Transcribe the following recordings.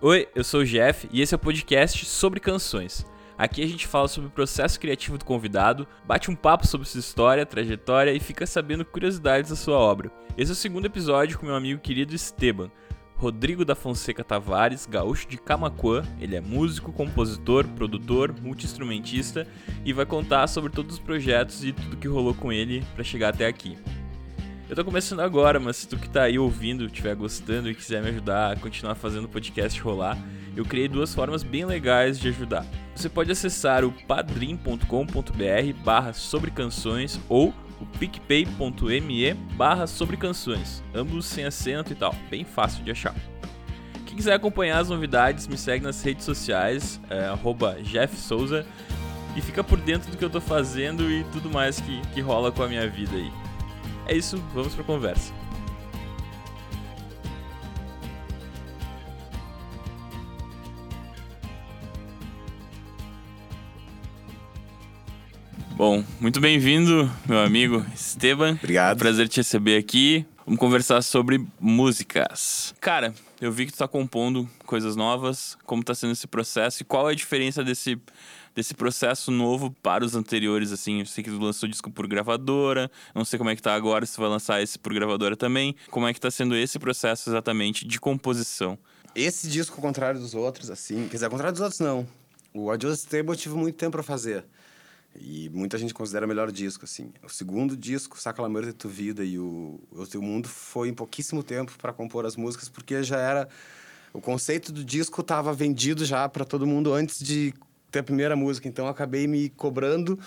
Oi, eu sou o Jeff e esse é o podcast sobre canções. Aqui a gente fala sobre o processo criativo do convidado, bate um papo sobre sua história, trajetória e fica sabendo curiosidades da sua obra. Esse é o segundo episódio com meu amigo querido Esteban, Rodrigo da Fonseca Tavares, gaúcho de Camacuã. Ele é músico, compositor, produtor, multiinstrumentista e vai contar sobre todos os projetos e tudo que rolou com ele para chegar até aqui. Eu tô começando agora, mas se tu que tá aí ouvindo, estiver gostando e quiser me ajudar a continuar fazendo o podcast rolar, eu criei duas formas bem legais de ajudar. Você pode acessar o padrim.com.br barra ou o picpay.me barra ambos sem acento e tal, bem fácil de achar. Quem quiser acompanhar as novidades, me segue nas redes sociais, é, @jeffsouza e fica por dentro do que eu tô fazendo e tudo mais que, que rola com a minha vida aí. É isso, vamos pra conversa. Bom, muito bem-vindo, meu amigo Esteban. Obrigado. Prazer te receber aqui. Vamos conversar sobre músicas. Cara, eu vi que tu tá compondo coisas novas. Como tá sendo esse processo e qual é a diferença desse, desse processo novo para os anteriores, assim? Eu sei que tu lançou disco por gravadora. Não sei como é que tá agora, se vai lançar esse por gravadora também. Como é que tá sendo esse processo exatamente de composição? Esse disco, ao contrário dos outros, assim... Quer dizer, ao contrário dos outros, não. O Audio Stable eu tive muito tempo pra fazer. E muita gente considera o melhor disco, assim. O segundo disco, Saca La de Tu Vida e o O Teu Mundo, foi em pouquíssimo tempo para compor as músicas, porque já era... O conceito do disco estava vendido já para todo mundo antes de ter a primeira música. Então, eu acabei me cobrando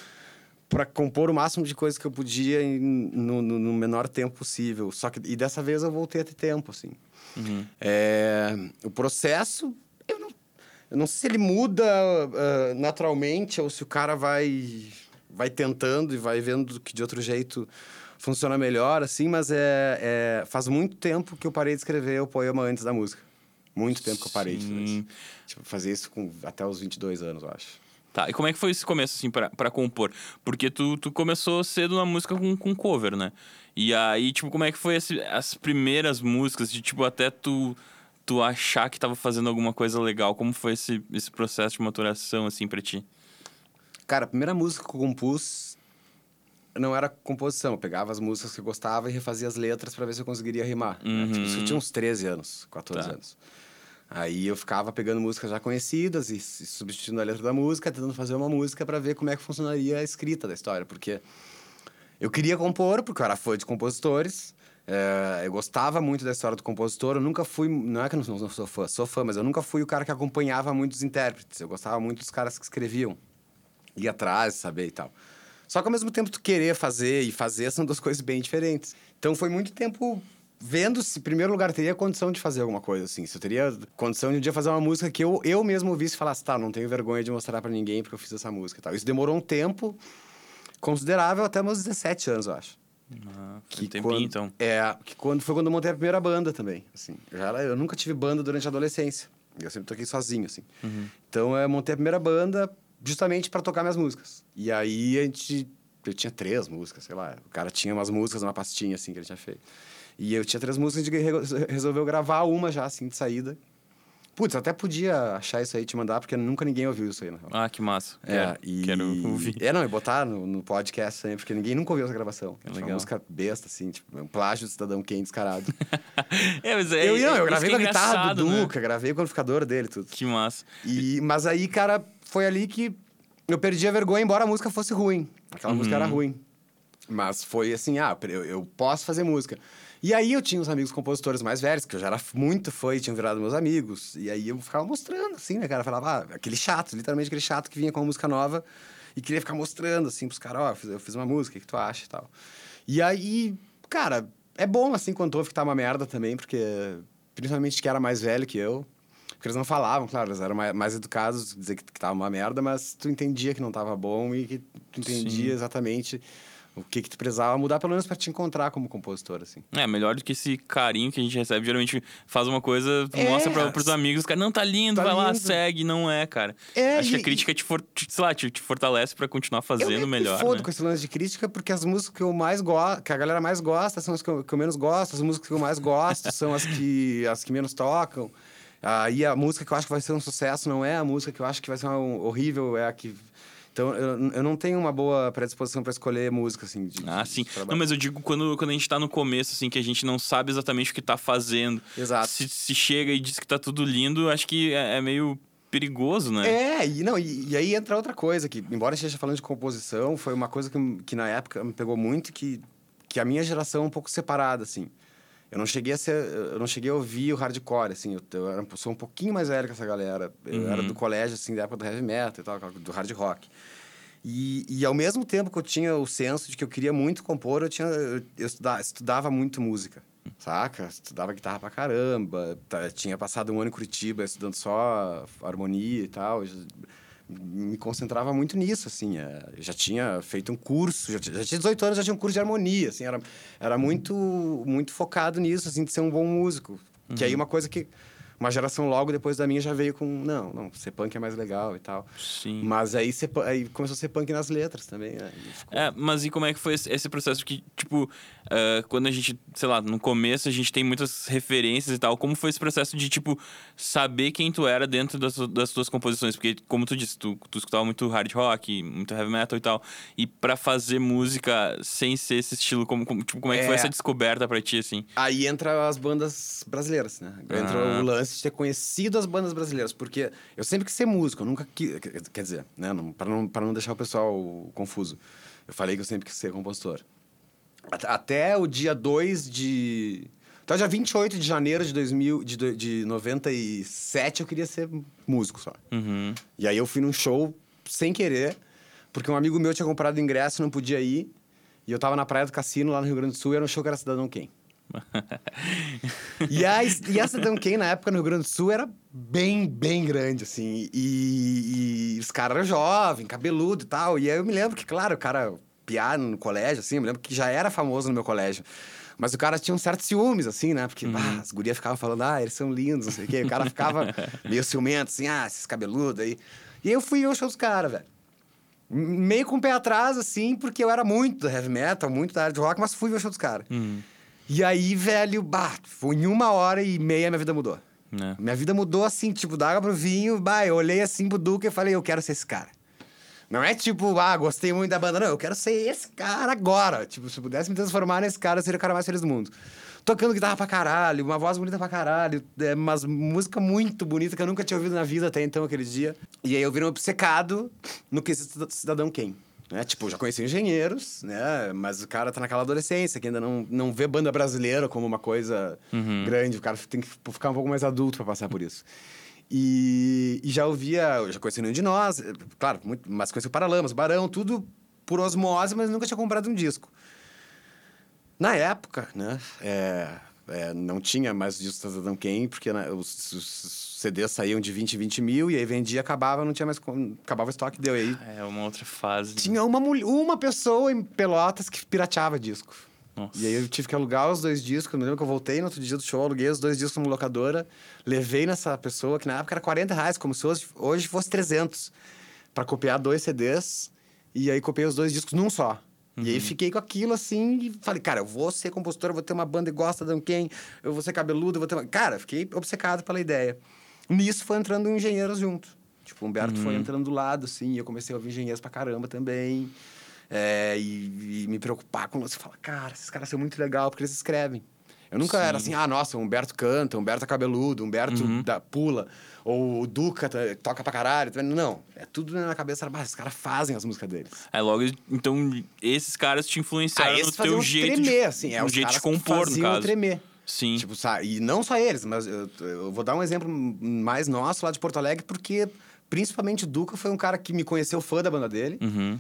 para compor o máximo de coisas que eu podia em, no, no, no, menor tempo possível. Só que... E dessa vez eu voltei a ter tempo, assim. Uhum. É, o processo, eu não, eu não sei se ele muda uh, naturalmente ou se o cara vai, vai tentando e vai vendo que de outro jeito funciona melhor, assim, mas é, é, faz muito tempo que eu parei de escrever o poema antes da música. Muito tempo que eu parei de fazer isso. Tipo, fazer isso com, até os 22 anos, eu acho. Tá, e como é que foi esse começo, assim, pra, pra compor? Porque tu, tu começou cedo na música com, com cover, né? E aí, tipo, como é que foi esse, as primeiras músicas, de, tipo, até tu, tu achar que tava fazendo alguma coisa legal? Como foi esse, esse processo de maturação, assim, pra ti? Cara, a primeira música que eu compus não era composição. Eu pegava as músicas que eu gostava e refazia as letras para ver se eu conseguiria rimar. Uhum. Né? Tipo, isso eu tinha uns 13 anos, 14 Tá. anos. Aí eu ficava pegando músicas já conhecidas e, substituindo a letra da música, tentando fazer uma música para ver como é que funcionaria a escrita da história. Porque eu queria compor, porque eu era fã de compositores. é, eu gostava muito da história do compositor. Eu nunca fui. Não é que eu não, não sou fã, sou fã, mas eu nunca fui o cara que acompanhava muitos intérpretes. Eu gostava muito dos caras que escreviam. Ir atrás, saber e tal. Só que ao mesmo tempo tu querer fazer e fazer são duas coisas bem diferentes. Então foi muito tempo vendo se, em primeiro lugar, teria condição de fazer alguma coisa assim. Se eu teria condição de um dia fazer uma música que eu, eu mesmo ouvisse e falasse, tá, não tenho vergonha de mostrar pra ninguém porque eu fiz essa música e tal. Isso demorou um tempo considerável até meus 17 anos, eu acho. Ah, foi um tempinho, quando, então. É, que quando, foi quando eu montei a primeira banda também, assim. Eu, já era- eu nunca tive banda durante a adolescência. Eu sempre toquei sozinho, assim. Uhum. Então, eu montei a primeira banda justamente para tocar minhas músicas. E aí, a gente... Eu tinha três músicas, sei lá. O cara tinha umas músicas numa pastinha, assim, que ele tinha feito. E eu tinha três músicas, a gente re- resolveu gravar uma já, assim, de saída. Putz, eu até podia achar isso aí e te mandar, porque nunca ninguém ouviu isso aí, na real. Ah, que massa. É, Quero, e... quero ouvir. É, não, e botar no, no podcast também, porque ninguém nunca ouviu essa gravação. Tipo, legal. Uma música besta, assim, tipo, um plágio do Cidadão Kane descarado. é, mas é, eu, não, é- eu gravei com é a guitarra do né? Duca, gravei com o amplificador dele, tudo. Que massa. E, mas aí, cara, foi ali que eu perdi a vergonha, embora a música fosse ruim. Aquela música Uhum. era ruim. Mas foi assim, ah, eu, eu posso fazer música. E aí eu tinha uns amigos compositores mais velhos, que eu já era muito fã e tinham virado meus amigos. E aí eu ficava mostrando, assim, né, cara? Falava, ah, aquele chato, literalmente aquele chato que vinha com uma música nova e queria ficar mostrando, assim, pros caras, ó, eu fiz- eu fiz uma música, o que tu acha e tal. E aí, cara, é bom, assim, quando ouve que tá uma merda também, porque principalmente que era mais velho que eu. Porque eles não falavam, claro, eles eram mais, mais educados, dizer que, que tava uma merda, mas tu entendia que não tava bom e que tu entendia Sim. exatamente o que que tu precisava mudar, pelo menos pra te encontrar como compositor, assim. É, melhor do que esse carinho que a gente recebe. Geralmente faz uma coisa, É. mostra pra, pros amigos, cara, não, tá lindo, Tá vai lá, lindo. segue. Não é, cara. É, Acho que a e- crítica te, for, te- lá, te, te fortalece pra continuar fazendo eu melhor. me fodo né? com esse lance de crítica, porque as músicas que eu mais gosto, que a galera mais gosta, são as que eu, que eu menos gosto, as músicas que eu mais gosto são as que, as que menos tocam. Aí a música que eu acho que vai ser um sucesso não é a música que eu acho que vai ser um horrível, é a que. Então, eu, eu não tenho uma boa predisposição para escolher música, assim. De, Ah, sim. Não, mas eu digo quando, quando a gente tá no começo, assim, que a gente não sabe exatamente o que tá fazendo. Exato. Se, se chega e diz que tá tudo lindo, acho que é, é meio perigoso, né? É, e, não, e, e aí entra outra coisa, que embora esteja falando de composição, foi uma coisa que, que na época me pegou muito, que, que a minha geração é um pouco separada, assim. Eu não cheguei a ser, eu não cheguei a ouvir o hardcore, assim, eu, eu era, sou um pouquinho mais velho que essa galera. Eu Uhum. era do colégio, assim, da época do heavy metal e tal, do hard rock. E, e ao mesmo tempo que eu tinha o senso de que eu queria muito compor, eu, tinha, eu, eu estuda- estudava muito música, saca? Estudava guitarra pra caramba, tá- tinha passado um ano em Curitiba estudando só harmonia e tal. Me concentrava muito nisso, assim. é, eu já tinha feito um curso, já, tinha- já tinha 18 anos, já tinha um curso de harmonia, assim. Era, era muito, muito focado nisso, assim, de ser um bom músico. Que aí uma coisa que uma geração logo depois da minha já veio com... Não, não, ser punk é mais legal e tal. Sim. Mas aí, ser aí começou a ser punk nas letras também, né? Ficou- É, mas e como é que foi esse processo? Que, tipo, ah, quando a gente, sei lá, no começo a gente tem muitas referências e tal, como foi esse processo de, tipo, saber quem tu era dentro das, das tuas composições? Porque, como tu disse, tu, tu escutava muito hard rock, muito heavy metal e tal, e pra fazer música sem ser esse estilo, como, como, tipo, como é que foi É. essa descoberta pra ti, assim? Aí entra as bandas brasileiras, né? Entra Ah. o lance de ter conhecido as bandas brasileiras, porque eu sempre quis ser músico, eu nunca quis, quer dizer, né, não, para não não deixar o pessoal confuso. Eu falei que eu sempre quis ser compositor. At- Até o dia 2 de até o dia 28 de janeiro de 2000 de, de 97 eu queria ser músico só. Uhum. E aí eu fui num show sem querer, porque um amigo meu tinha comprado ingresso não podia ir. E eu tava na praia do Cassino, lá no Rio Grande do Sul, e era um show que era Cidadão Quem. e, a, e a Cidadão na época, no Rio Grande do Sul, era bem, bem grande, assim. E, e os caras eram jovens, cabeludo e tal. E aí eu me lembro que, claro, o cara piar no colégio, assim, eu me lembro que já era famoso no meu colégio. Mas o cara tinha um certo ciúmes, assim, né? Porque ah, as gurias ficavam falando, ah, eles são lindos, não sei o quê. O cara ficava meio ciumento, assim, ah, esses cabeludos aí. E aí eu fui ao show dos caras, velho. Meio com o pé atrás, assim, porque eu era muito do heavy metal, muito da hard rock, mas fui ver o show dos caras. Uhum. E aí, velho, bah, foi em uma hora e meia minha vida mudou. Né? Minha vida mudou assim, tipo, da água pro vinho, bah, eu olhei assim pro Duca e falei, eu quero ser esse cara. Não é tipo, ah, gostei muito da banda, não, eu quero ser esse cara agora. Tipo, se eu pudesse me transformar nesse cara, eu seria o cara mais feliz do mundo. Tocando guitarra pra caralho, uma voz bonita pra caralho, é, umas música muito bonita que eu nunca tinha ouvido na vida até então, aquele dia. E aí eu virei um obcecado no que esse cidadão quem. Né? Tipo, já conheci engenheiros, né? Mas o cara tá naquela adolescência, que ainda não, não vê banda brasileira como uma coisa grande. O cara tem que ficar um pouco mais adulto pra passar por isso. E, e já ouvia, eu já conheci nenhum de nós, eh, claro, muito, mas conheci o Paralamas, o Barão, tudo por osmose, mas nunca tinha comprado um disco. Na época, né, é, é, não tinha mais disco da Cidadão Quem, porque né, os, os CDs saíam de 20 em 20 mil, e aí vendia, acabava, não tinha mais, acabava o estoque, deu. E aí É uma outra fase. tinha uma, uma pessoa em Pelotas que pirateava disco. Nossa. E aí eu tive que alugar os dois discos. Eu me lembro que eu voltei no outro dia do show, aluguei os dois discos numa locadora, levei nessa pessoa, que na época era 40 reais, como se hoje, hoje fosse 300, pra copiar dois CDs. E aí copiei os dois discos num só. E aí fiquei com aquilo assim e falei, cara, eu vou ser compositor, eu vou ter uma banda e gosta de quem, eu vou ser cabeludo, eu vou ter uma... Cara, fiquei obcecado pela ideia. Nisso foi entrando engenheiros junto. Tipo, o Humberto foi entrando do lado, assim, e eu comecei a ouvir engenheiros pra caramba também. É, e, e me preocupar com você falar, cara, esses caras são muito legal porque eles escrevem. Eu nunca Sim. era assim, ah, nossa, o Humberto canta, o Humberto é cabeludo, o Humberto dá- pula, ou o Duca tá- toca pra caralho. Não, é tudo na cabeça, mas os caras fazem as músicas deles. Aí logo, então, esses caras te influenciaram Ah, no teu jeito tremer, de, assim, é os jeito de compor, no caso. tremer. Sim. Tipo? E não só eles, mas eu, eu vou dar um exemplo mais nosso lá de Porto Alegre, porque principalmente o Duca foi um cara que me conheceu fã da banda dele. Uhum.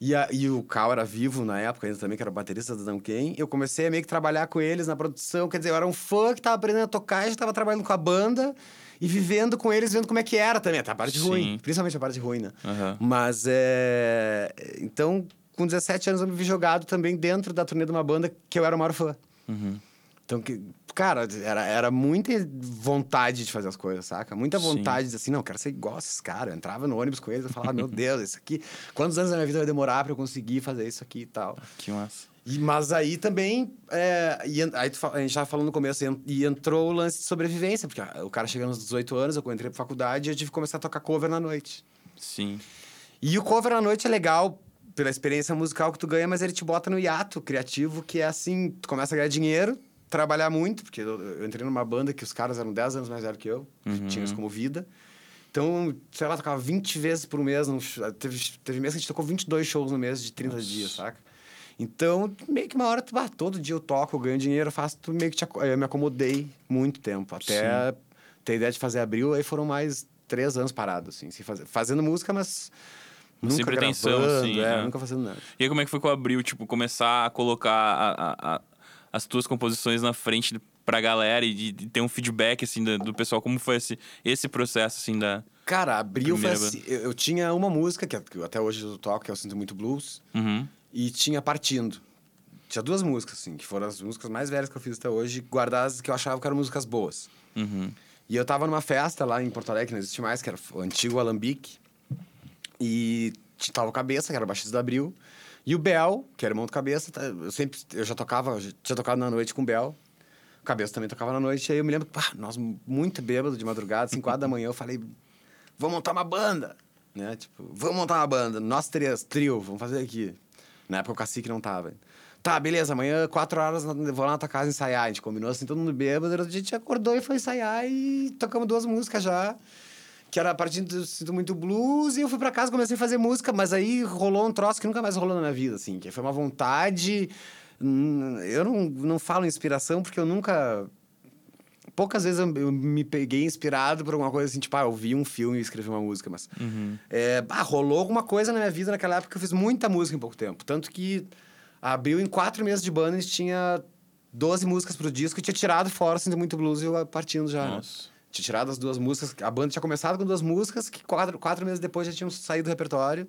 E, a- e o Cal era vivo na época ainda também, que era o baterista do Dan Ken. Eu comecei a meio que trabalhar com eles na produção. Quer dizer, eu era um fã que tava aprendendo a tocar e já tava trabalhando com a banda. E vivendo com eles, vendo como é que era também. Até a parte Sim. ruim. Principalmente a parte ruim, né? Aham. Mas é... Então, com 17 anos, eu me vi jogado também dentro da turnê de uma banda que eu era o maior fã. Uhum. Então, que, cara, era, era muita vontade de fazer as coisas, saca? Muita Sim. vontade de dizer assim, não, eu quero ser igual a esses caras. Eu entrava no ônibus com eles e falava, meu Deus, isso aqui... Quantos anos da minha vida vai demorar pra eu conseguir fazer isso aqui e tal? Que massa. E, mas aí também, é, e, aí tu, a gente estava falando no começo, e entrou o lance de sobrevivência, porque o cara chegando aos 18 anos, eu entrei pra faculdade e eu tive que começar a tocar cover na noite. Sim. E o cover na noite é legal pela experiência musical que tu ganha, mas ele te bota no hiato criativo, que é assim, tu começa a ganhar dinheiro, trabalhar muito, porque eu, eu entrei numa banda que os caras eram 10 anos mais velhos que eu, uhum. tinha isso como vida. Então, sei lá, tocava 20 vezes por mês. No, teve, teve mês que a gente tocou 22 shows no mês de 30 Nossa. dias, saca? Então, meio que uma hora, ah, todo dia eu toco, eu ganho dinheiro, eu faço, tu meio que te, eu me acomodei muito tempo. Até Sim. ter ideia de fazer abril, aí foram mais três anos parados, assim, faz, fazendo música, mas Nunca Sem pretensão, gravando, sim. É, é. Nunca fazendo nada. E aí, como é que foi com o Abril, tipo, começar a colocar a, a, as tuas composições na frente pra galera e de, de ter um feedback, assim, do, do, pessoal? Como foi esse, esse processo, assim, da... Cara, Abril foi assim... Eu, eu, tinha uma música, que até hoje eu toco, que eu sinto muito blues. Uhum. E tinha Partindo. Tinha duas músicas, assim, que foram as músicas mais velhas que eu fiz até hoje, guardadas que eu achava que eram músicas boas. Uhum. E eu tava numa festa lá em Porto Alegre, que não existe mais, que era o antigo Alambique. E tava o Cabeça, que era o baixista do Abril. E o Bel, que era irmão do Cabeça, tá, eu sempre... Eu já tocava, tinha tocado na noite com o Bel. O Cabeça também tocava na noite. Aí eu me lembro, pá, nós muito bêbados de madrugada, 5 horas da manhã, eu falei... Vamos montar uma banda! Né? Tipo, vamos montar uma banda. Nós três, trio, vamos fazer aqui. Na época o Cacique não tava. Tá, beleza, amanhã, quatro horas, vou lá na tua casa ensaiar. A gente combinou assim, todo mundo bêbado. A gente acordou e foi ensaiar e tocamos duas músicas já que era a partir do Sinto Muito Blues, e eu fui para casa, comecei a fazer música, mas aí rolou um troço que nunca mais rolou na minha vida, assim, que foi uma vontade. Hum, eu não, não falo inspiração porque eu nunca. Poucas vezes eu, eu me peguei inspirado por alguma coisa assim, tipo, ah, eu vi um filme e escrevi uma música, mas. Uhum. É, ah, rolou alguma coisa na minha vida naquela época que eu fiz muita música em pouco tempo. Tanto que abriu em quatro meses de banda e tinha 12 músicas pro disco e tinha tirado fora Sinto Muito Blues e eu partindo já. Né? Nossa. Tinha tirado as duas músicas. A banda tinha começado com duas músicas, que quatro, quatro meses depois já tinham saído do repertório.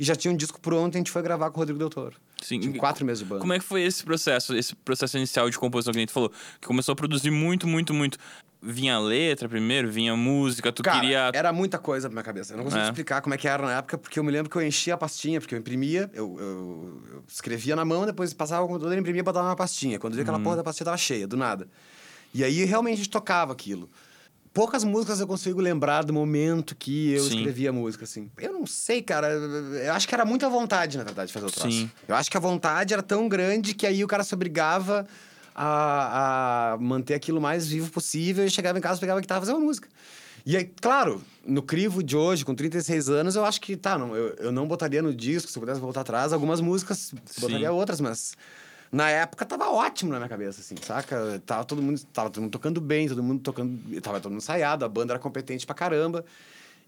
E já tinha um disco pronto e a gente foi gravar com o Rodrigo Del Toro. Sim. Tinha quatro meses de banda. Como é que foi esse processo, esse processo inicial de composição que a gente falou? Que começou a produzir muito, muito, muito. Vinha letra primeiro, vinha música, tu Cara, queria. Era muita coisa na minha cabeça. Eu não consigo é. explicar como é que era na época, porque eu me lembro que eu enchia a pastinha, porque eu imprimia, eu, eu, eu escrevia na mão, depois passava o computador, imprimia e botava na pastinha. Quando via aquela uhum. porra da pastinha tava cheia, do nada. E aí realmente a gente tocava aquilo poucas músicas eu consigo lembrar do momento que eu Sim. escrevi a música, assim. Eu não sei, cara. Eu acho que era muita vontade, na verdade, de fazer o troço. Sim. Eu acho que a vontade era tão grande que aí o cara se obrigava a, a manter aquilo mais vivo possível e chegava em casa, pegava a guitarra e fazia uma música. E aí, claro, no crivo de hoje, com 36 anos, eu acho que, tá, não, eu, eu não botaria no disco, se eu pudesse voltar atrás, algumas músicas, Sim. botaria outras, mas na época tava ótimo na minha cabeça, assim, saca? Tava todo mundo, tava todo mundo tocando bem, todo mundo tocando. Tava todo mundo ensaiado, a banda era competente pra caramba.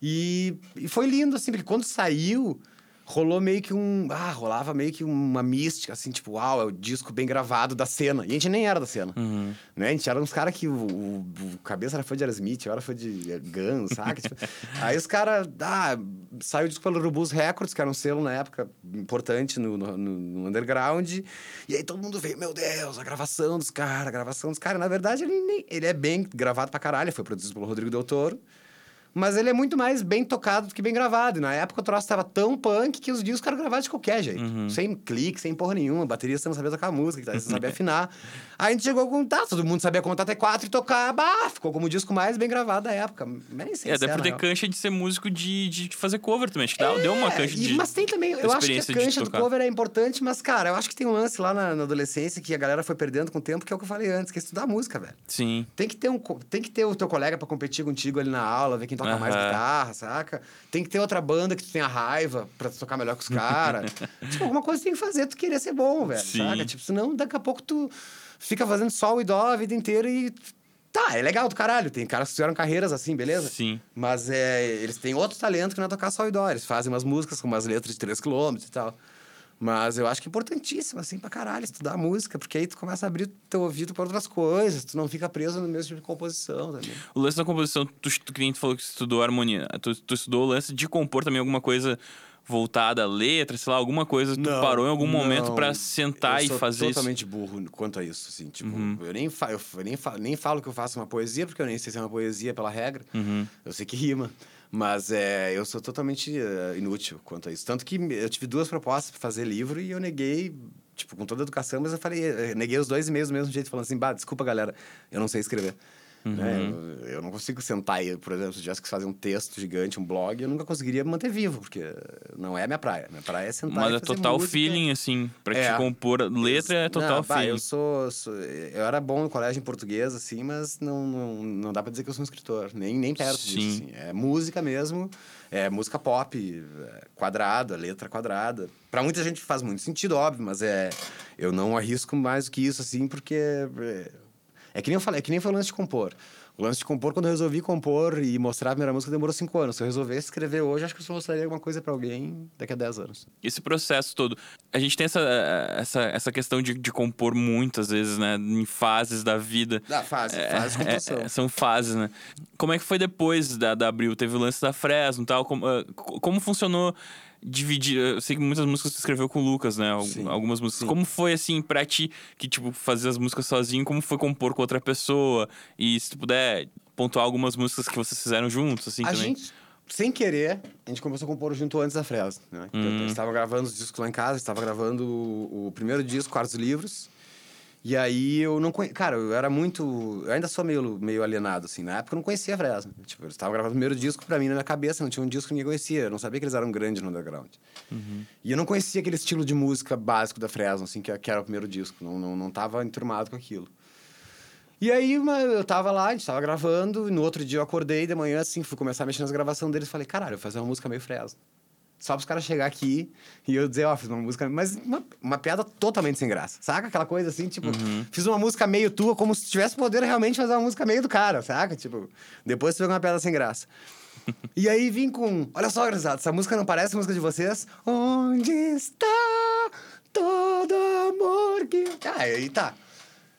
E, e foi lindo, assim, porque quando saiu, rolou meio que um. Ah, rolava meio que uma mística, assim, tipo, uau, é o disco bem gravado da cena. E a gente nem era da cena. Uhum. Né? A gente era uns caras que o, o, o, cabeça era fã de Aerosmith, eu era fã de Guns, saca? tipo, aí os caras. Ah, saiu o disco pelo Rubus Records, que era um selo na época importante no, no, no, underground. E aí todo mundo veio, meu Deus, a gravação dos caras, a gravação dos caras. Na verdade, ele, nem, ele é bem gravado pra caralho, foi produzido pelo Rodrigo Del Toro. Mas ele é muito mais bem tocado do que bem gravado. Na época o troço tava tão punk que os discos eram gravados de qualquer jeito. Uhum. Sem clique, sem porra nenhuma. Bateria você não sabia tocar música, você não sabia afinar. Aí a gente chegou com tá, todo mundo sabia contar até quatro e tocar. Bah, ficou como o disco mais bem gravado da época. Nem sei é, até por ter cancha de ser músico de, de fazer cover também. Acho que é, deu uma cancha de. Mas tem também. Eu acho que a cancha do cover é importante, mas, cara, eu acho que tem um lance lá na, na, adolescência que a galera foi perdendo com o tempo, que é o que eu falei antes, que é estudar música, velho. Sim. Tem que ter, um, tem que ter o teu colega para competir contigo ali na aula, ver quem toca mais guitarra saca? Tem que ter outra banda que tu tenha raiva pra tocar melhor que os caras. tipo, alguma coisa tem que fazer tu querer ser bom, velho, Sim. saca? Tipo, senão daqui a pouco tu fica fazendo sol e dó a vida inteira e Tá, é legal do caralho. Tem caras que fizeram carreiras assim, beleza? Sim. Mas é, eles têm outro talento que não é tocar sol e dó. Eles fazem umas músicas com umas letras de 3 km e tal. Mas eu acho que é importantíssimo, assim, pra caralho, estudar música, porque aí tu começa a abrir teu ouvido para outras coisas, tu não fica preso no mesmo tipo de composição também. O lance da composição, tu, tu, que falou que estudou harmonia, tu, tu estudou o lance de compor também alguma coisa voltada à letra, sei lá, alguma coisa, tu não, parou em algum não. momento para sentar e fazer isso? totalmente burro quanto a isso, assim, tipo, uhum. eu, nem, fa eu nem, fa nem falo que eu faço uma poesia, porque eu nem sei se é uma poesia pela regra, uhum. eu sei que rima. Mas é, eu sou totalmente uh, inútil quanto a isso. Tanto que eu tive duas propostas para fazer livro e eu neguei tipo, com toda a educação, mas eu falei, eu neguei os dois e-mails do mesmo jeito, falando assim, bah, desculpa, galera, eu não sei escrever. Uhum. Né? Eu, eu, não consigo sentar aí, por exemplo, se tivesse que fazer um texto gigante, um blog, eu nunca conseguiria manter vivo, porque não é minha praia. Minha praia é sentar Mas é total música. feeling, assim, pra É. te compor. Letra é total não, bah, feeling. eu sou, sou- Eu era bom no colégio em português, assim, mas não, não, não dá pra dizer que eu sou um escritor. Nem, nem perto Sim. disso, assim. É música mesmo, é música pop, é quadrada, letra quadrada. Pra muita gente faz muito sentido, óbvio, mas é... Eu não arrisco mais do que isso, assim, porque... É, é que nem eu falei, é que nem foi o lance de compor. O lance de compor, quando eu resolvi compor e mostrar a primeira música, demorou cinco anos. Se eu resolvesse escrever hoje, acho que eu só mostraria alguma coisa pra alguém daqui a dez anos. esse processo todo. A gente tem essa, essa, essa questão de, de compor muitas vezes, né? Em fases da vida. Da fase, É, fase de composição. é, são fases, né? Como é que foi depois da, da Abril? Teve o lance da Fresno e tal. Como, ah, co- como funcionou dividir? Eu sei que muitas músicas você escreveu com o Lucas, né? Sim, Algumas músicas. sim. Como foi, assim, pra ti, que, tipo, fazia as músicas sozinho? Como foi compor com outra pessoa? E se tu puder pontuar algumas músicas que vocês fizeram juntos, assim, a também. gente, sem querer, a gente começou a compor junto antes da Fresno. Né? Hum. A gente estava gravando os discos lá em casa, estava gravando o, o primeiro disco, Quartos Livros. E aí eu não conhecia. Cara, eu era muito. Eu ainda sou meio, meio alienado, assim. Na época eu não conhecia a Fresno. Tipo, eles estavam gravando o primeiro disco pra mim na minha cabeça, não tinha um disco que ninguém conhecia. Eu não sabia que eles eram grandes no underground. E eu não conhecia aquele estilo de música básico da Fresno, assim, que, que era o primeiro disco. Não, não, não tava enturmado com aquilo. E aí, eu tava lá, a gente tava gravando, e no outro dia eu acordei de manhã, assim, fui começar a mexer nas gravações deles, falei, caralho, eu vou fazer uma música meio Fresno. Só pros caras chegar aqui e eu dizer, ó, fiz uma música, mas uma, uma piada totalmente sem graça. Saca? Aquela coisa assim, tipo, fiz uma música meio tua, como se tivesse poder realmente fazer uma música meio do cara, saca? Tipo, depois você uma piada sem graça. E aí vim com, olha só, gurizada, essa música não parece a música de vocês? Onde está todo amor que... Ah, aí tá.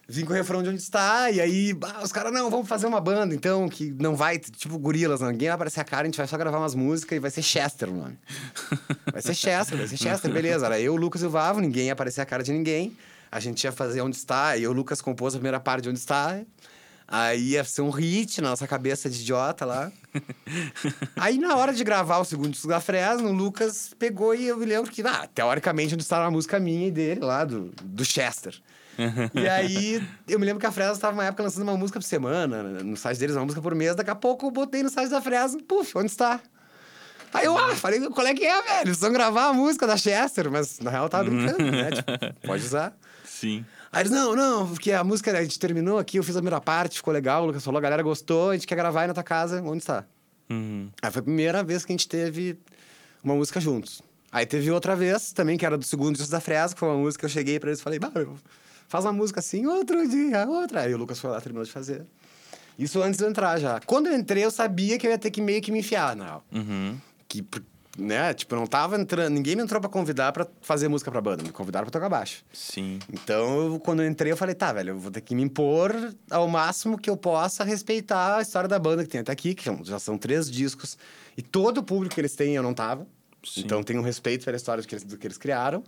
Vim com o refrão de onde está, e aí bah, os caras, não, vamos fazer uma banda, então, que não vai, tipo, gorilas, ninguém vai aparecer a cara, a gente vai só gravar umas músicas e vai ser Chester o nome. Vai ser Chester, vai ser Chester, beleza. Era eu, o Lucas e o Vavo, ninguém ia aparecer a cara de ninguém. A gente ia fazer onde está, e eu, o Lucas, compôs a primeira parte de onde está. Aí ia ser um hit na nossa cabeça de idiota lá. Aí, na hora de gravar o segundo disco da Fresno, o Lucas pegou e eu me lembro que, ah, teoricamente, onde está uma música minha e dele lá, do, do Chester. E aí, eu me lembro que a Fresno estava uma época lançando uma música por semana, no site deles, uma música por mês. Daqui a pouco eu botei no site da Fresno, puf, onde está? Aí eu, ah, falei, qual é que é, velho? Eles vão gravar a música da Chester, mas na real eu tava brincando, né? Tipo, pode usar. Sim. Aí eles, não, não, porque a música a gente terminou aqui, eu fiz a primeira parte, ficou legal, o Lucas falou, a galera gostou, a gente quer gravar aí na tua casa, onde está? Uhum. Aí foi a primeira vez que a gente teve uma música juntos. Aí teve outra vez, também, que era do segundo disco da Fresca, que foi uma música que eu cheguei pra eles e falei, bah, eu- faz uma música assim, outro dia, outra. Aí o Lucas foi lá, terminou de fazer. Isso antes de eu entrar já. Quando eu entrei, eu sabia que eu ia ter que meio que me enfiar, na real. Uhum. Que, né, tipo, não tava entrando, ninguém me entrou pra convidar pra fazer música pra banda, me convidaram pra tocar baixo. Sim. Então, eu- quando eu entrei, eu falei, tá, velho, eu vou ter que me impor ao máximo que eu possa respeitar a história da banda que tem até aqui, que já são três discos. E todo o público que eles têm, eu não tava. Sim. Então, tenho um respeito pela história do que, eles, do que eles criaram.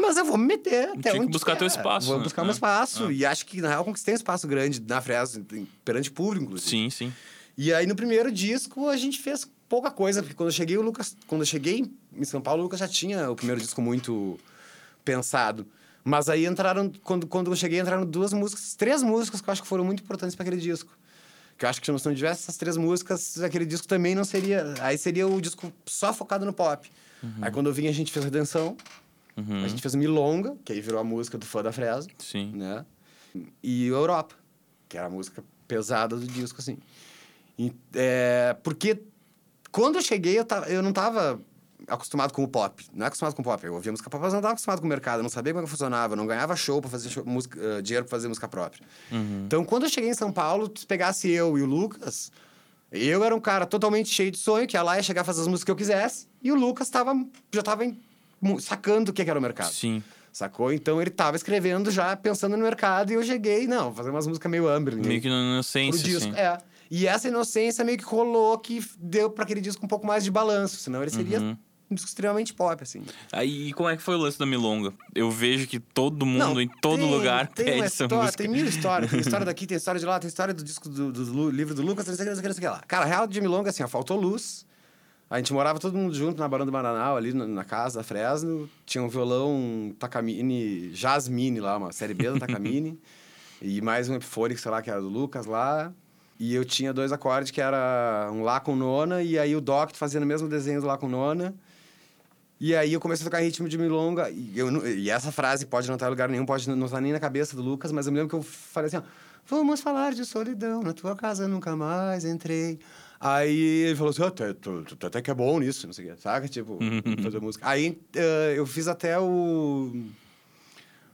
Mas eu vou me meter até Tinha que onde buscar teu der. espaço, Vou né? buscar meu É. espaço. E acho que, na real, conquistei um espaço grande na Fresno, perante público, inclusive. Sim, sim. E aí, no primeiro disco, a gente fez pouca coisa, porque quando eu cheguei, o Lucas... Quando eu cheguei em São Paulo, o Lucas já tinha o primeiro disco muito pensado. Mas aí entraram... Quando, quando eu cheguei, entraram duas músicas... Três músicas que eu acho que foram muito importantes para aquele disco. Que eu acho que se não tivesse essas três músicas, aquele disco também não seria... Aí seria o disco só focado no pop. Aí, quando eu vim, a gente fez Redenção. Uhum. A gente fez Milonga, que aí virou a música do fã da Fresno Sim. né? E Europa, que era a música pesada do disco, assim. E, é, porque quando eu cheguei, eu, tava, eu não tava acostumado com o pop. Não é acostumado com o pop. Eu ouvia música pop, mas não tava acostumado com o mercado. Eu não sabia como é que funcionava. Eu não ganhava show pra fazer show- música, eh, dinheiro pra fazer música própria. Uhum. Então, quando eu cheguei em São Paulo, se pegasse eu e o Lucas... Eu era um cara totalmente cheio de sonho, que ia lá e chegar a fazer as músicas que eu quisesse. E o Lucas tava, já tava em- sacando o que que era o mercado. Sim. Sacou? Então ele tava escrevendo já pensando no mercado e eu cheguei, não, fazer umas músicas meio Amberlin. Meio que na inocência, disco. assim. É. E essa inocência meio que rolou que deu pra aquele disco um pouco mais de balanço, senão ele seria Uhum. um disco extremamente pop, assim. Aí, e como é que foi o lance da Milonga? Eu vejo que todo mundo, Não, em todo tem- lugar, tem pede essa história, música. Tem mil histórias. Tem história daqui, tem história de lá, tem história do disco do, do Lu- livro do Lucas, não sei o que, não sei o que, não sei o que lá. Cara, a real de Milonga, assim, ó, faltou luz. A gente morava todo mundo junto na Barão do Maranhão, ali na, na casa da Fresno. Tinha um violão Takamine, Jasmine lá, uma série B da Takamine. e mais um Epifônico, sei lá, que era do Lucas lá. E eu tinha dois acordes, que era um Lá com nona, e aí o Doc fazendo o mesmo desenho do Lá com nona. E aí eu comecei a tocar ritmo de milonga. E, eu, e essa frase pode não estar em lugar nenhum, pode não estar nem na cabeça do Lucas, mas eu me lembro que eu falei assim, ó, Vamos falar de solidão, na tua casa nunca mais entrei. Aí ele falou assim, oh, tu, tu, tu, até que é bom nisso, não sei o quê, saca? Tipo, fazer música. Aí uh, eu fiz até o...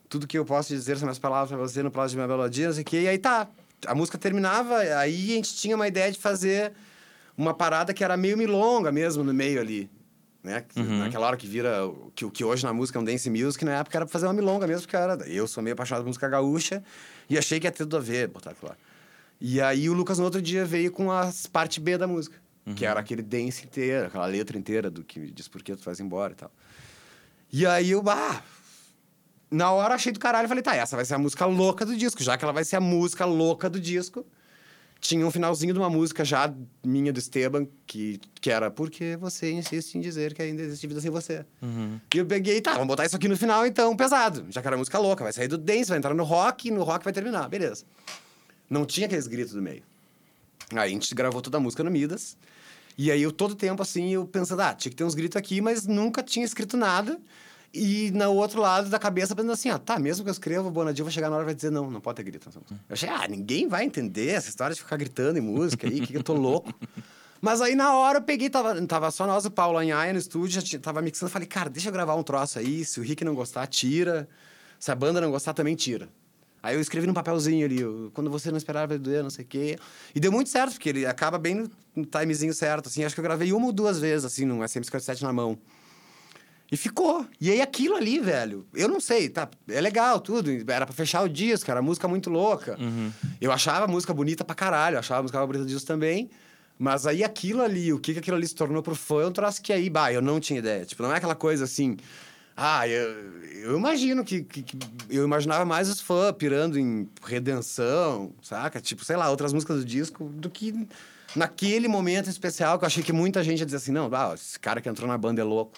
Tudo que eu posso dizer são minhas palavras pra você no prazo de minha melodia, não sei o quê. E aí tá, a música terminava, aí a gente tinha uma ideia de fazer uma parada que era meio milonga mesmo no meio ali né? Uhum. Naquela hora que vira que o que hoje na música é um dance music, na época era pra fazer uma milonga mesmo, porque era, eu sou meio apaixonado por música gaúcha e achei que ia ter tudo a ver, botar lá. E aí o Lucas no outro dia veio com a parte B da música, uhum. que era aquele dance inteiro, aquela letra inteira do que diz por que tu faz embora e tal. E aí eu, ah, na hora achei do caralho, falei, tá, essa vai ser a música louca do disco, já que ela vai ser a música louca do disco tinha um finalzinho de uma música já minha do Esteban, que, que era Porque você insiste em dizer que ainda existe vida sem você. Uhum. E eu peguei, tá, vamos botar isso aqui no final então, pesado. Já que era música louca, vai sair do dance, vai entrar no rock, e no rock vai terminar, beleza. Não tinha aqueles gritos do meio. Aí a gente gravou toda a música no Midas. E aí eu todo tempo assim, eu pensando, ah, tinha que ter uns gritos aqui, mas nunca tinha escrito nada. E no outro lado da cabeça, pensando assim, ó, tá, mesmo que eu escreva, o Bonadio vai chegar na hora e vai dizer, não, não pode ter grito. Eu achei, ah, ninguém vai entender essa história de ficar gritando em música aí, que eu tô louco. Mas aí na hora eu peguei, tava, tava só nós, o Paulo Anhaia no estúdio, já tava mixando, falei, cara, deixa eu gravar um troço aí, se o Rick não gostar, tira. Se a banda não gostar, também tira. Aí eu escrevi num papelzinho ali, quando você não esperava vai doer, não sei o quê. E deu muito certo, porque ele acaba bem no, no timezinho certo, assim. Acho que eu gravei uma ou duas vezes, assim, num SM57 na mão. E ficou. E aí aquilo ali, velho, eu não sei, tá? É legal tudo. Era pra fechar o disco, era música muito louca. Uhum. Eu achava a música bonita pra caralho, achava a música bonita disso também. Mas aí aquilo ali, o que, que aquilo ali se tornou pro fã, é um troço que aí, bah, eu não tinha ideia. Tipo, não é aquela coisa assim. Ah, eu, eu imagino que, que, que, Eu imaginava mais os fãs pirando em redenção, saca? Tipo, sei lá, outras músicas do disco, do que naquele momento especial que eu achei que muita gente ia dizer assim: não, ah, esse cara que entrou na banda é louco.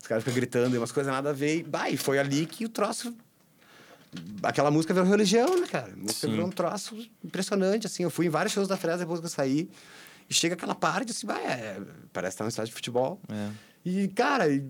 Os caras ficam gritando e umas coisas nada a ver. E, bah, e foi ali que o troço. Aquela música virou religião, né, cara? A música Sim. virou um troço impressionante, assim. Eu fui em vários shows da Fresa depois que eu saí. E chega aquela parte, assim, vai, é, parece estar no estádio de futebol. É. E, cara, e,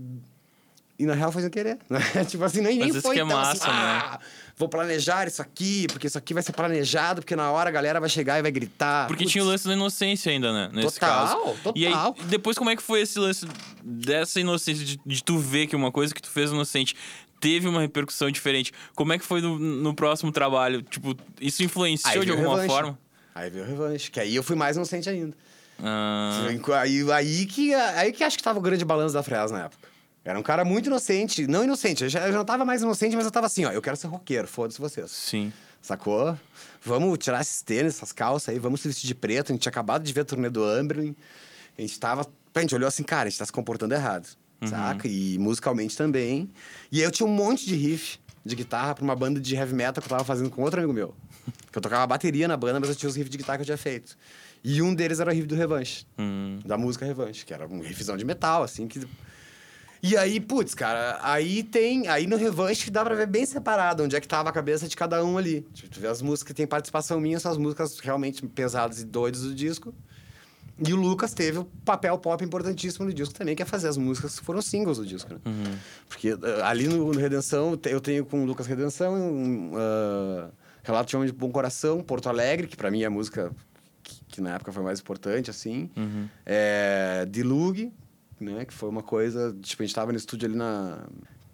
e, na real foi sem querer. Né? tipo assim, nem, nem foi que é então, assim, massa, assim, né? ah, vou planejar isso aqui, porque isso aqui vai ser planejado, porque na hora a galera vai chegar e vai gritar. Porque Putz. tinha o lance da inocência ainda, né? Nesse total, caso. Total, E aí, depois como é que foi esse lance dessa inocência, de, de tu ver que uma coisa que tu fez inocente teve uma repercussão diferente. Como é que foi no, no próximo trabalho? Tipo, isso influenciou de alguma revanche. forma? Aí veio o revanche, que aí eu fui mais inocente ainda. Ah. Aí, aí, que, aí que acho que tava o grande balanço da Fresno na época. Era um cara muito inocente. Não inocente, eu já, eu já não tava mais inocente, mas eu tava assim, ó, eu quero ser roqueiro, foda-se vocês. Sim. Sacou? Vamos tirar esses tênis, essas calças aí, vamos se vestir de preto. A gente tinha acabado de ver a turnê do Amberlin. A gente tava. A gente olhou assim, cara, a gente tá se comportando errado. Uhum. Saca? E musicalmente também. E aí eu tinha um monte de riff de guitarra pra uma banda de heavy metal que eu tava fazendo com outro amigo meu. Que eu tocava bateria na banda, mas eu tinha os riffs de guitarra que eu tinha feito. E um deles era o riff do Revanche. Uhum. Da música Revanche, que era um riffzão de metal, assim, que e aí, putz, cara, aí tem. Aí no revanche dá pra ver bem separado onde é que tava a cabeça de cada um ali. Tipo, tu vê as músicas que tem participação minha, são as músicas realmente pesadas e doidas do disco. E o Lucas teve o papel pop importantíssimo no disco também, que é fazer as músicas que foram singles do disco, né? Uhum. Porque uh, ali no, no, Redenção, eu tenho com o Lucas Redenção um uh, Relato de Homem de Bom Coração, Porto Alegre, que para mim é a música que, que, na época foi mais importante, assim. Uhum. É, Dilugue, né? Que foi uma coisa... Tipo, a gente tava no estúdio ali na...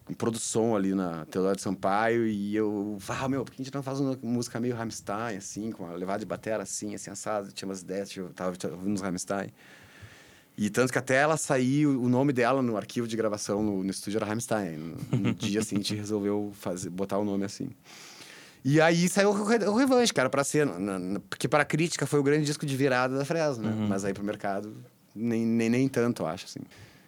Em produção ali na Teodoro de Sampaio e eu... Ah, meu, por que a gente não faz uma música meio Rammstein, assim? Com uma levada de bateria assim, assim, assado. Tinha umas ideias, eu tava ouvindo uns Rammstein. E tanto que até ela saiu, o nome dela no arquivo de gravação no, no estúdio era Rammstein. No, no dia, assim, a gente resolveu fazer, botar o nome assim. E aí saiu o, o Revanche, cara, pra ser... Na, na, porque para a crítica foi o grande disco de virada da Fresno, né? Uhum. Mas aí pro mercado nem, nem, nem tanto, eu acho, assim.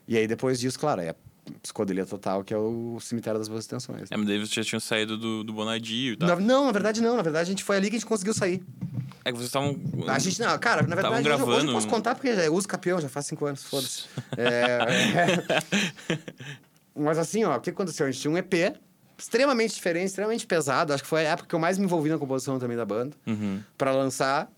E aí, depois disso, claro, é a psicodelia total, que é o Cemitério das Boas Intenções. É, mas daí você já tinha saído do, do Bonadio e tal. Na, não, na verdade não. Na verdade, a gente foi ali que a gente conseguiu sair. É que vocês estavam. A gente não, cara, na verdade, hoje, hoje eu posso contar porque eu uso campeão, já faz cinco anos, foda-se. É, Mas assim, ó, o que aconteceu? A gente tinha um EP extremamente diferente, extremamente pesado. Acho que foi a época que eu mais me envolvi na composição também da banda. Uhum. Pra lançar.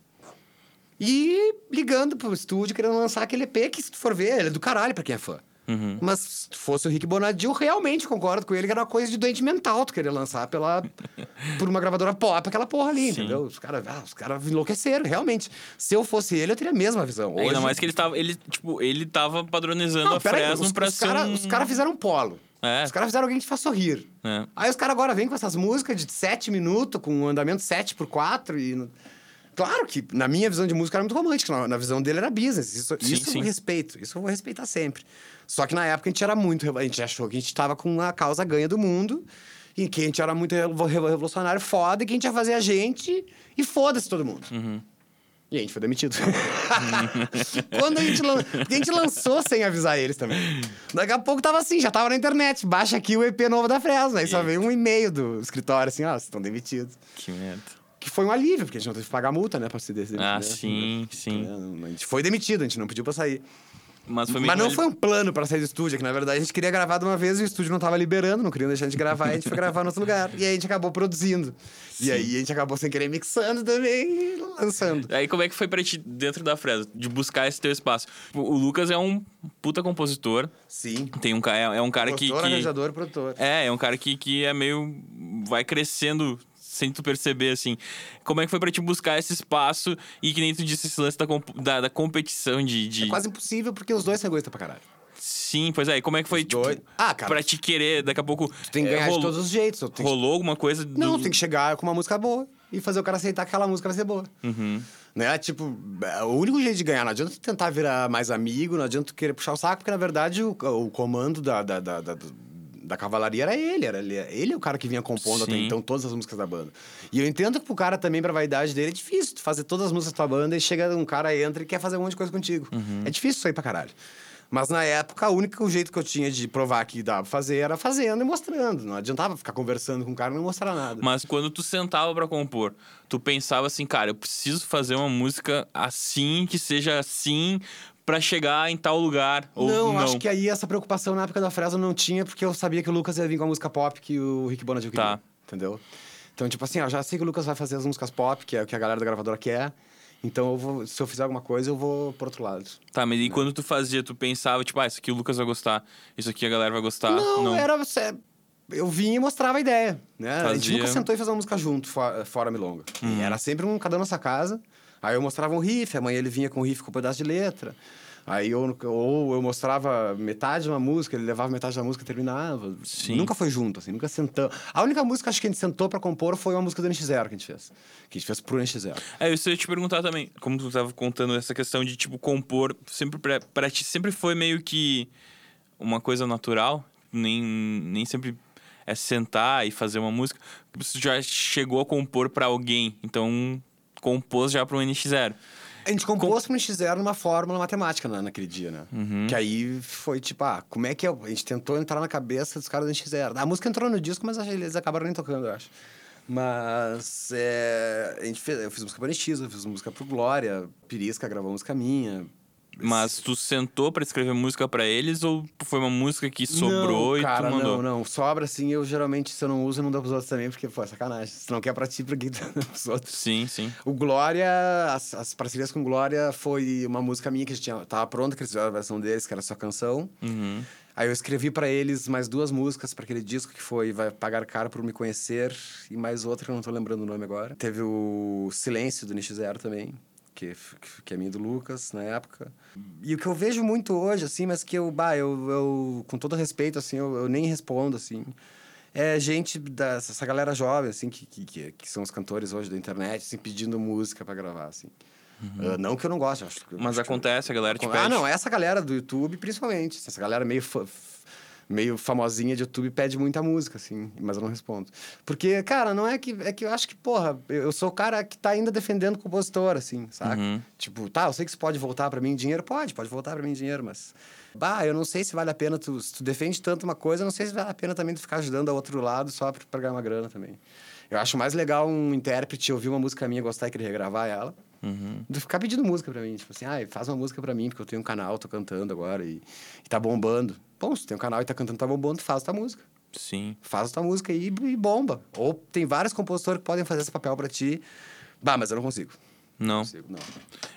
E ligando pro estúdio, querendo lançar aquele EP que, se tu for ver, ele é do caralho pra quem é fã. Uhum. Mas se fosse o Rick Bonadil, realmente concordo com ele que era uma coisa de doente mental tu querer lançar pela, por uma gravadora pop, aquela porra ali, Sim. entendeu? Os caras ah, os cara enlouqueceram, realmente. Se eu fosse ele, eu teria a mesma visão. Hoje, Ainda mais que ele tava. Ele, tipo, ele tava padronizando não, a Fresno os, pra os ser. cara- um... os caras fizeram um polo. É. Os caras fizeram alguém que te faz sorrir. É. Aí os caras agora vêm com essas músicas de 7 minutos, com um andamento 7 por 4 e... Claro que, na minha visão de música, era muito romântico. Na, na visão dele era business. Isso, Sim, isso sim. eu respeito. Isso eu vou respeitar sempre. Só que na época a gente era muito... A gente achou que a gente tava com a causa ganha do mundo e que a gente era muito revo- revo- revolucionário foda e que a gente ia fazer a gente e foda-se todo mundo. Uhum. E a gente foi demitido. Quando a gente, lan... A gente lançou sem avisar eles também. Daqui a pouco tava assim, já tava na internet. Baixa aqui o EP novo da Fresno. Aí só veio um e-mail do escritório assim, ó, vocês estão demitidos. Que merda. Que foi um alívio, porque a gente não teve que pagar multa, né, pra se demitir. Ah, né? sim, sim. É, A gente foi demitido, a gente não pediu pra sair. Mas foi Mas não que foi um plano pra sair do estúdio, é que na verdade a gente queria gravar de uma vez e o estúdio não tava liberando, não queriam deixar a gente gravar, e a gente foi gravar no outro lugar. E aí a gente acabou produzindo. E aí a gente acabou sem querer mixando também e lançando. Aí como é que foi pra ti dentro da Fresno? De buscar esse teu espaço? O Lucas é um puta compositor. Sim. Tem um, é, é um cara que. Produtor, que- arranjador, produtor. É, é um cara que, que é meio. vai crescendo sem tu perceber, assim. Como é que foi pra te buscar esse espaço e que nem tu disse esse lance da, da, da competição de. de... É quase impossível porque os dois se egoístas pra caralho. Sim, pois é. E como é que foi, tipo, dois- Ah, cara. pra te querer, daqui a pouco. Tu tem que é, ganhar de rolou- todos os jeitos. Rolou alguma coisa. do- Não, tem que chegar com uma música boa e fazer o cara aceitar que aquela música vai ser boa. Uhum. Né? Tipo, é, o único jeito de ganhar, não adianta tentar virar mais amigo, não adianta querer puxar o saco, porque na verdade o, o comando da, da, da, da, da cavalaria era ele, era ele, ele é o cara que vinha compondo até Sim. então todas as músicas da banda. E eu entendo que pro cara também, pra vaidade dele, é difícil fazer todas as músicas da tua banda e chega um cara, entra e quer fazer um monte de coisa contigo. Uhum. É difícil isso aí pra caralho. Mas na época, o único jeito que eu tinha de provar que dava pra fazer era fazendo e mostrando. Não adiantava ficar conversando com o cara e não mostrar nada. Mas quando tu sentava pra compor, tu pensava assim, cara, eu preciso fazer uma música assim, que seja assim, pra chegar em tal lugar. Ou não, não, acho que aí essa preocupação na época da Fresno não tinha, porque eu sabia que o Lucas ia vir com a música pop que o Rick Bonadil queria. Tá. Entendeu? Então, tipo assim, ó, já sei que o Lucas vai fazer as músicas pop, que é o que a galera da gravadora quer. Então, eu vou, se eu fizer alguma coisa, eu vou pro outro lado. Tá, mas e quando tu fazia, tu pensava, tipo, ah, isso aqui o Lucas vai gostar, isso aqui a galera vai gostar. não, era... você- Eu vinha e mostrava a ideia, né? A gente Fazia. Nunca sentou e fez uma música junto, fora, Milonga. E era sempre um cada um na nossa casa. Aí eu mostrava um riff, amanhã ele vinha com um riff com um pedaço de letra. Aí eu, ou eu mostrava metade de uma música, ele levava metade da música e terminava. Sim. Nunca foi junto, assim, nunca sentamos. A única música acho que a gente sentou pra compor foi uma música do NX0 que a gente fez. Que a gente fez pro NX0. É, isso eu ia te perguntar também, como tu tava contando essa questão de, tipo, compor, sempre pra, pra ti sempre foi meio que uma coisa natural, nem, nem sempre é sentar e fazer uma música. Você já chegou a compor pra alguém, então compôs já pro NX0. A gente compôs pro NX0 numa fórmula matemática na, naquele dia, né? Uhum. Que aí foi tipo, ah, como é que é? A gente tentou entrar na cabeça dos caras do NX0. A música entrou no disco, mas eles acabaram nem tocando, eu acho. Mas é, a gente fez, eu fiz música pro NX, eu fiz música pro Glória, Pirisca gravou música minha. Mas tu sentou pra escrever música pra eles ou foi uma música que sobrou não, e cara, tu mandou? Não, não. Sobra assim, eu geralmente, se eu não uso, eu não dou pros outros também, porque, pô, é sacanagem. Se não quer pra ti, pra quem dá pros outros? Sim, sim. O Glória, as, as parcerias com Glória foi uma música minha que a gente tinha, tava pronta, que eles fizeram a versão deles, que era só canção. Uhum. Aí eu escrevi pra eles mais duas músicas pra aquele disco que foi Vai Pagar Caro por Me Conhecer e mais outra que eu não tô lembrando o nome agora. Teve o Silêncio do Nicho Zero também, que, que é minha do Lucas na época. E o que eu vejo muito hoje, assim, mas que eu, bah, eu, eu com todo respeito, assim, eu, eu nem respondo, assim. É gente dessa essa galera jovem, assim, que, que, que, que são os cantores hoje da internet, assim, pedindo música pra gravar, assim. Ah, não que eu não goste, acho que... Mas acho que- acontece, a galera te ah, pede. não, essa galera do YouTube, principalmente. Essa galera meio. fã- meio famosinha de YouTube pede muita música, assim, mas eu não respondo. Porque, cara, não é que. É que eu acho que, porra, eu sou o cara que tá ainda defendendo o compositor, assim, saca? Uhum. Tipo, tá, eu sei que isso pode voltar para mim em dinheiro, pode, pode voltar para mim em dinheiro, mas. Bah, eu não sei se vale a pena tu. Se tu defende tanto uma coisa, eu não sei se vale a pena também tu ficar ajudando ao outro lado só pra, ganhar uma grana também. Eu acho mais legal um intérprete ouvir uma música minha, gostar e querer regravar ela, Uhum. do que ficar pedindo música pra mim. Tipo assim, ah, faz uma música pra mim, porque eu tenho um canal, tô cantando agora e, e tá bombando. Bom, se tem um canal e tá cantando, tá bombando, faz tua música. Sim. Faz a tua música aí e bomba. Ou tem vários compositores que podem fazer esse papel pra ti. Bah, mas eu não consigo. Não. Não.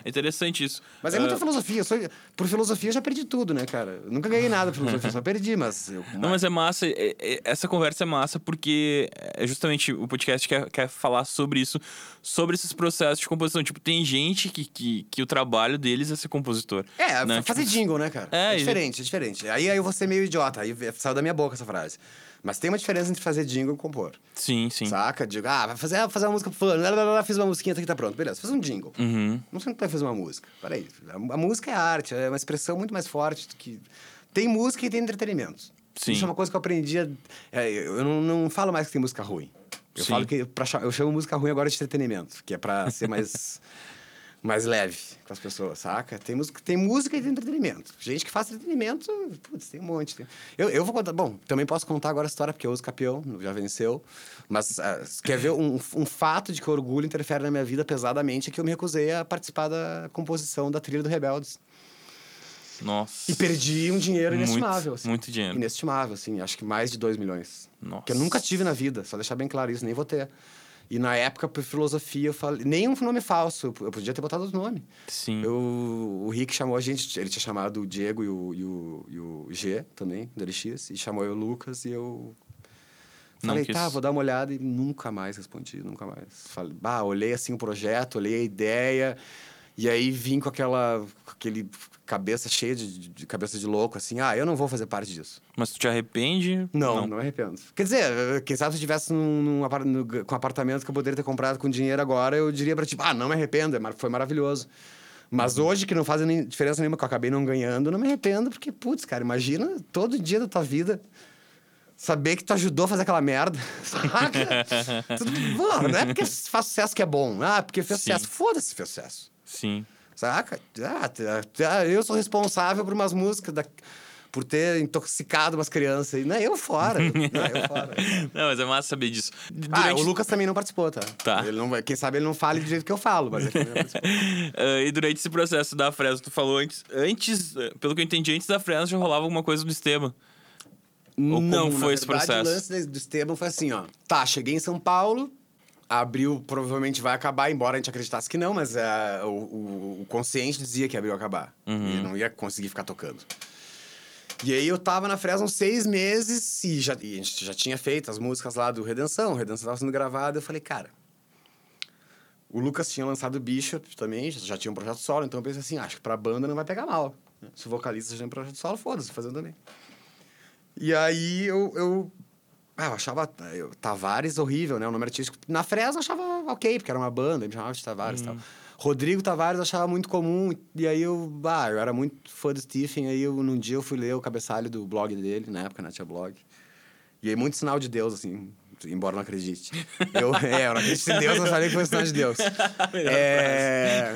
É interessante isso. Mas é muita filosofia. Eu sou... Por filosofia eu já perdi tudo, né, cara? Eu nunca ganhei nada por filosofia, só perdi, mas. Eu... Não, mas é massa. é- é- essa conversa é massa porque é justamente o podcast quer, quer falar sobre isso, sobre esses processos de composição. Tipo, tem gente que, que, que o trabalho deles é ser compositor. É, né? fazer Tipo, jingle, né, cara? É, É, diferente, é diferente. Aí, aí eu vou ser meio idiota, aí saiu da minha boca essa frase. Mas tem uma diferença entre fazer jingle e compor. Sim, sim. Saca? Digo, ah, vai fazer, fazer uma música pro fulano, lá, lá, lá, fiz uma musiquinha, tá aqui, tá pronto. Beleza, faz um jingle. Uhum. Não sei tu vai fazer uma música. Peraí, a, a música é arte, é uma expressão muito mais forte do que... Tem música e tem entretenimento. Sim. Isso é uma coisa que eu aprendi. a- é, eu não, não falo mais que tem música ruim. Eu Sim. falo que pra, eu chamo música ruim agora de entretenimento, que é pra ser mais, mais leve com as pessoas, saca? Tem música, tem música e tem entretenimento. Gente que faz entretenimento, putz, tem um monte. Tem- Eu, eu vou contar. Bom, também posso contar agora a história, porque eu uso campeão, já venceu. Mas ah, quer ver um, um fato de que o orgulho interfere na minha vida pesadamente é que eu me recusei a participar da composição da trilha do Rebeldes. Nossa. E perdi um dinheiro Muito, inestimável. assim. muito dinheiro. Inestimável, assim. Acho que mais de 2 milhões. Nossa. Que eu nunca tive na vida, só deixar bem claro isso, nem vou ter. E na época, por filosofia, eu falei. Nenhum nome falso, eu podia ter botado outro nome. Sim. Eu, o Rick chamou a gente, ele tinha chamado o Diego e o, e o, e o G também, do LX, e chamou eu o Lucas, e eu. Falei, tá, vou dar uma olhada e nunca mais respondi, nunca mais. Falei, bah, olhei assim o projeto, olhei a ideia, e aí vim com aquela. com aquele cabeça cheia de, de cabeça de louco, assim, ah, eu não vou fazer parte disso. Mas tu te arrepende? Não, não, me arrependo. Quer dizer, quem sabe se eu tivesse num, num apar- no- com um apartamento que eu poderia ter comprado com dinheiro agora, eu diria pra ti, ah, não me arrependo, é foi maravilhoso. Mas hoje, que não faz nem diferença nenhuma, que eu acabei não ganhando, não me arrependo, porque, putz, cara, imagina todo dia da tua vida saber que tu ajudou a fazer aquela merda. Saca? Tudo, Pô, não é porque faz sucesso que é bom. Ah, porque fez Sim. sucesso. Foda-se se fez sucesso. Sim. Saca? Ah, t- ah, eu sou responsável por umas músicas, da- por ter intoxicado umas crianças. aí. Não é eu fora. não é eu fora. Não, mas é massa saber disso. Ah, Durante- o Lucas também não participou, tá? Tá. Ele não, quem sabe ele não fale do jeito que eu falo, mas ele também não participou. Ah, e durante esse processo da Fresno, tu falou antes, antes, eh, pelo que eu entendi, antes da Fresno já rolava alguma coisa do Esteban. Ou Não como foi esse processo? O lance do Esteban foi assim, ó. Tá, cheguei em São Paulo, abril provavelmente vai acabar, embora a gente acreditasse que não, mas é, o, o- consciente dizia que abril ia acabar. Uhum. E não ia conseguir ficar tocando. E aí eu tava na Fresno uns seis meses e, já, e a gente já tinha feito as músicas lá do Redenção, Redenção tava sendo gravado, eu falei, cara. O Lucas tinha lançado o Bishop também, já, já tinha um projeto solo, então eu pensei assim, acho que pra banda não vai pegar mal. né? Se o vocalista já tem um projeto solo, foda-se, fazendo também. E aí eu, eu, ah, eu achava eu, Tavares horrível, né? O nome artístico. Na Fresno eu achava ok, porque era uma banda, me chamava de Tavares e tal. Rodrigo Tavares eu achava muito comum, e aí eu, ah, eu era muito fã do Stephen, aí eu, num dia eu fui ler o cabeçalho do blog dele, na época, né, tinha blog. E aí muito sinal de Deus, assim, embora não acredite. Eu, é, eu não acredito em Deus, mas falei que foi sinal de Deus. É,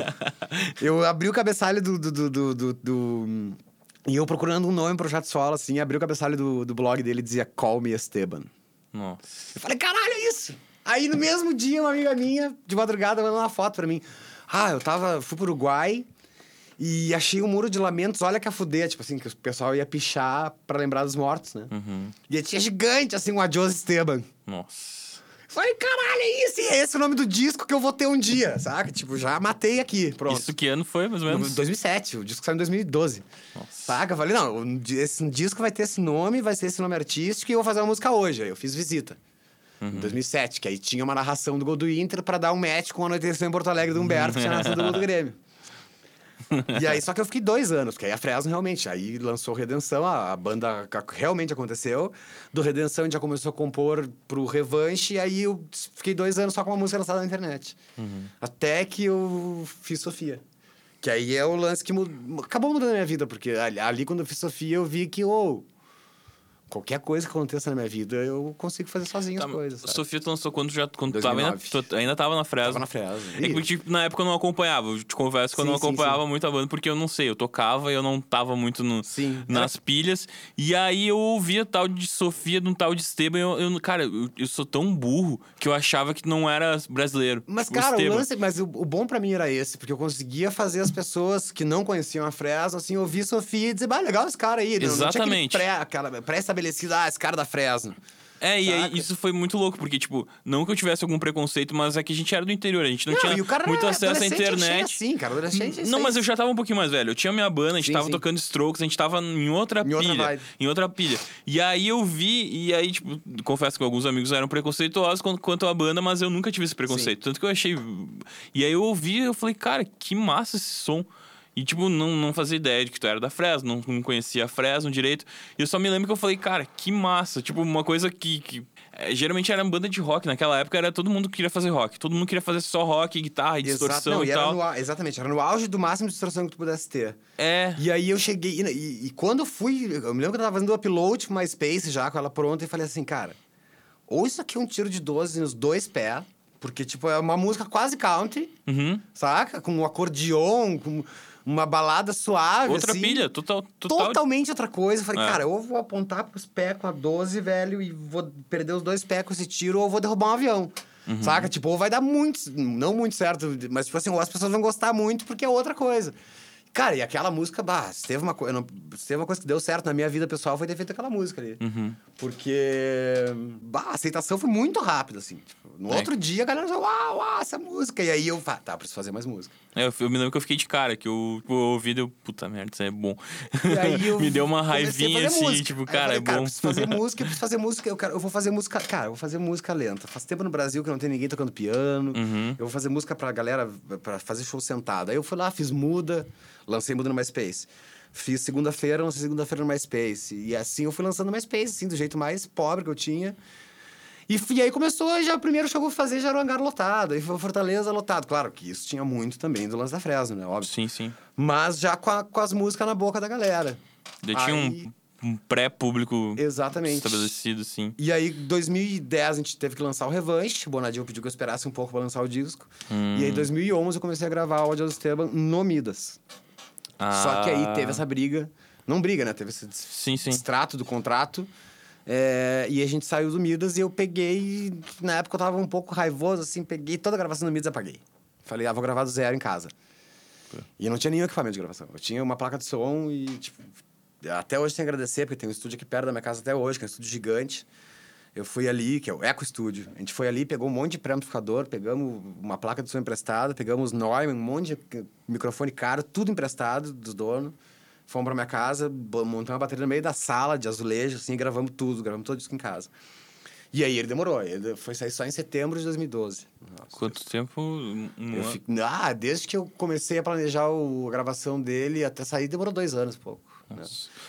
eu abri o cabeçalho do, do, do, do, do- do- E eu procurando um nome pro projeto solo, assim, abri o cabeçalho do, do blog dele e dizia Call Me Esteban. Nossa. Eu falei, caralho, é isso! Aí no mesmo dia, uma amiga minha, de madrugada, mandou uma foto pra mim. Ah, eu tava. fui pro Uruguai e achei um muro de lamentos, olha que a fuder, tipo assim, que o pessoal ia pichar pra lembrar dos mortos, né? Uhum. E tinha gigante, assim, um Adios Esteban. Nossa. Falei, caralho, é isso! É esse o nome do disco que eu vou ter um dia, saca? Tipo, já matei aqui, pronto. Isso que ano foi, mais ou menos? 2007, o disco saiu em 2012. Nossa. Saca? Eu falei, não, esse disco vai ter esse nome, vai ser esse nome artístico e eu vou fazer uma música hoje. Aí eu fiz visita. Em 2007, que aí tinha uma narração do gol do Inter pra dar um match com a anoiteção em Porto Alegre do Humberto, que tinha narração do gol do Grêmio. E aí, só que eu fiquei dois anos, porque aí a Fresno realmente, aí lançou Redenção, a, a banda realmente aconteceu. Do Redenção a gente já começou a compor pro Revanche, e aí eu fiquei dois anos só com uma música lançada na internet. Até que eu fiz Sofia. Que aí é o lance que acabou mudando a minha vida, porque ali, ali quando eu fiz Sofia eu vi que, ô, qualquer coisa que aconteça na minha vida, eu consigo fazer sozinho Tá, as coisas. Sabe? Sofia, tu lançou quando, já, quando tava ainda, 2009. tu ainda tava na Fresno. Tava na. É que, tipo, na época eu não acompanhava. Eu te confesso que eu Sim, não sim, acompanhava muito a banda, porque eu não sei, eu tocava e eu não tava muito no, Sim. nas pilhas. E aí eu ouvia tal de Sofia, de um tal de Esteban. Eu, eu- cara, eu, eu sou tão burro que eu achava que não era brasileiro. Mas, cara, o Esteban. lance. Mas o, o bom pra mim era esse, porque eu conseguia fazer as pessoas que não conheciam a Fresno, assim, ouvir Sofia e dizer, bah, legal esse cara aí. Não- Não, tinha Exatamente. aquele pré, aquela pré-estabelecido, ah, esse cara da Fresno. É, e aí isso foi muito louco, porque, tipo, não que eu tivesse algum preconceito, mas é que a gente era do interior, a gente não, tinha e o cara muito acesso à internet. Assim, cara, adolescente, é Não, mas eu já tava um pouquinho mais velho. Eu tinha minha banda, a gente Sim, tava sim. tocando strokes, a gente tava em outra Em outra pilha. vibe. em outra pilha. E aí eu vi, e aí, tipo, confesso que alguns amigos eram preconceituosos quanto, à banda, mas eu nunca tive esse preconceito. Tanto que eu achei. E aí eu ouvi eu falei, cara, que massa esse som. E, tipo, não, não fazia ideia de que tu era da Fresno, não, não conhecia a Fresno direito. E eu só me lembro que eu falei, cara, que massa. Tipo, uma coisa que. que é, geralmente era banda de rock. Naquela época era todo mundo queria fazer rock. Todo mundo queria fazer só rock, guitarra e distorção não, e tal. no exatamente, era no auge do máximo de distorção que tu pudesse ter. É. E aí eu cheguei. E, e- e quando eu fui. Eu me lembro que eu tava fazendo o upload pro MySpace já, com ela pronta, e falei assim, cara, ou isso aqui é um tiro de 12 nos dois pés, porque, tipo, é uma música quase country, Uhum. saca? Com um acordeon, com uma balada suave. Outra assim. pilha, total. total Totalmente outra coisa. Eu Falei, É. cara, ou eu vou apontar pros pés com a 12, velho, e vou perder os dois pés com esse tiro, ou vou derrubar um avião. Uhum. Saca? Tipo, ou vai dar muito, não muito certo, mas tipo assim, as pessoas vão gostar muito porque é outra coisa. Cara, e aquela música, bah, se teve uma, co... não- se teve uma coisa que deu certo na minha vida pessoal foi ter feito aquela música ali. Uhum. Porque, bah, a aceitação foi muito rápida, assim. Tipo, no É. outro dia a galera já, uau, uau, essa música. E aí eu, falei, tá, preciso fazer mais música. É, eu, eu me lembro que eu fiquei de cara, que eu, tipo, eu ouvi e puta merda, isso é bom. Me deu uma raivinha assim, música. tipo, cara, falei, é cara, bom. preciso fazer música, eu preciso fazer música, eu, quero, eu vou fazer música, cara, eu vou fazer música lenta. Faz tempo no Brasil que não tem ninguém tocando piano. Uhum. Eu vou fazer música pra galera, pra fazer show sentado. Aí eu fui lá, fiz muda, lancei muda no MySpace. Fiz segunda-feira, lancei segunda-feira no MySpace. E assim eu fui lançando no MySpace, assim, do jeito mais pobre que eu tinha. E, e aí começou, já o primeiro eu fui fazer já era o hangar lotado, aí foi Fortaleza lotado. Claro que isso tinha muito também do lance da Fresno, né? Óbvio. Sim, sim. Mas já com, a- com as músicas na boca da galera. Eu tinha Aí- um, um pré-público Exatamente. estabelecido, assim. E aí, em 2010, a gente teve que lançar o Revanche. O Bonadinho pediu que eu esperasse um pouco pra lançar o disco. Hum. E aí, em 2011, eu comecei a gravar o Audio do Esteban no Midas. Só que aí Ah, teve essa briga. Não briga, né? Teve esse Sim, sim. extrato do contrato. É, e a gente saiu do Midas e eu peguei. Na época eu tava um pouco raivoso, assim, peguei toda a gravação do Midas e apaguei. Falei, ah, vou gravar do zero em casa. E eu não tinha nenhum equipamento de gravação. Eu tinha uma placa de som e, tipo, até hoje tenho que agradecer, porque tem um estúdio aqui perto da minha casa até hoje, que é um estúdio gigante. Eu fui ali, que é o Eco Studio. A gente foi ali, pegou um monte de pré-amplificador, pegamos uma placa de som emprestada, pegamos Neumann, um monte de microfone caro, tudo emprestado dos donos. Fomos pra minha casa, montamos uma bateria no meio da sala de azulejo, assim, e gravamos tudo, gravamos todo isso em casa. E aí ele demorou, ele foi sair só em setembro de 2012. Nossa, Quanto tempo? Um eu fico- Ah, desde que eu comecei a planejar o- a gravação dele até sair, demorou dois anos e pouco. né?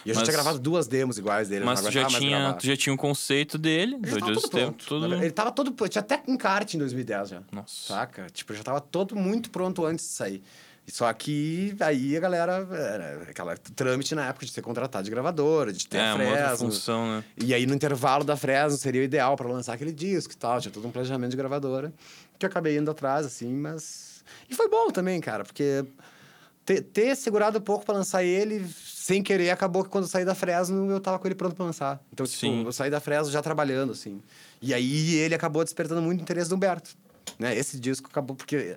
E eu já Mas- tinha gravado duas demos iguais dele, eu Mas tu já, tinha, tu já tinha um conceito dele, Ele do Deus todo tempo, tudo... Ele tava todo... Eu tinha até encarte em 2010 já. Nossa. Saca? Tipo, já tava todo muito pronto antes de sair. Só que aí a galera... Era aquela trâmite na época de ser contratado de gravadora, de ter É, a uma outra Fresno. função, né? E aí, no intervalo da Fresno, seria o ideal para lançar aquele disco e tal. Tinha todo um planejamento de gravadora. Que eu acabei indo atrás, assim, mas... E foi bom também, cara, porque... Ter, ter segurado um pouco para lançar ele, sem querer, acabou que quando eu saí da Fresno, eu tava com ele pronto para lançar. Então, tipo, Sim. eu saí da Fresno já trabalhando, assim. E aí, ele acabou despertando muito interesse do Humberto. Né? Esse disco acabou porque...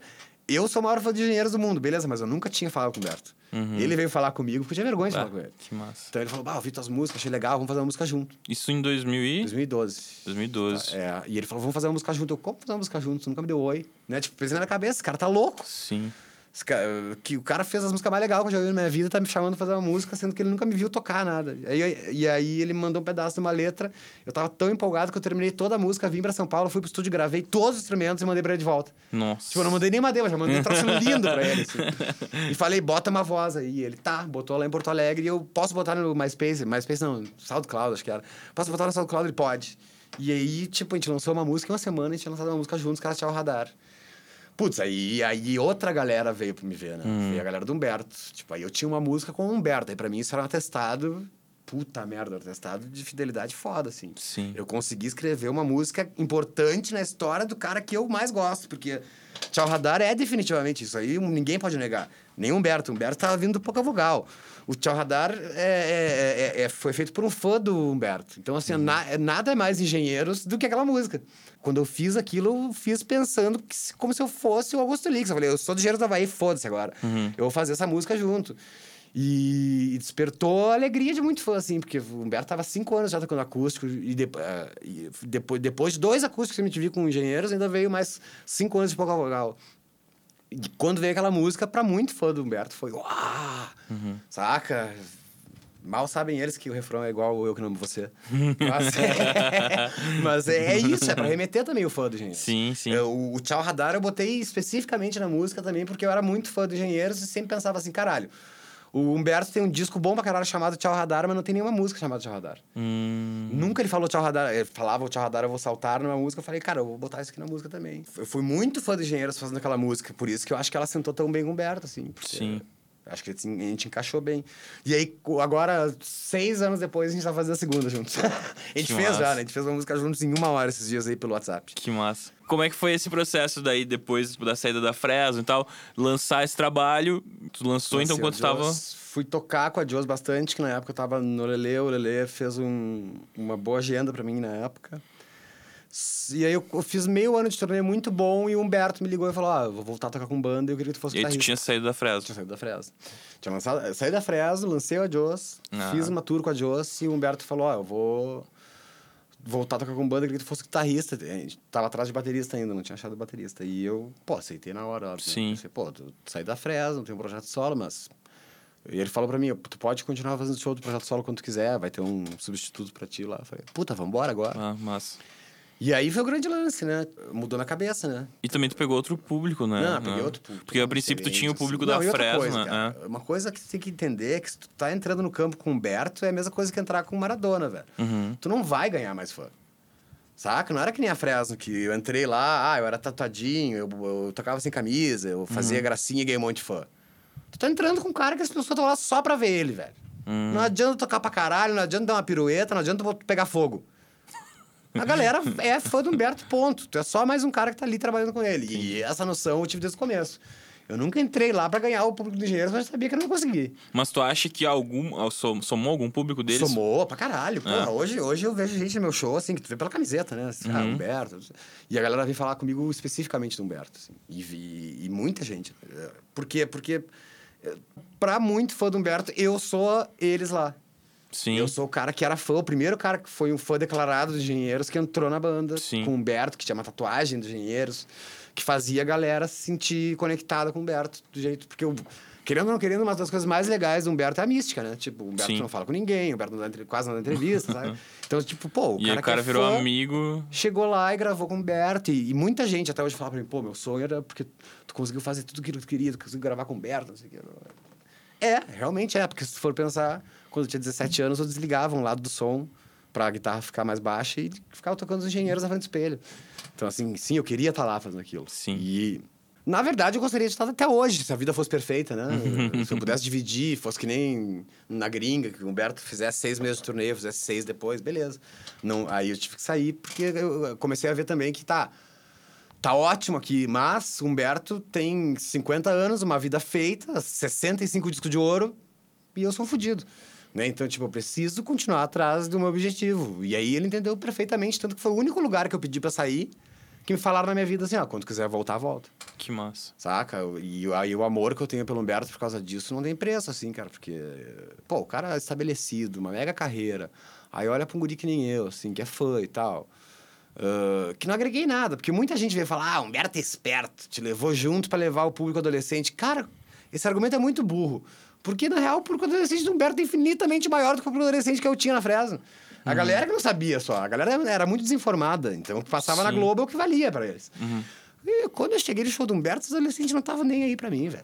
Eu sou o maior fã de engenheiros do mundo, beleza? Mas eu nunca tinha falado com o Humberto. Uhum. Ele veio falar comigo porque eu tinha vergonha de Ah, falar com ele. que massa. Então ele falou, bah, eu vi tuas músicas, achei legal, vamos fazer uma música junto. Isso em 2000 e... 2012. 2012. É, e ele falou, vamos fazer uma música junto. Eu, como fazer uma música junto? Você nunca me deu oi. Né? Tipo, pensei na minha cabeça, esse cara tá louco. Sim. Que o cara fez as músicas mais legais que eu já vi na minha vida, tá me chamando pra fazer uma música, sendo que ele nunca me viu tocar nada. E aí, e aí ele me mandou um pedaço de uma letra. Eu tava tão empolgado que eu terminei toda a música, vim pra São Paulo, fui pro estúdio, gravei todos os instrumentos e mandei pra ele de volta. Nossa. Tipo, eu não mandei nem uma demo, já mandei um troço lindo pra ele, assim. E falei, bota uma voz aí. E ele, tá, botou lá em Porto Alegre e eu posso botar no MySpace, MySpace não, SoundCloud, acho que era. Posso botar no SoundCloud? Ele pode. E aí, tipo, a gente lançou uma música uma semana, a gente tinha lançado uma música juntos, os caras tinham o radar. Putz, aí, aí outra galera veio pra me ver, né? Veio a galera do Humberto. Tipo, aí eu tinha uma música com o Humberto. Aí pra mim isso era um atestado puta merda, atestado de fidelidade foda, assim. Sim. Eu consegui escrever uma música importante na história do cara que eu mais gosto, porque Tchau Radar é definitivamente isso aí, ninguém pode negar. Nem Humberto. Humberto tava vindo do Pouca Vogal. O Tchau Radar é, é, é, é, foi feito por um fã do Humberto. Então, assim, na, nada é mais engenheiros do que aquela música. Quando eu fiz aquilo, eu fiz pensando que, como se eu fosse o Augusto Lix. Eu falei, eu sou do Engenheiros da Havaí, foda-se agora. Eu vou fazer essa música junto. E despertou a alegria de muito fã, assim, porque o Humberto tava cinco anos já tocando acústico, e, de, uh, e depois, depois de dois acústicos que eu me tive com engenheiros, ainda veio mais cinco anos de pouca vogal. Quando veio aquela música, para muito fã do Humberto, foi uau! Uhum. Saca? Mal sabem eles que o refrão é igual eu que amo você. Mas, é, mas é, é, isso, é pra remeter também o fã do Engenheiros. Sim, sim. Eu, o Tchau Radar eu botei especificamente na música também, porque eu era muito fã do Engenheiros e sempre pensava assim, caralho, o Humberto tem um disco bom pra caralho chamado Tchau Radar, mas não tem nenhuma música chamada Tchau Radar. Hum. Nunca ele falou Tchau Radar. Ele falava Tchau Radar, eu vou saltar numa música. Eu falei, cara, eu vou botar isso aqui na música também. Eu fui muito fã de Engenheiros fazendo aquela música, por isso que eu acho que ela sentou tão bem com o Humberto, assim. Sim. Acho que a gente encaixou bem. E aí, agora, seis anos depois, a gente tá fazendo a segunda juntos. a gente Que fez massa. já, né? A gente fez uma música juntos em uma hora esses dias aí pelo WhatsApp. Que massa. Como é que foi esse processo daí, depois da saída da Fresno e tal? Lançar esse trabalho, tu lançou então Lancei quando a tu tava... Fui tocar com a Jos bastante, que na época eu tava no Lelê. O Lelê fez um, uma boa agenda pra mim na época. E aí eu, eu fiz meio ano de turnê muito bom e o Humberto me ligou e falou: Ah, eu vou voltar a tocar com banda e eu queria que tu fosse E aí tu tinha saído da Fresno. Tinha saído da Fresno. Tinha lançado, eu saí da Fresno, lancei a Jos, Ah. fiz uma tour com a Jos e o Humberto falou: Ó, eu vou voltar a tocar com banda, eu queria que tu fosse guitarrista. A gente tava atrás de baterista ainda, não tinha achado baterista. E eu, pô, aceitei na hora. óbvio? Sim. Pensei, pô, tu saí da Fresno, tem um projeto solo, mas. E ele falou pra mim: tu pode continuar fazendo show do projeto solo quando tu quiser, vai ter um substituto pra ti lá. Eu falei: puta, vambora agora. Ah, massa. E aí foi o grande lance, né? Mudou minha cabeça, né? E também tu pegou outro público, né? Não, peguei outro público. Porque a princípio tu tinha o público assim. da Não, Fresno, coisa, né? Uma coisa que você tem que entender é que se tu tá entrando no campo com o Humberto, é a mesma coisa que entrar com o Maradona, velho. Uhum. Tu não vai ganhar mais fã. Saca? Não era que nem a Fresno, que eu entrei lá, ah, eu era tatuadinho, eu, eu tocava sem camisa, eu fazia Uhum. gracinha e ganhei um monte de fã. Tu tá entrando com um cara que as pessoas estão lá só pra ver ele, velho. Hum. Não adianta tocar pra caralho, não adianta dar uma pirueta, não adianta tu pegar fogo. A galera é fã do Humberto, ponto. Tu é só mais um cara que tá ali trabalhando com ele. E essa noção eu tive desde o começo. Eu nunca entrei lá pra ganhar o público do engenheiro, mas eu sabia que eu não consegui. Mas tu acha que algum. som- Somou algum público deles? Somou pra caralho. Porra, É. hoje, hoje eu vejo gente no meu show, assim, que tu vê pela camiseta, né? Assim, Ah, Uhum. Humberto. E a galera vem falar comigo especificamente do Humberto, assim. E, vi- e muita gente. Por quê? Porque, é, pra muito fã do Humberto, eu sou eles lá. Sim. Eu sou o cara que era fã, o primeiro cara que foi um fã declarado dos Engenheiros que entrou na banda Sim. com o Humberto, que tinha uma tatuagem dos Engenheiros, que fazia a galera se sentir conectada com o Humberto do jeito. Porque, eu, querendo ou não querendo, uma das coisas mais legais do Humberto é a mística, né? Tipo, o Humberto Sim. não fala com ninguém, o Humberto não dá quase não dá entrevista, sabe? Então, tipo, pô, o E cara, aí o cara é virou fã, amigo. Chegou lá e gravou com o Humberto. E, e muita gente até hoje fala pra mim, pô, meu sonho era porque tu conseguiu fazer tudo que tu queria, tu conseguiu gravar com o Humberto, não sei o que. É, realmente é, porque se tu for pensar, quando eu tinha 17 anos, eu desligava um lado do som pra guitarra ficar mais baixa e ficava tocando os engenheiros na frente do espelho. Então, assim, sim, eu queria estar lá fazendo aquilo. Sim. E, na verdade, eu gostaria de estar até hoje, se a vida fosse perfeita, né? se eu pudesse dividir, fosse que nem na gringa, que o Humberto fizesse seis meses de turnê, eu fizesse seis depois, beleza. Não, aí eu tive que sair, porque eu comecei a ver também que tá tá ótimo aqui, mas Humberto tem 50 anos, uma vida feita, 65 discos de ouro, e eu sou um fudido. Né? Então, tipo, eu preciso continuar atrás do meu objetivo. E aí ele entendeu perfeitamente, tanto que foi o único lugar que eu pedi pra sair, que me falaram na minha vida assim, ó, quando quiser voltar, volta. Que massa. Saca? E aí o amor que eu tenho pelo Humberto por causa disso não tem preço, assim, cara. Porque, pô, o cara é estabelecido, uma mega carreira. Aí olha pra um guri que nem eu, assim, que é fã e tal. Ah, que não agreguei nada, porque muita gente veio falar, ah, Humberto é esperto, te levou junto pra levar o público adolescente. Cara, esse argumento é muito burro. Porque, na real, o público adolescente do Humberto é infinitamente maior do que o público adolescente que eu tinha na Fresno. A galera que não sabia só, a galera era muito desinformada. Então, o que passava na Sim. Globo é o que valia pra eles. E quando eu cheguei no show do Humberto, os adolescentes não estavam nem aí pra mim, velho.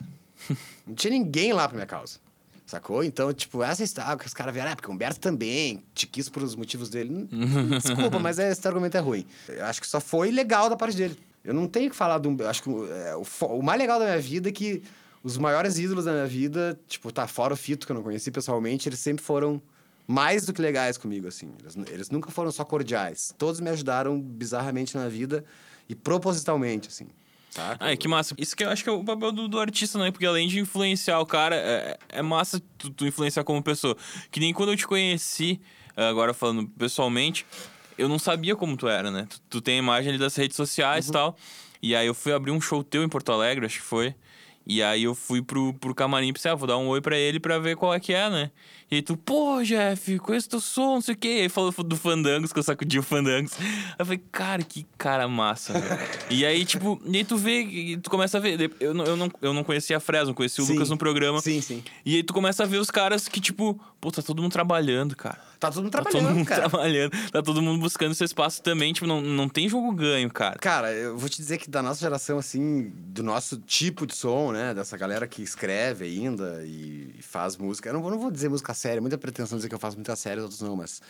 Não tinha ninguém lá pra minha causa. Sacou? Então, tipo, essa história que os caras vieram, ah, porque o Humberto também te quis por os motivos dele. Hum, Desculpa, mas esse argumento é ruim. Eu acho que só foi legal da parte dele. Eu não tenho que falar do. Acho que é, o, o mais legal da minha vida é que os maiores ídolos da minha vida, tipo, tá, fora o Fito, que eu não conheci pessoalmente, eles sempre foram mais do que legais comigo, assim. Eles, eles nunca foram só cordiais. Todos me ajudaram bizarramente na vida e propositalmente, assim. Saca? Ai, que massa. Isso que eu acho que é o papel do, do artista, né? Porque além de influenciar o cara, é, é massa tu, tu influenciar como pessoa. Que nem quando eu te conheci, agora falando pessoalmente, eu não sabia como tu era, né? Tu, tu tem a imagem ali das redes sociais e tal. E aí eu fui abrir um show teu em Porto Alegre, acho que foi. E aí eu fui pro, pro camarim e pensei, ah, vou dar um oi pra ele pra ver qual é que é, né? E aí tu, pô, Jeff, conheço teu som, não sei o quê. E aí falou do Fandangos, que eu sacudi o Fandangos. Aí eu falei, cara, que cara massa, velho. e aí, tipo, e aí tu vê, tu começa a ver. Eu, não- eu, não, eu não conhecia a Fresno, conheci o Sim. Lucas no programa. Sim, sim. E aí tu começa a ver os caras que, tipo, pô, tá todo mundo trabalhando, cara. Tá todo mundo Tá todo trabalhando, mundo cara. trabalhando, tá todo mundo buscando seu espaço também, tipo, não, não tem jogo ganho, cara. Cara, eu vou te dizer que da nossa geração, assim, do nosso tipo de som, né? Dessa galera que escreve ainda e faz música. Eu não vou, não vou dizer música séria, muita pretensão dizer que eu faço música séria, outros não, mas.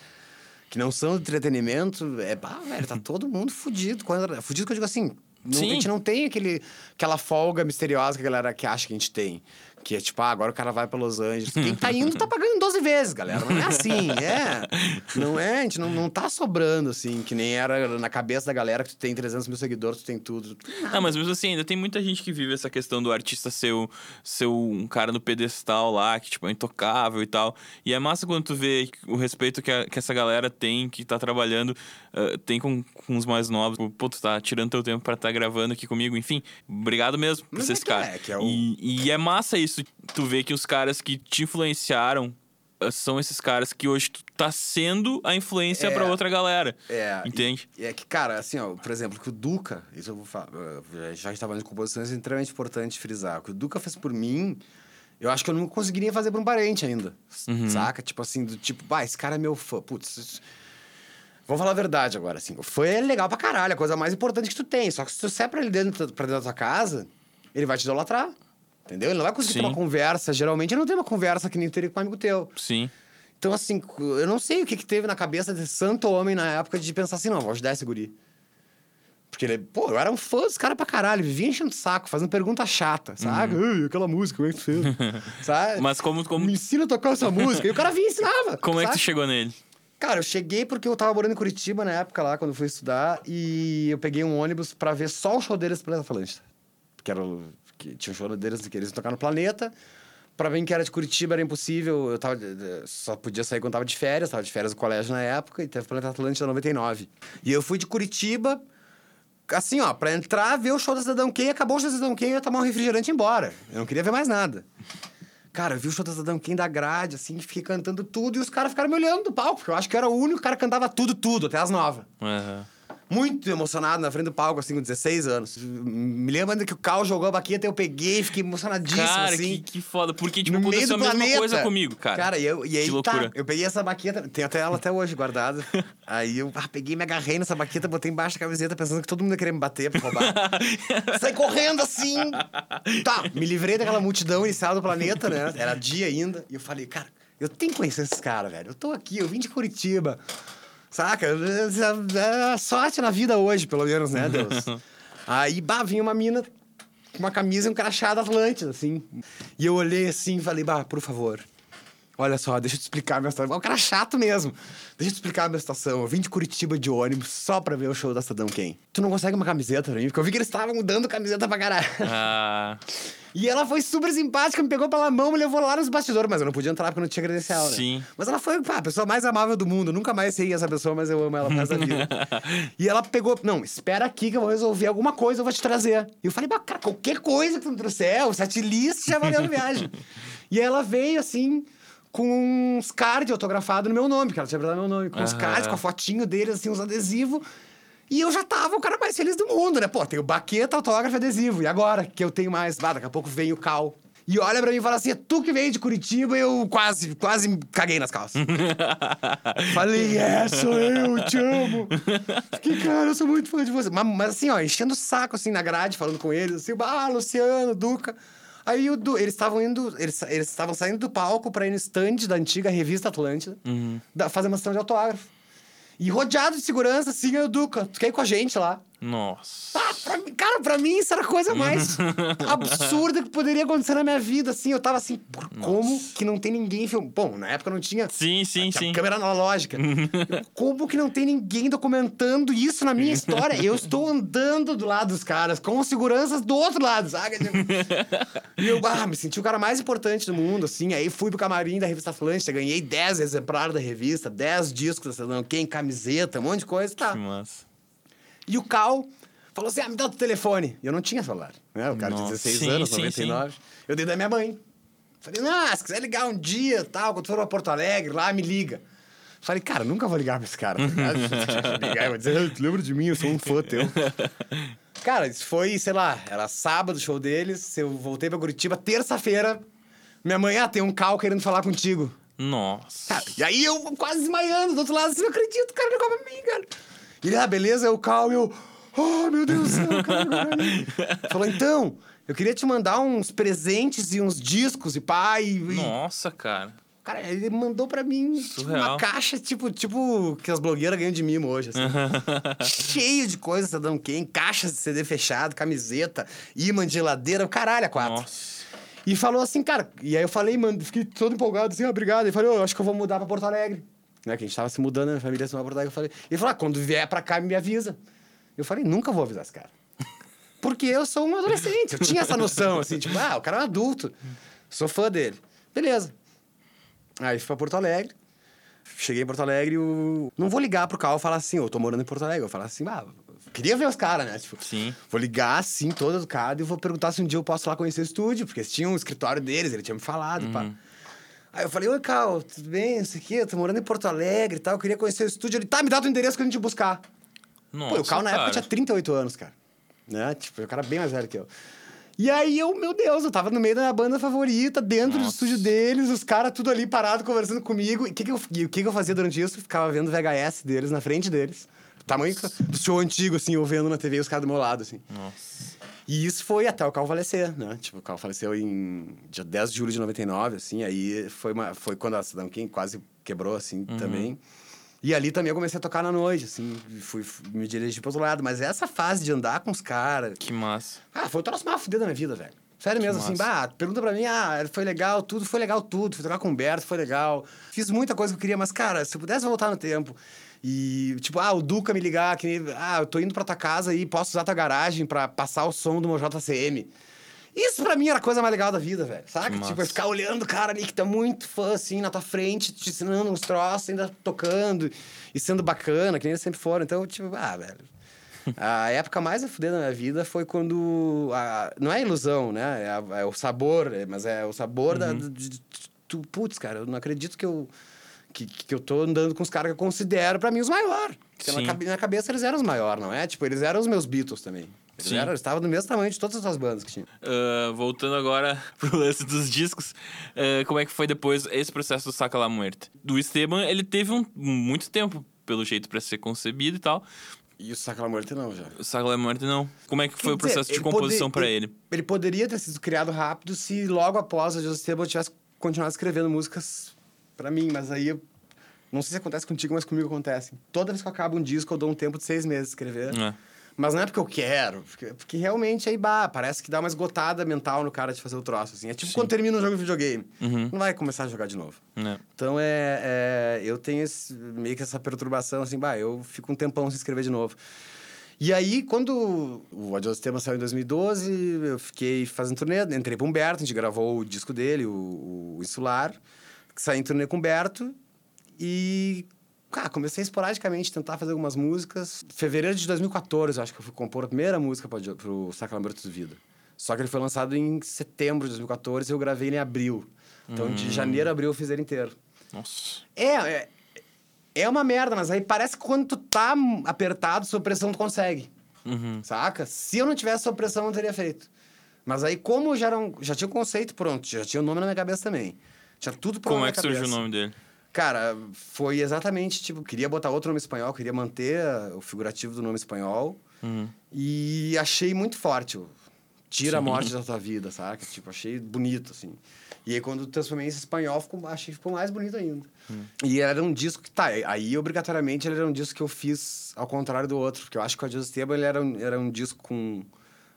Que não são de entretenimento, é, bah, velho, tá todo mundo fudido. Quando, fudido que eu digo assim. Não, a gente não tem aquele, aquela folga misteriosa que a galera que acha que a gente tem. Que é tipo, ah, agora o cara vai pra Los Angeles. Quem tá indo tá pagando 12 vezes, galera. Não é assim, é. Não é, a gente não, não tá sobrando, assim, que nem era na cabeça da galera que tu tem 300 mil seguidores, tu tem tudo. Ah, mas mesmo assim, ainda tem muita gente que vive essa questão do artista ser, o- ser um cara no pedestal lá, que, tipo, é intocável e tal. E é massa quando tu vê o respeito que, a- que essa galera tem, que tá trabalhando, ah, tem com, com os mais novos. Tipo, Pô, tu tá tirando teu tempo pra estar gravando aqui comigo, enfim. Obrigado mesmo por Mas ser é cara. é, que é o- e, e é massa isso, tu vê que os caras que te influenciaram ah, são esses caras que hoje tu tá sendo a influência É. pra outra galera. É. Entende? E, é que, cara, assim, ó, por exemplo, que o Duca, isso eu vou falar, já estava de composições, é extremamente importante frisar. O que o Duca fez por mim, eu acho que eu não conseguiria fazer por um parente ainda. Uhum. Saca? Tipo assim, do tipo, bah, esse cara é meu fã. Putz. isso- Vou falar a verdade agora, assim. Fã é legal pra caralho, é a coisa mais importante que tu tem. Só que se tu sai pra ele dentro, pra dentro da tua casa, ele vai te idolatrar. Entendeu? Ele não vai conseguir ter uma conversa. Geralmente ele não tem uma conversa que nem teria com um amigo teu. Sim. Então, assim, eu não sei o que, que teve na cabeça desse santo homem na época de pensar assim, não, vou ajudar esse guri. Porque ele, pô, eu era um fã dos caras pra caralho, vivia enchendo o saco, fazendo pergunta chata, sabe? Ai, aquela música, como é que fez? sabe? Uhum. Mas como, como, Me ensina a tocar essa música. E o cara vinha e ensinava. como é que tu sabe? chegou nele? Cara, eu cheguei porque eu tava morando em Curitiba na época lá, quando eu fui estudar, e eu peguei um ônibus pra ver só o show deles pela. Que era. Que tinha show deles que eles iam tocar no planeta. Pra mim, que era de Curitiba, era impossível. Eu tava, só podia sair quando tava de férias, tava de férias do colégio na época, e teve Planeta Atlântida 99. E eu fui de Curitiba, assim, ó, pra entrar, ver o show da Cidadão Kane, acabou o show da Cidadão Kane, eu ia tomar um refrigerante e ir embora. Eu não queria ver mais nada. Cara, eu vi o show da Cidadão Kane da grade, assim, fiquei cantando tudo, e os caras ficaram me olhando do palco, eu acho que eu era o único cara que cantava tudo, tudo, até as novas. Aham. Muito emocionado na frente do palco, assim, com 16 anos. Me lembro ainda que o Cal jogou a baqueta, eu peguei, fiquei emocionadíssimo, Cara, assim. que, que foda. Porque, tipo, no aconteceu a mesma planeta. coisa comigo, cara. Cara, e, eu, e aí Que tá, eu peguei essa baqueta, tenho até ela até hoje guardada. aí eu ah, peguei, me agarrei nessa baqueta, botei embaixo da camiseta, pensando que todo mundo ia querer me bater pra roubar. Saí correndo assim. Tá, me livrei daquela multidão inicial do planeta, né? Era dia ainda. E eu falei, cara, eu tenho que conhecer esses caras, velho. Eu tô aqui, eu vim de Curitiba. Saca? É sorte na vida hoje, pelo menos, né, Deus? Aí, bah, vinha uma mina com uma camisa e um crachá da Atlântida, assim. E eu olhei assim e falei, bah, por favor. Olha só, deixa eu te explicar a minha situação. O cara é chato mesmo. Deixa eu te explicar a minha situação. Eu vim de Curitiba de ônibus só pra ver o show da Cidadão Quem. Tu não consegue uma camiseta pra mim? Porque eu vi que eles estavam dando camiseta pra caralho. Ah, E ela foi super simpática, me pegou pela mão, me levou lá nos bastidores, mas eu não podia entrar porque eu não tinha credencial, né? Sim. Mas ela foi pá, a pessoa mais amável do mundo. Eu nunca mais sei essa pessoa, mas eu amo ela por resto da vida. e ela pegou, não, espera aqui que eu vou resolver alguma coisa, eu vou te trazer. E eu falei, cara, qualquer coisa que tu me trouxer, o setlist já valeu a viagem. e ela veio assim. Com uns cards autografados no meu nome, que ela tinha meu nome, com uns Aham. cards, com a fotinho deles, assim, uns adesivos. E eu já tava o cara mais feliz do mundo, né? Pô, tenho baqueta, autógrafo e adesivo. E agora que eu tenho mais? Ah, daqui a pouco vem o Cal. E olha pra mim e fala assim: é tu que veio de Curitiba e eu quase, quase me caguei nas calças. Falei, é, sou eu, te amo. Fiquei, cara, eu sou muito fã de você. Mas, mas assim, ó, enchendo o saco assim na grade, falando com eles, assim, ah, Luciano, Duca. Aí o Du- eles estavam indo, eles estavam saindo do palco pra ir no stand da antiga revista Atlântida, da- fazer uma sessão de autógrafo. E rodeado de segurança, assim, o Duca, tu quer ir com a gente lá? Nossa. Ah, pra cara, pra mim isso era a coisa mais absurda que poderia acontecer na minha vida, assim. Eu tava assim, por como que não tem ninguém filmando? Bom, na época não tinha, Sim, sim, tinha sim. câmera analógica. como que não tem ninguém documentando isso na minha história? Eu estou andando do lado dos caras, com seguranças do outro lado, sabe? E eu, ah, me senti o cara mais importante do mundo, assim. Aí fui pro camarim da revista Atlântica, ganhei 10 exemplares da revista, 10 discos, sei lá, quem, camiseta, um monte de coisa, tá. Que massa. E o Cal falou assim: ah, me dá o teu telefone. E eu não tinha celular. Né? O cara de Nossa. 16 Sim, anos, sim, 99. Eu dei da minha mãe. Falei, não, se quiser ligar um dia, tal, quando for pra Porto Alegre, lá, me liga. Falei, cara, nunca vou ligar pra esse cara. tá ligar vou dizer, "Ah, tu lembra de mim, eu sou um fã teu. cara, isso foi, sei lá, era sábado o show deles, eu voltei pra Curitiba, terça-feira, minha mãe, ah, tem um Cal querendo falar contigo. Nossa. Cara, e aí eu quase desmaiando do outro lado, assim, não acredito, o cara ligou pra mim, cara. E ele, ah, beleza, eu calmo, eu. Oh, meu Deus do céu, o cara. Falou, então, eu queria te mandar uns presentes e uns discos e pai. E... Nossa, cara. Cara, ele mandou pra mim tipo, uma caixa, tipo, tipo, que as blogueiras ganham de mimo hoje, assim. Cheio de coisas, tá dando quem? Caixas de CD fechado, camiseta, imã de geladeira, o caralho, a quatro. Nossa. E falou assim, cara. E aí eu falei, mano, fiquei todo empolgado, assim, obrigado. Ele falou, eu acho que eu vou mudar pra Porto Alegre. Né, que a gente tava se mudando, a família se mudou pra Porto Alegre. Eu falei, ele falou, ah, quando vier pra cá, me avisa. Eu falei, nunca vou avisar esse cara. Porque eu sou um adolescente. Eu tinha essa noção, assim, tipo, ah, o cara é um adulto. Sou fã dele. Beleza. Aí fui pra Porto Alegre. Cheguei em Porto Alegre e o... Não vou ligar pro carro e falar assim, eu tô morando em Porto Alegre. Eu falar assim, ah, queria ver os caras, né? Tipo, Sim. Vou ligar, assim, todo educado e vou perguntar se um dia eu posso lá conhecer o estúdio, porque eles tinham um escritório deles, ele tinha me falado, pá. Aí eu falei, oi, Cal, tudo bem? Não sei o quê, eu tô morando em Porto Alegre e tal, eu queria conhecer o estúdio. Ele, tá, me dá o endereço que a gente buscar. Nossa. Pô, o Cal na cara. época tinha 38 anos, cara. Né? Tipo, o cara bem mais velho que eu. E aí eu, meu Deus, eu tava no meio da minha banda favorita, dentro do Nossa. estúdio deles, os caras tudo ali parado conversando comigo. E o que, que, eu, que, que eu fazia durante isso? Ficava vendo VHS deles na frente deles. Tamanho do show antigo, assim, eu vendo na TV os caras do meu lado, assim. Nossa. E isso foi até o Cal falecer, né? Tipo, o Cal faleceu em dia 10 de julho de 99, assim. Aí foi, uma, foi quando a Saddam King quase quebrou, assim, também. E ali também eu comecei a tocar na noite, assim. Fui, fui me dirigir pro outro lado. Mas essa fase de andar com os caras... Que massa. Ah, foi o troço mais fudido da minha vida, velho. Sério mesmo, assim, bah, pergunta pra mim, ah, foi legal, tudo, foi legal tudo. Fui tocar com o Humberto, foi legal. Fiz muita coisa que eu queria, mas, cara, se eu pudesse voltar no tempo e, tipo, ah, o Duca me ligar, que, nem, ah, eu tô indo pra tua casa e posso usar tua garagem pra passar o som do meu JCM. Isso pra mim era a coisa mais legal da vida, velho. Saca? Tipo, é ficar olhando o cara ali que tá muito fã, assim, na tua frente, te ensinando uns troços, ainda tocando e sendo bacana, que nem eles sempre foram. Então, tipo, ah, velho. A época mais a fuder da minha vida foi quando. a- não é ilusão, né? É, a- é o sabor, mas é o sabor da. De, putz, cara, eu não acredito que eu. Que, que eu tô andando com os caras que eu considero, pra mim, os maiores. Na, na cabeça eles eram os maiores, não é? Tipo, eles eram os meus Beatles também. Eles, eram, eles estavam do mesmo tamanho de todas as bandas que tinha. Ah, voltando agora pro lance dos discos, ah, como é que foi depois esse processo do Saca La Muerte? Do Esteban, ele teve um, muito tempo, pelo jeito, pra ser concebido e tal. E o Sacra Morte não, já. O Saca La Muerte não. Como é que foi Quer o processo dizer, de composição pra ele? Ele poderia ter sido criado rápido se logo após a Joseph Stable eu tivesse continuado escrevendo músicas pra mim, mas aí eu... Não sei se acontece contigo, mas comigo acontece. Toda vez que eu acabo um disco, eu dou um tempo de seis meses de escrever. É. Mas não é porque eu quero, porque, porque realmente aí, bah, parece que dá uma esgotada mental no cara de fazer o troço, assim. É tipo quando termina um jogo de videogame. Uhum. Não vai começar a jogar de novo. É. Então, é, é, eu tenho esse- meio que essa perturbação, assim, bah, eu fico um tempão sem escrever de novo. E aí, quando o Adios Tema saiu em 2012, eu fiquei fazendo turnê, entrei pro Humberto, a gente gravou o disco dele, o, o Insular, saí em turnê com o Humberto e... Cara, comecei esporadicamente a tentar fazer algumas músicas. Fevereiro de 2014, eu acho que eu fui compor a primeira música pro, pro Sacramento de Vida. Só que ele foi lançado em setembro de 2014 e eu gravei ele em abril. Então, de janeiro a abril eu fiz ele inteiro. Nossa. É, é, é uma merda, mas aí parece que quando tu tá apertado, sob pressão, tu consegue. Uhum. Saca? Se eu não tivesse sob pressão, eu não teria feito. Mas aí, como já, era um- já tinha o conceito pronto, já tinha o nome na minha cabeça também. Tinha tudo pronto Como é que minha surgiu o cabeça. nome dele? Cara, foi exatamente, tipo, queria botar outro nome espanhol, queria manter ah, o figurativo do nome espanhol. Uhum. E achei muito forte tira a Sim. morte da tua vida, saca? Tipo, achei bonito, assim. E aí, quando transformei em espanhol, ficou, achei que ficou mais bonito ainda. E era um disco que, tá, aí obrigatoriamente ele era um disco que eu fiz ao contrário do outro, porque eu acho que o Adios Esteban ele era, um, era um disco com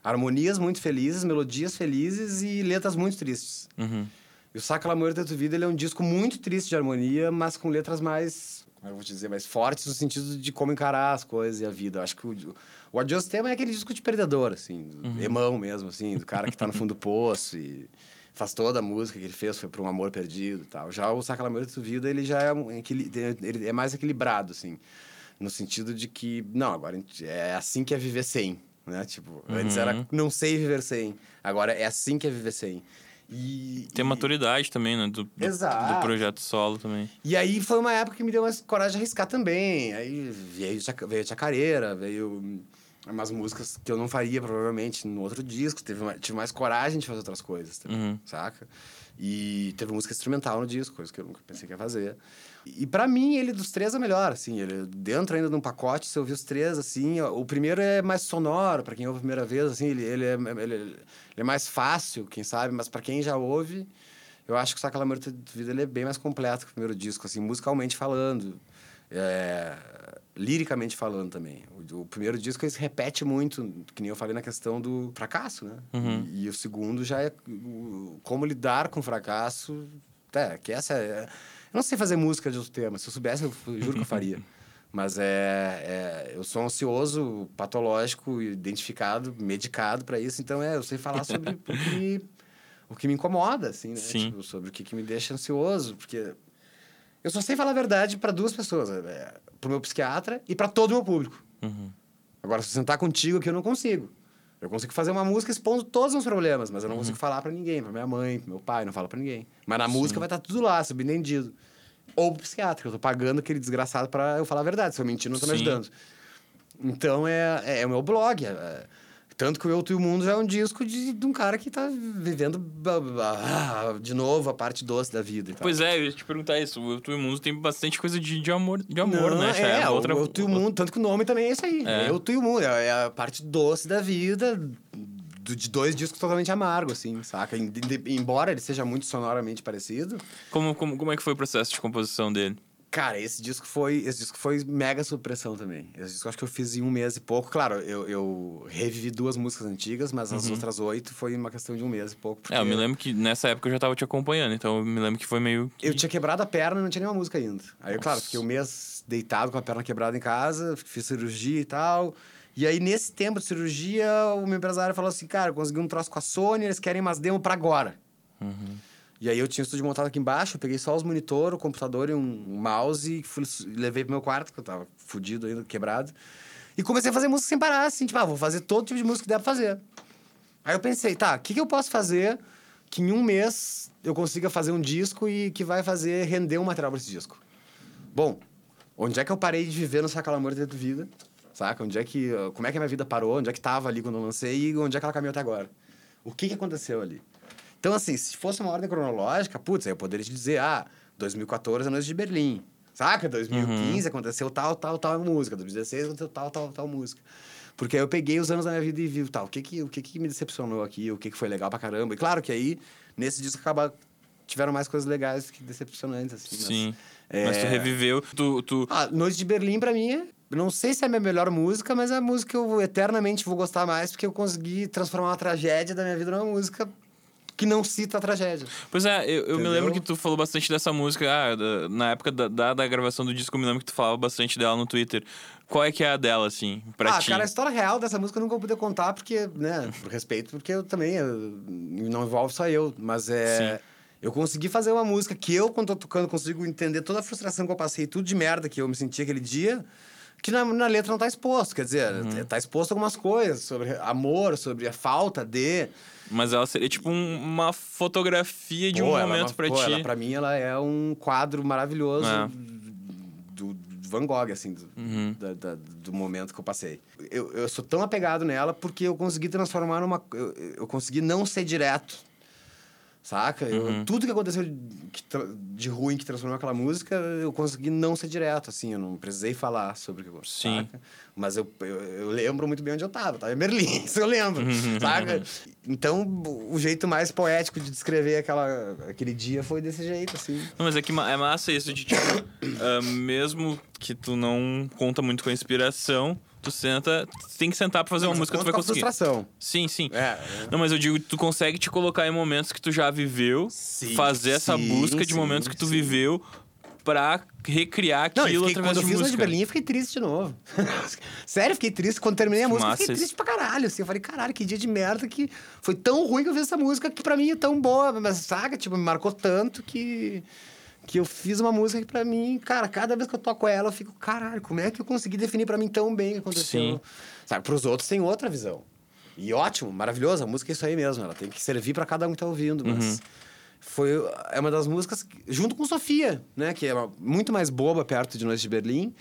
harmonias muito felizes, melodias felizes e letras muito tristes. Uhum. E o Saca La Muerte da Tua Vida ele é um disco muito triste de harmonia, mas com letras mais, como eu vou te dizer, mais fortes no sentido de como encarar as coisas e a vida. Eu acho que o, o Adios Tema é aquele disco de perdedor, assim, do emão mesmo, assim, do cara que tá no fundo do poço e faz toda a música que ele fez foi para um amor perdido e tal. Já o Saca La Muerte da Tua Vida, ele já é, um, ele é mais equilibrado, assim, no sentido de que, não, agora é assim que é viver sem, né? Tipo, antes Uhum. era não sei viver sem, agora é assim que é viver sem. E, Tem e- maturidade também, né? Do, do, Exato. do projeto solo também. e aí foi uma época que me deu mais coragem de arriscar também. Aí veio, veio Chacareira, veio umas músicas que eu não faria provavelmente no outro disco. Teve, uma- tive mais coragem de fazer outras coisas também, Uhum. saca? E teve música instrumental no disco, coisa que eu nunca pensei que ia fazer. E pra mim, ele dos três é melhor, assim. Ele, dentro ainda de um pacote, se eu ouvir os três, assim... O primeiro é mais sonoro, pra quem ouve a primeira vez, assim. Ele, ele, é, ele, ele é mais fácil, quem sabe. Mas pra quem já ouve... Eu acho que o Saca La Muerte de Vida ele é bem mais completo que o primeiro disco, assim, musicalmente falando, é, liricamente falando também. O, o primeiro disco ele se repete muito, que nem eu falei na questão do fracasso, né? Uhum. E, e o segundo já é o- como lidar com o fracasso. É, que essa é. Eu não sei fazer música de outro tema. Se eu soubesse, eu juro que eu faria. Mas é, é, eu sou ansioso, patológico, identificado, medicado para isso. Então é, eu sei falar sobre o que me, o que me incomoda, assim, né? Sim. Tipo, sobre o que, que me deixa ansioso, porque eu só sei falar a verdade para duas pessoas, é, pro meu psiquiatra e para todo o meu público. Uhum. Agora, se eu sentar contigo aqui, eu não consigo. Eu consigo fazer uma música expondo todos os meus problemas, mas eu não consigo falar para ninguém, para minha mãe, pro meu pai, não falo para ninguém. Mas na música vai estar tudo lá, subentendido. Ou pro psiquiatra, que eu tô pagando aquele desgraçado para eu falar a verdade. Se eu mentir, não tô me Sim. ajudando. Então é, é, é o meu blog. é- é- tanto que o Eu, Tu e o Mundo já é um disco de, de um cara que tá vivendo ba- de novo a parte doce da vida. Pois é, eu ia te perguntar isso. O Tu e o Mundo tem bastante coisa de, de amor, de amor Não, né? É, o outra... Eu, Tu e o Mundo, tanto que o nome também é isso aí. É. Eu, Tu e o Mundo. É é a parte doce da vida, de dois discos totalmente amargos, assim, saca? Embora ele seja muito sonoramente parecido, Como, como, como é que foi o processo de composição dele? Cara, esse disco foi, esse disco foi mega supressão também. Esse disco eu acho que eu fiz em um mês e pouco. Claro, eu, eu revivi duas músicas antigas, mas as outras oito foi uma questão de um mês e pouco. Uhum. É, eu me lembro que nessa época eu já tava te acompanhando, então eu me lembro que foi meio... que- Eu tinha quebrado a perna e não tinha nenhuma música ainda. Aí, claro, Nossa. fiquei um mês deitado com a perna quebrada em casa, fiz cirurgia e tal. E aí, nesse tempo de cirurgia, o meu empresário falou assim: cara, eu consegui um troço com a Sony, eles querem umas demo pra agora. Uhum. E aí eu tinha o estúdio montado aqui embaixo, eu peguei só os monitor, o computador e um, mouse e fui, levei pro meu quarto, que eu tava fudido ainda, quebrado. E comecei a fazer música sem parar, assim, tipo, ah, vou fazer todo tipo de música que der pra fazer. Aí eu pensei, tá, o que, que eu posso fazer que em um mês eu consiga fazer um disco e que vai fazer render um material pra esse disco? Bom, onde é que eu parei de viver no Sacalamor dentro da vida? Saca? Onde é que. uh, Como é que a minha vida parou? Onde é que tava ali quando eu lancei e onde é que ela caminhou até agora? O que, que aconteceu ali? Então, assim, se fosse uma ordem cronológica, putz, aí eu poderia te dizer, ah, 2014 a noite de Berlim. Saca? 2015 aconteceu tal, tal, tal música. 2016 aconteceu tal, tal, tal música. Porque aí eu peguei os anos da minha vida e vi, tal, o que que, o que que me decepcionou aqui, o que que foi legal pra caramba. E claro que aí, nesse disco, acaba, tiveram mais coisas legais que decepcionantes, assim. mas- Sim. Mas tu É. reviveu, tu... tu... ah, Noite de Berlim, pra mim, é... não sei se é a minha melhor música, mas é a música que eu eternamente vou gostar mais, porque eu consegui transformar uma tragédia da minha vida numa música que não cita a tragédia. Pois é, eu, eu me lembro que tu falou bastante dessa música. Ah, da- na época da, da, da gravação do disco, eu me lembro que tu falava bastante dela no Twitter. Qual é que é a dela, assim, pra ah, ti? cara, a história real dessa música eu nunca vou poder contar, porque, né, por respeito, porque eu também, eu- não envolve só eu, mas é... Sim. Eu consegui fazer uma música que eu, quando tô tocando, consigo entender toda a frustração que eu passei, tudo de merda que eu me senti aquele dia, que na, na letra não tá exposto. Quer dizer, Uhum. tá exposto algumas coisas sobre amor, sobre a falta de... Mas ela seria tipo um- uma fotografia de um Pô, ela é momento pra pô, ti. Ela, pra mim, ela é um quadro maravilhoso É. do, do Van Gogh, assim, do, Uhum. da- da- do momento que eu passei. Eu, eu sou tão apegado nela porque eu consegui transformar numa... Eu, eu consegui não ser direto Saca? Eu- tudo que aconteceu de, de ruim que transformou aquela música, eu consegui não ser direto, assim. Eu não precisei falar sobre o que Sim. saca? Mas eu, eu, eu lembro muito bem onde eu tava. Tava em Berlim, isso eu lembro, saca? Então, o jeito mais poético de descrever aquela, aquele dia foi desse jeito, assim. Não, mas é que é massa isso de, tipo, ah, mesmo que tu não conta muito com a inspiração, tu senta, tu tem que sentar pra fazer uma música, tu vai conseguir. frustração. Sim, sim. É, é. Não, mas eu digo, tu consegue te colocar em momentos que tu já viveu, Sim, fazer essa sim, busca de sim, momentos que tu viveu pra recriar Não, aquilo eu fiquei, através quando eu de fiz o de música. Berlim, eu fiquei triste de novo. Sério, fiquei triste. Quando terminei a música, massa fiquei triste pra caralho. Assim, eu falei, caralho, que dia de merda que foi tão ruim que eu fiz essa música que pra mim é tão boa. Mas, saca, tipo, me marcou tanto que... Que eu fiz uma música que pra mim, cara, cada vez que eu toco ela, eu fico, caralho, como é que eu consegui definir pra mim tão bem o que aconteceu? Sim. Sabe, pros outros tem outra visão. E ótimo, maravilhoso, a música é isso aí mesmo, ela tem que servir pra cada um que tá ouvindo, mas Uhum. foi é uma das músicas junto com Sofia, né, que é muito mais boba perto de Noite de Berlim,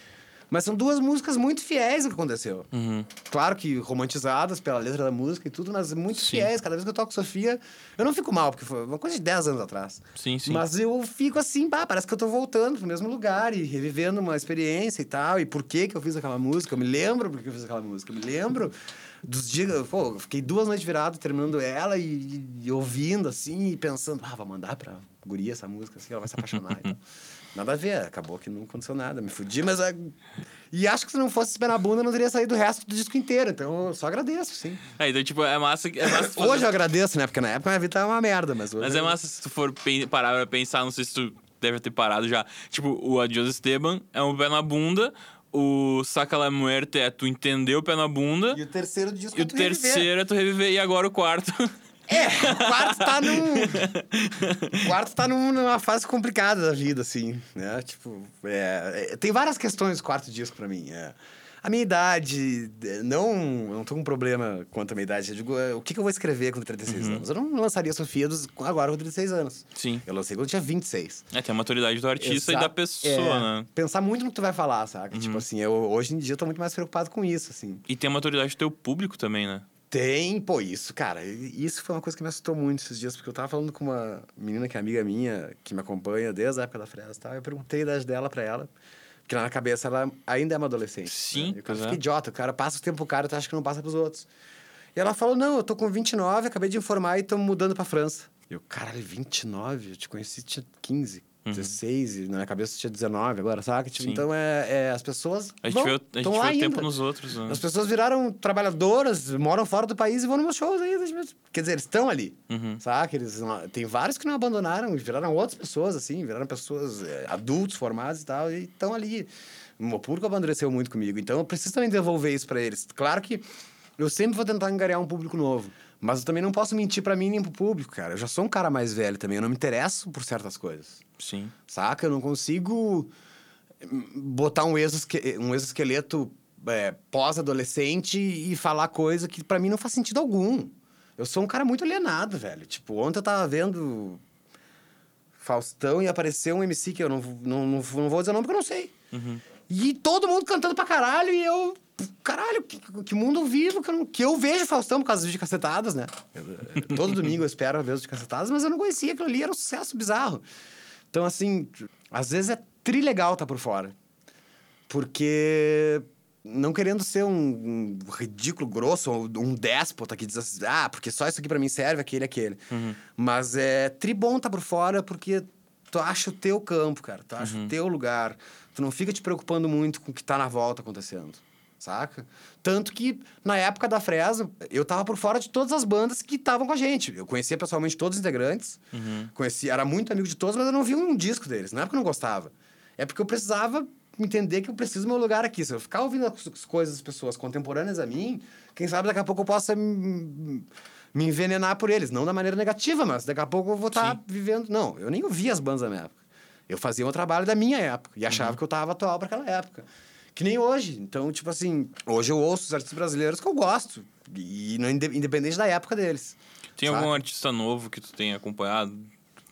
mas são duas músicas muito fiéis ao que aconteceu. Uhum. Claro que romantizadas pela letra da música e tudo, mas muito Sim. fiéis. Cada vez que eu toco Sofia, eu não fico mal, porque foi uma coisa de 10 anos atrás. Sim, sim. Mas eu fico assim, pá, parece que eu tô voltando pro mesmo lugar e revivendo uma experiência e tal. E por que que eu fiz aquela música? Eu me lembro porque eu fiz aquela música. Eu me lembro dos dias... Pô, eu fiquei duas noites virado terminando ela e, e ouvindo, assim, e pensando... Ah, vou mandar pra guria essa música, assim, ela vai se apaixonar e tal. Nada a ver, acabou que não aconteceu nada. Me fudi, mas... E acho que se não fosse Pé na Bunda, eu não teria saído o resto do disco inteiro. Então, eu só agradeço, sim. É, então, tipo, é massa, é massa fazer- Hoje eu agradeço, né? Porque na época minha vida tava uma merda, mas hoje... Mas é massa se tu for parar pra pensar, não sei se tu deve ter parado já. Tipo, o Adios Esteban é um pé na bunda, o Saca la Muerte é tu entender o pé na bunda, E o terceiro disco e é o tu reviver. terceiro é tu reviver, e agora o quarto. É, o quarto tá num. O quarto tá num- numa fase complicada da vida, assim, né? Tipo, é, é, tem várias questões do quarto disco pra mim. É. A minha idade, é, não, não tô com problema quanto à minha idade. Eu digo, é, o que, que eu vou escrever com 36 Uhum. anos? Eu não lançaria Sofia dos, agora com 36 anos. Sim. Eu lancei quando eu tinha 26. É, tem a maturidade do artista e Exa- da pessoa, é, né? Uhum. Pensar muito no que tu vai falar, saca? Tipo assim, eu, hoje em dia eu tô muito mais preocupado com isso, assim. E tem a maturidade do teu público também, né? Tem, pô, isso, cara. Isso foi uma coisa que me assustou muito esses dias, porque eu tava falando com uma menina que é amiga minha, que me acompanha desde a época da Fresa e tal. Eu perguntei a idade dela pra ela, porque na minha cabeça ela ainda é uma adolescente. Sim, né? E o cara pois fica idiota, o cara passa o tempo pro cara tu acha que não passa pros outros. E ela falou: Não, eu tô com 29, acabei de informar e estamos mudando pra França. E eu, caralho, 29? Eu te conheci, tinha 15. 16, e na minha cabeça tinha 19 agora, sabe? Tipo, Uhum. Sim. então é, é, as pessoas. A gente vão, vê, o- a gente vê o tempo ainda. nos outros, né? As pessoas viraram trabalhadoras, moram fora do país e vão nos meus shows ainda. Quer dizer, eles estão ali, Uhum. saca? Eles, tem vários que não abandonaram, viraram outras pessoas, assim, viraram pessoas é, adultos, formados e tal, e estão ali. O público amadureceu muito comigo, então eu preciso também devolver isso pra eles. Claro que eu sempre vou tentar angariar um público novo, mas eu também não posso mentir pra mim nem pro público, cara. Eu já sou um cara mais velho também, eu não me interesso por certas coisas. Sim. Saca? Eu não consigo hum, botar um, exosque um exoesqueleto é, pós-adolescente e falar coisa que pra mim não faz sentido algum. Eu sou um cara muito alienado, velho. Tipo, ontem eu tava vendo Faustão e apareceu um MC que eu não, não, não, não vou dizer o nome porque eu não sei. Uhum. E todo mundo cantando pra caralho e eu... Caralho, que, que mundo vivo que eu, não- que eu vejo Faustão por causa dos vídeos cacetadas, né? Eu- todo domingo eu espero ver os de cacetadas, mas eu não conhecia aquilo ali, era um sucesso bizarro. Então, assim, às vezes é trilegal tá por fora. Porque não querendo ser um, um ridículo grosso ou um déspota que diz assim, ah, porque só isso aqui pra mim serve, aquele, aquele. Mas é tribom tá por fora porque tu acha o teu campo, cara. Tu acha o teu lugar. Tu não fica te preocupando muito com o que tá na volta acontecendo. Saca? Tanto que, na época da Fresa, eu tava por fora de todas as bandas que estavam com a gente. Eu conhecia pessoalmente todos os integrantes. Conhecia, era muito amigo de todos, mas eu não vi um disco deles. Não é porque eu não gostava. É porque eu precisava entender que eu preciso do meu lugar aqui. Se eu ficar ouvindo as as coisas das pessoas contemporâneas a mim, quem sabe daqui a pouco eu possa me me envenenar por eles. Não da maneira negativa, mas daqui a pouco eu vou estar Sim. vivendo... Não, eu nem ouvia as bandas da minha época. Eu fazia um trabalho da minha época e achava que eu tava atual para aquela época. Que nem hoje. Então, tipo assim, hoje eu ouço os artistas brasileiros que eu gosto. E independente da época deles. Tem saca? algum artista novo que tu tenha acompanhado?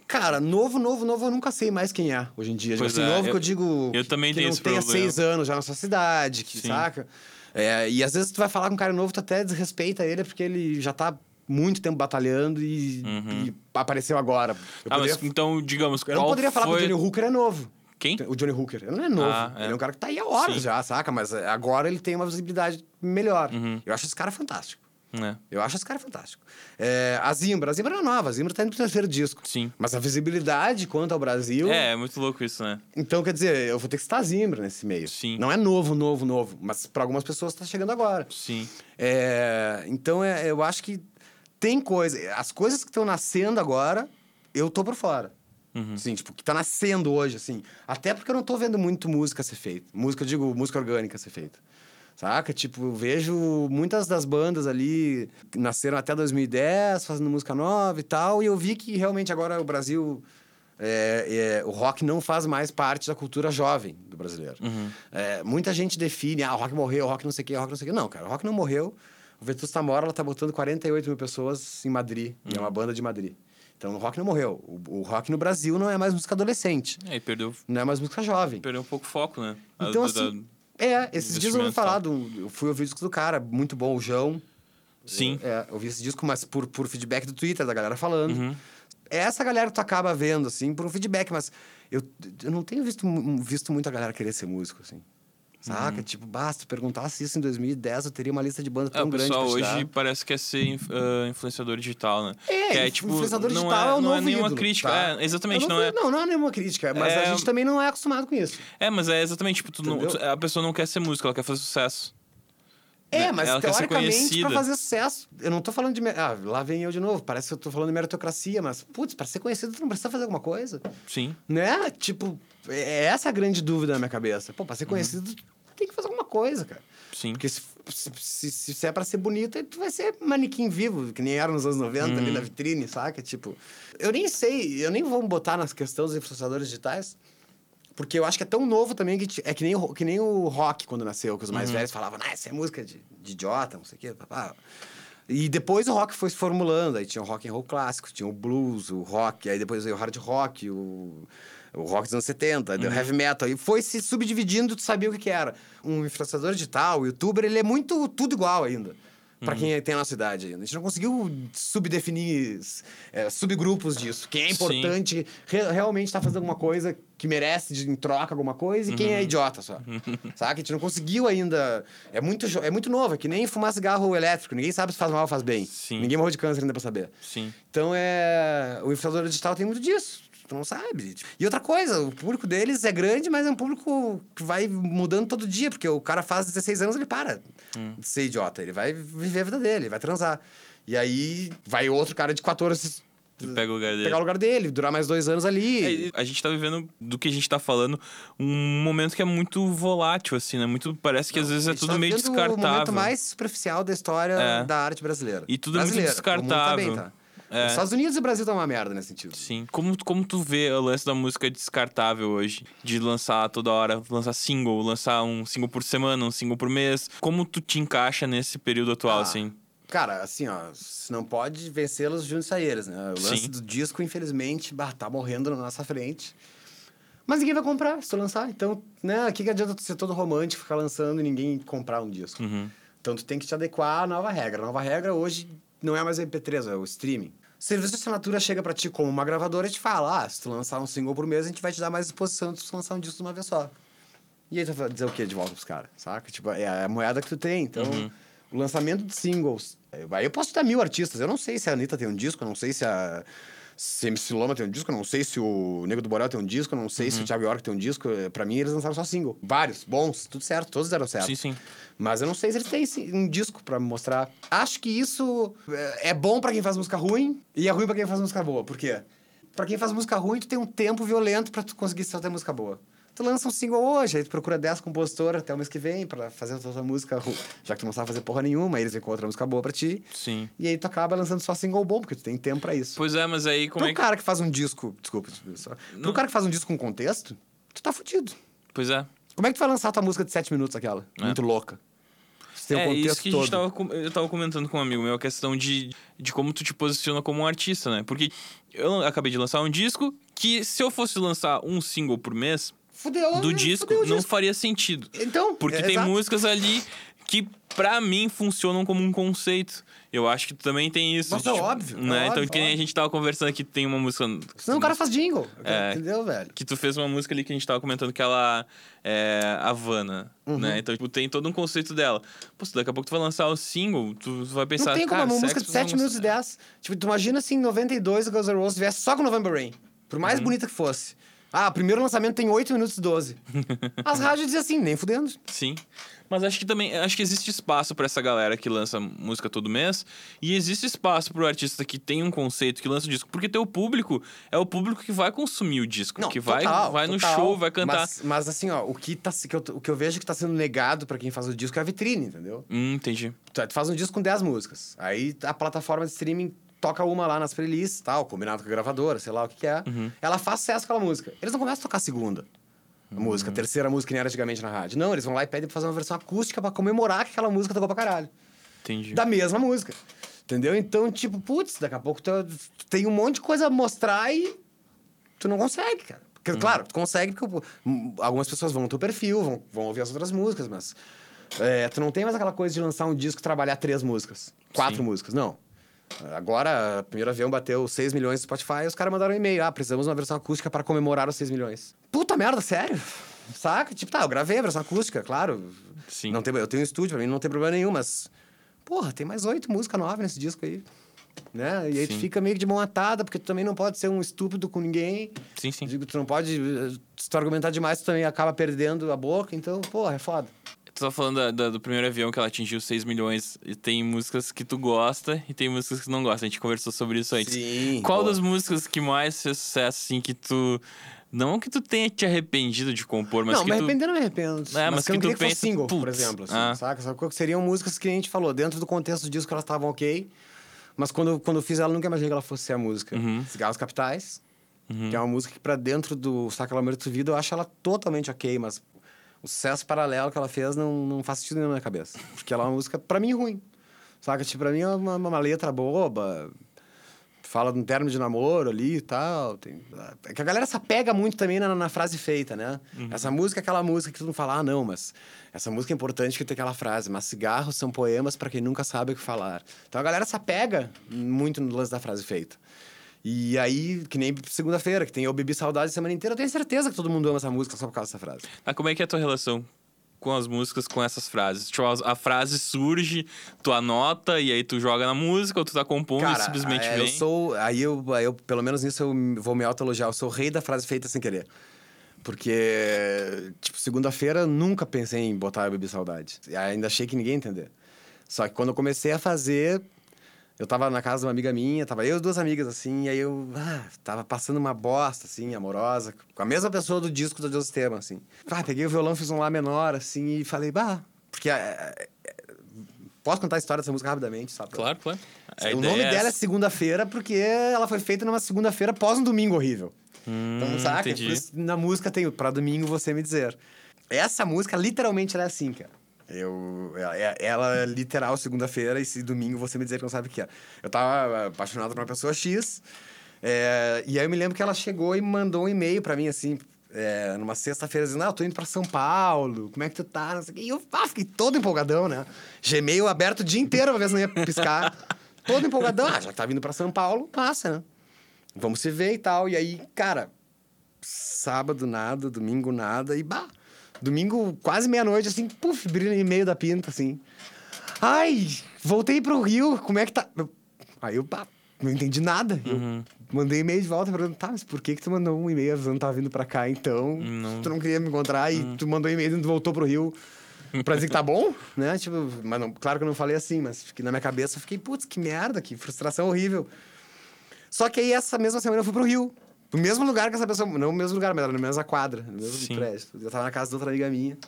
Cara, novo, novo, novo, eu nunca sei mais quem é hoje em dia. Tipo Pois assim, é, novo eu- que eu digo. eu também que tenho não esse tenha problema. seis anos já na sua cidade, que, saca? É, e às vezes tu vai falar com um cara novo, tu até desrespeita ele porque ele já tá muito tempo batalhando e, e apareceu agora. Eu Ah, poderia- mas então, digamos, eu não poderia falar foi... que o Johnny Hooker é novo. Quem? O Johnny Hooker. Ele não é novo. Ah, é. Ele é um cara que tá aí há horas Sim. já, saca? Mas é, agora ele tem uma visibilidade melhor. Uhum. Eu acho esse cara fantástico. É, Eu acho esse cara fantástico. É, a Zimbra. A Zimbra é nova. A Zimbra tá indo pro terceiro disco. sim. Mas a visibilidade quanto ao Brasil... É, é muito louco isso, né? Então, quer dizer, eu vou ter que citar a Zimbra nesse meio. Sim. Não é novo, novo, novo. Mas para algumas pessoas tá chegando agora. Sim. É, então, é, eu acho que tem coisa... As coisas que estão nascendo agora, eu tô por fora. Uhum. Assim, tipo, que tá nascendo hoje, assim. Até porque eu não tô vendo muito música ser feita. Música, eu digo, música orgânica ser feita. Saca? Tipo, eu vejo muitas das bandas ali que nasceram até 2010, fazendo música nova e tal, e eu vi que realmente agora o Brasil. é, é, o rock não faz mais parte da cultura jovem do brasileiro. Uhum. É, muita gente define, ah, o rock morreu, o rock não sei o quê, o rock não sei o quê. Não, cara, o rock não morreu. O Vetusta Mora, ela tá botando 48 mil pessoas em Madrid, e é uma banda de Madrid. Então, o rock não morreu. O, o rock no Brasil não é mais música adolescente, É, e perdeu, não é mais música jovem. perdeu um pouco o foco, né? A- Então, assim, da- é, esses dias eu ouvi falar, do, eu fui ouvir o disco do cara, muito bom, o João. Sim. É, eu ouvi esse disco, mas por, por feedback do Twitter, da galera falando. Uhum. É essa galera que tu acaba vendo, assim, por um feedback, mas eu, eu não tenho visto, visto muita galera querer ser músico, assim. Saca? Tipo, basta perguntasse isso em 2010, eu teria uma lista de bandas É, tão o grande pessoal hoje parece que é ser ah, influenciador digital, né? É, que é, tipo, influenciador não digital é, é o não é novo nenhuma ídolo, crítica. tá? É, exatamente, Eu não é. Não, não é nenhuma crítica, mas É- a gente também não é acostumado com isso. É, mas é exatamente, tipo, tu não- tu- a pessoa não quer ser música, ela quer fazer sucesso. É, né? mas Ela teoricamente, pra fazer sucesso, eu não tô falando de. Ah, lá vem eu de novo. Parece que eu tô falando de meritocracia, mas, putz, pra ser conhecido, tu não precisa fazer alguma coisa. Sim. Né? Tipo, é essa a grande dúvida na minha cabeça. Pô, pra ser conhecido, tu tem que fazer alguma coisa, cara. Sim. Porque se, se, se, se é pra ser bonita, tu vai ser manequim vivo, que nem era nos anos 90 Uhum. ali na vitrine, saca? Tipo, eu nem sei, eu nem vou botar nas questões dos influenciadores digitais. Porque eu acho que é tão novo também que é que nem, o, que nem o rock quando nasceu, que os Uhum. mais velhos falavam, ah, essa é música de, de idiota, não sei o quê. Papá. E depois o rock foi se formulando, aí tinha o rock and roll clássico, tinha o blues, o rock, aí depois veio o hard rock, o, o rock dos anos 70, Uhum. o heavy metal, e foi se subdividindo, tu sabia o que, que era. Um influenciador digital, o youtuber, ele é muito tudo igual ainda. Pra Uhum. quem tem a nossa idade ainda. A gente não conseguiu subdefinir é, subgrupos disso. Quem é importante, re- realmente tá fazendo alguma coisa que merece de, em troca alguma coisa, e quem Uhum. é idiota só. Saca? A gente não conseguiu ainda. É muito, é muito novo, é que nem fumar cigarro elétrico. Ninguém sabe se faz mal ou faz bem. Sim. Ninguém morreu de câncer ainda pra saber. Sim. Então é. O influenciador digital tem muito disso. Tu não sabe. E outra coisa, o público deles é grande, mas é um público que vai mudando todo dia, porque o cara faz 16 anos ele para de ser idiota. Ele vai viver a vida dele, ele vai transar. E aí vai outro cara de 14 Pega o lugar dele. pegar o lugar dele, durar mais dois anos ali. É, a gente tá vivendo, do que a gente tá falando, um momento que é muito volátil, assim, né? Muito, parece que às vezes é tudo tá meio descartável. O momento mais superficial da história É. da arte brasileira. E tudo é muito Brasileira. O mundo tá bem, descartável. tá? É. Os Estados Unidos e o Brasil estão uma merda nesse sentido. Sim. Como, como tu vê o lance da música descartável hoje? De lançar toda hora, lançar single, lançar um single por semana, um single por mês. Como tu te encaixa nesse período atual, Ah, assim? Cara, assim, ó, não pode vencê-los juntos a eles, né? O lance Sim. do disco, infelizmente, bah, tá morrendo na nossa frente. Mas ninguém vai comprar se tu lançar. Então, né, o que, que adianta tu ser todo romântico, ficar lançando e ninguém comprar um disco? Uhum. Então tu tem que te adequar à nova regra. A nova regra hoje não é mais o MP3, é o streaming. O serviço de assinatura chega pra ti como uma gravadora e te fala: ah, se tu lançar um single por mês, a gente vai te dar mais exposição se tu lançar um disco de uma vez só. E aí tu vai dizer o que de volta pros caras, saca? Tipo, é a moeda que tu tem. Então, o lançamento de singles. Aí eu posso dar mil artistas. Eu não sei se a Anitta tem um disco, eu não sei se a. Se a MC Loma tem um disco, eu não sei se o Nego do Borel tem um disco, não sei se o Thiago York tem um disco. Pra mim, eles lançaram só single. Vários, bons, tudo certo, todos deram certo. Sim, sim. Mas eu não sei se eles têm um disco pra mostrar. Acho que isso é é bom pra quem faz música ruim e é ruim pra quem faz música boa. Por quê? Pra quem faz música ruim, tu tem um tempo violento pra tu conseguir ter música boa. Tu lança um single hoje, aí tu procura 10 compositores até o mês que vem pra fazer a tua música. Já que tu não sabe fazer porra nenhuma, aí eles com outra música boa pra ti. Sim. E aí tu acaba lançando só single bom, porque tu tem tempo pra isso. Pois é, mas aí como Pro é que. cara que faz um disco... Desculpa, só. Pro cara que faz um disco com contexto, tu tá fudido. Pois é. Como é que tu vai lançar tua música de 7 minutos, aquela? É. Muito louca. É isso que a todo. gente tava, eu tava comentando com um amigo meu, a questão de, de como tu te posiciona como um artista, né? Porque eu acabei de lançar um disco que, se eu fosse lançar um single por mês Fudeu, do disco, Fudeu não disco. faria sentido. Então, Porque é, tem exato. músicas ali que pra mim, funcionam como um conceito. Eu acho que tu também tem isso. Nossa, é óbvio, é Né? então, óbvio, que nem a gente tava conversando que tem uma música. Senão o cara faz jingle. É. Entendeu, velho? Que tu fez uma música ali que a gente tava comentando que ela é Havana, Uhum. né? Então, tipo, tem todo um conceito dela. Pô, se daqui a pouco tu vai lançar o single, tu vai pensar, Não tem como cara, uma música de Pistols 7 é uma minutos e música- 10. Tipo, tu imagina assim, em 92 o Guns N' Roses viesse só com November Rain. Por Uhum. mais bonita que fosse. Ah, o primeiro lançamento tem 8 minutos e 12. As rádios diziam assim, nem fudendo. Sim. Mas acho que também, acho que existe espaço pra essa galera que lança música todo mês e existe espaço pro artista que tem um conceito que lança o disco, porque teu público é o público que vai consumir o disco, que vai, total, vai no total. show, vai cantar. Mas, mas assim, ó, o que, tá, que eu, o que eu vejo que tá sendo negado pra quem faz o disco é a vitrine, entendeu? Hum, entendi. Tu, tu faz um disco com 10 músicas. Aí a plataforma de streaming toca uma lá nas playlists, tal, combinado com a gravadora, sei lá o que, que é. Uhum. Ela faz sucesso com aquela música. Eles não começam a tocar a segunda a música, a terceira música que nem era antigamente na rádio. Não, eles vão lá e pedem pra fazer uma versão acústica pra comemorar que aquela música tocou pra caralho. Entendi. Da mesma música. Entendeu? Então, tipo, putz, daqui a pouco tu, tu tem um monte de coisa a mostrar e tu não consegue, cara. Porque, Claro, tu consegue porque hum, algumas pessoas vão no teu perfil, vão, vão ouvir as outras músicas, mas é, tu não tem mais aquela coisa de lançar um disco e trabalhar três músicas, quatro Sim. músicas, não. Agora, a primeira avião bateu 6 milhões no Spotify e os caras mandaram um e-mail. Ah, precisamos de uma versão acústica para comemorar os 6 milhões. Puta merda, sério? Saca? Tipo, tá, eu gravei a versão acústica, claro. Sim. Não tem, eu tenho um estúdio, pra mim não tem problema nenhum, mas... Porra, tem mais oito músicas novas nesse disco aí. Né? E aí tu Sim. fica meio que de mão atada, porque tu também não pode ser um estúpido com ninguém. Sim, sim. Digo, tu não pode... eh, Se tu argumentar demais, tu também acaba perdendo a boca. Então, porra, é foda. Tu tá falando da- da- do primeiro avião que ela atingiu 6 milhões e tem músicas que tu gosta e tem músicas que tu não gosta. A gente conversou sobre isso antes. Sim, Qual pô. das músicas que mais fez sucesso, assim, que tu. Não que tu tenha te arrependido de compor, mas não, que me tu. arrepender não me arrependo. É, mas que não que tu que fosse pensa, single, por exemplo. Assim, ah. Saca? Que seriam músicas que a gente falou, dentro do contexto do disco elas estavam ok. Mas quando, quando eu fiz ela, eu nunca imaginei que ela fosse ser a música. Uhum. Cigarros Capitais, que é uma música que pra dentro do Saca de Vida eu acho ela totalmente ok, mas o sucesso paralelo que ela fez não, não faz sentido nenhum na minha cabeça. Porque ela é uma música, pra mim, ruim. Saca? Tipo, pra mim é uma, uma letra boba, fala de um termo de namoro ali e tal. Tem... É que a galera se apega muito também na, na frase feita, né? Essa música é aquela música que todo mundo fala, ah, não, mas essa música é importante que tem aquela frase, mas cigarros são poemas para quem nunca sabe o que falar. Então a galera se apega muito no lance da frase feita. E aí, que nem segunda-feira, que tem Eu Bebi Saudade a semana inteira, eu tenho certeza que todo mundo ama essa música só por causa dessa frase. Ah, como é que é a tua relação com as músicas, com essas frases? Tipo, a, a frase surge, tu anota e aí tu joga na música ou tu tá compondo e simplesmente é, vem? eu sou. Aí eu, aí eu, pelo menos nisso, eu vou me autoelogiar. Eu sou o rei da frase feita sem querer. Porque, tipo, segunda-feira eu nunca pensei em botar a Bebi Saudade. Ainda achei que ninguém ia entender. Só que quando eu comecei a fazer, eu tava na casa de uma amiga minha, tava eu e duas amigas, assim, e aí eu ah, tava passando uma bosta, assim, amorosa, com a mesma pessoa do disco do Deus Tema, assim. Ah, peguei o violão, fiz um Lá menor, assim, e falei, bah, porque. é, é, posso contar a história dessa música rapidamente, sabe? Claro, claro. A o nome é dela é segunda-feira porque ela foi feita numa segunda-feira pós um domingo horrível. Hum, Então, saca? entendi. Na música tem o pra domingo você me dizer. Essa música, literalmente, ela é assim, cara. Eu, ela, é- ela é literal segunda-feira e se domingo você me dizer que não sabe o que é. Eu tava apaixonado por uma pessoa X, é, e aí eu me lembro que ela chegou e mandou um e-mail pra mim, assim, é, numa sexta-feira, dizendo: Ah, eu tô indo pra São Paulo, como é que tu tá? Não sei o quê. E eu ah, fiquei todo empolgadão, né? Gmail aberto o dia inteiro pra ver se não ia piscar. todo empolgadão. Ah, já que tá vindo pra São Paulo, passa, né? Vamos se ver e tal. E aí, cara, sábado nada, domingo nada, e bah, domingo quase meia-noite, assim, puf, brilha no meio da pinta, assim. Ai, voltei pro Rio, como é que tá? Eu- Aí eu, bah, não entendi nada. Eu Uhum. mandei e-mail de volta perguntando, tá, mas por que que tu mandou um e-mail avisando que tava vindo pra cá, então? Não. Tu não queria me encontrar e tu mandou e-mail e tu voltou pro Rio pra dizer que tá bom, né? Tipo, mas não, claro que eu não falei assim, mas na minha cabeça, eu fiquei, putz, que merda, que frustração horrível. Só que aí, essa mesma semana, eu fui pro Rio. No mesmo lugar que essa pessoa... Não no mesmo lugar, mas era na mesma quadra, no mesmo Sim. prédio. Eu tava na casa de outra amiga minha.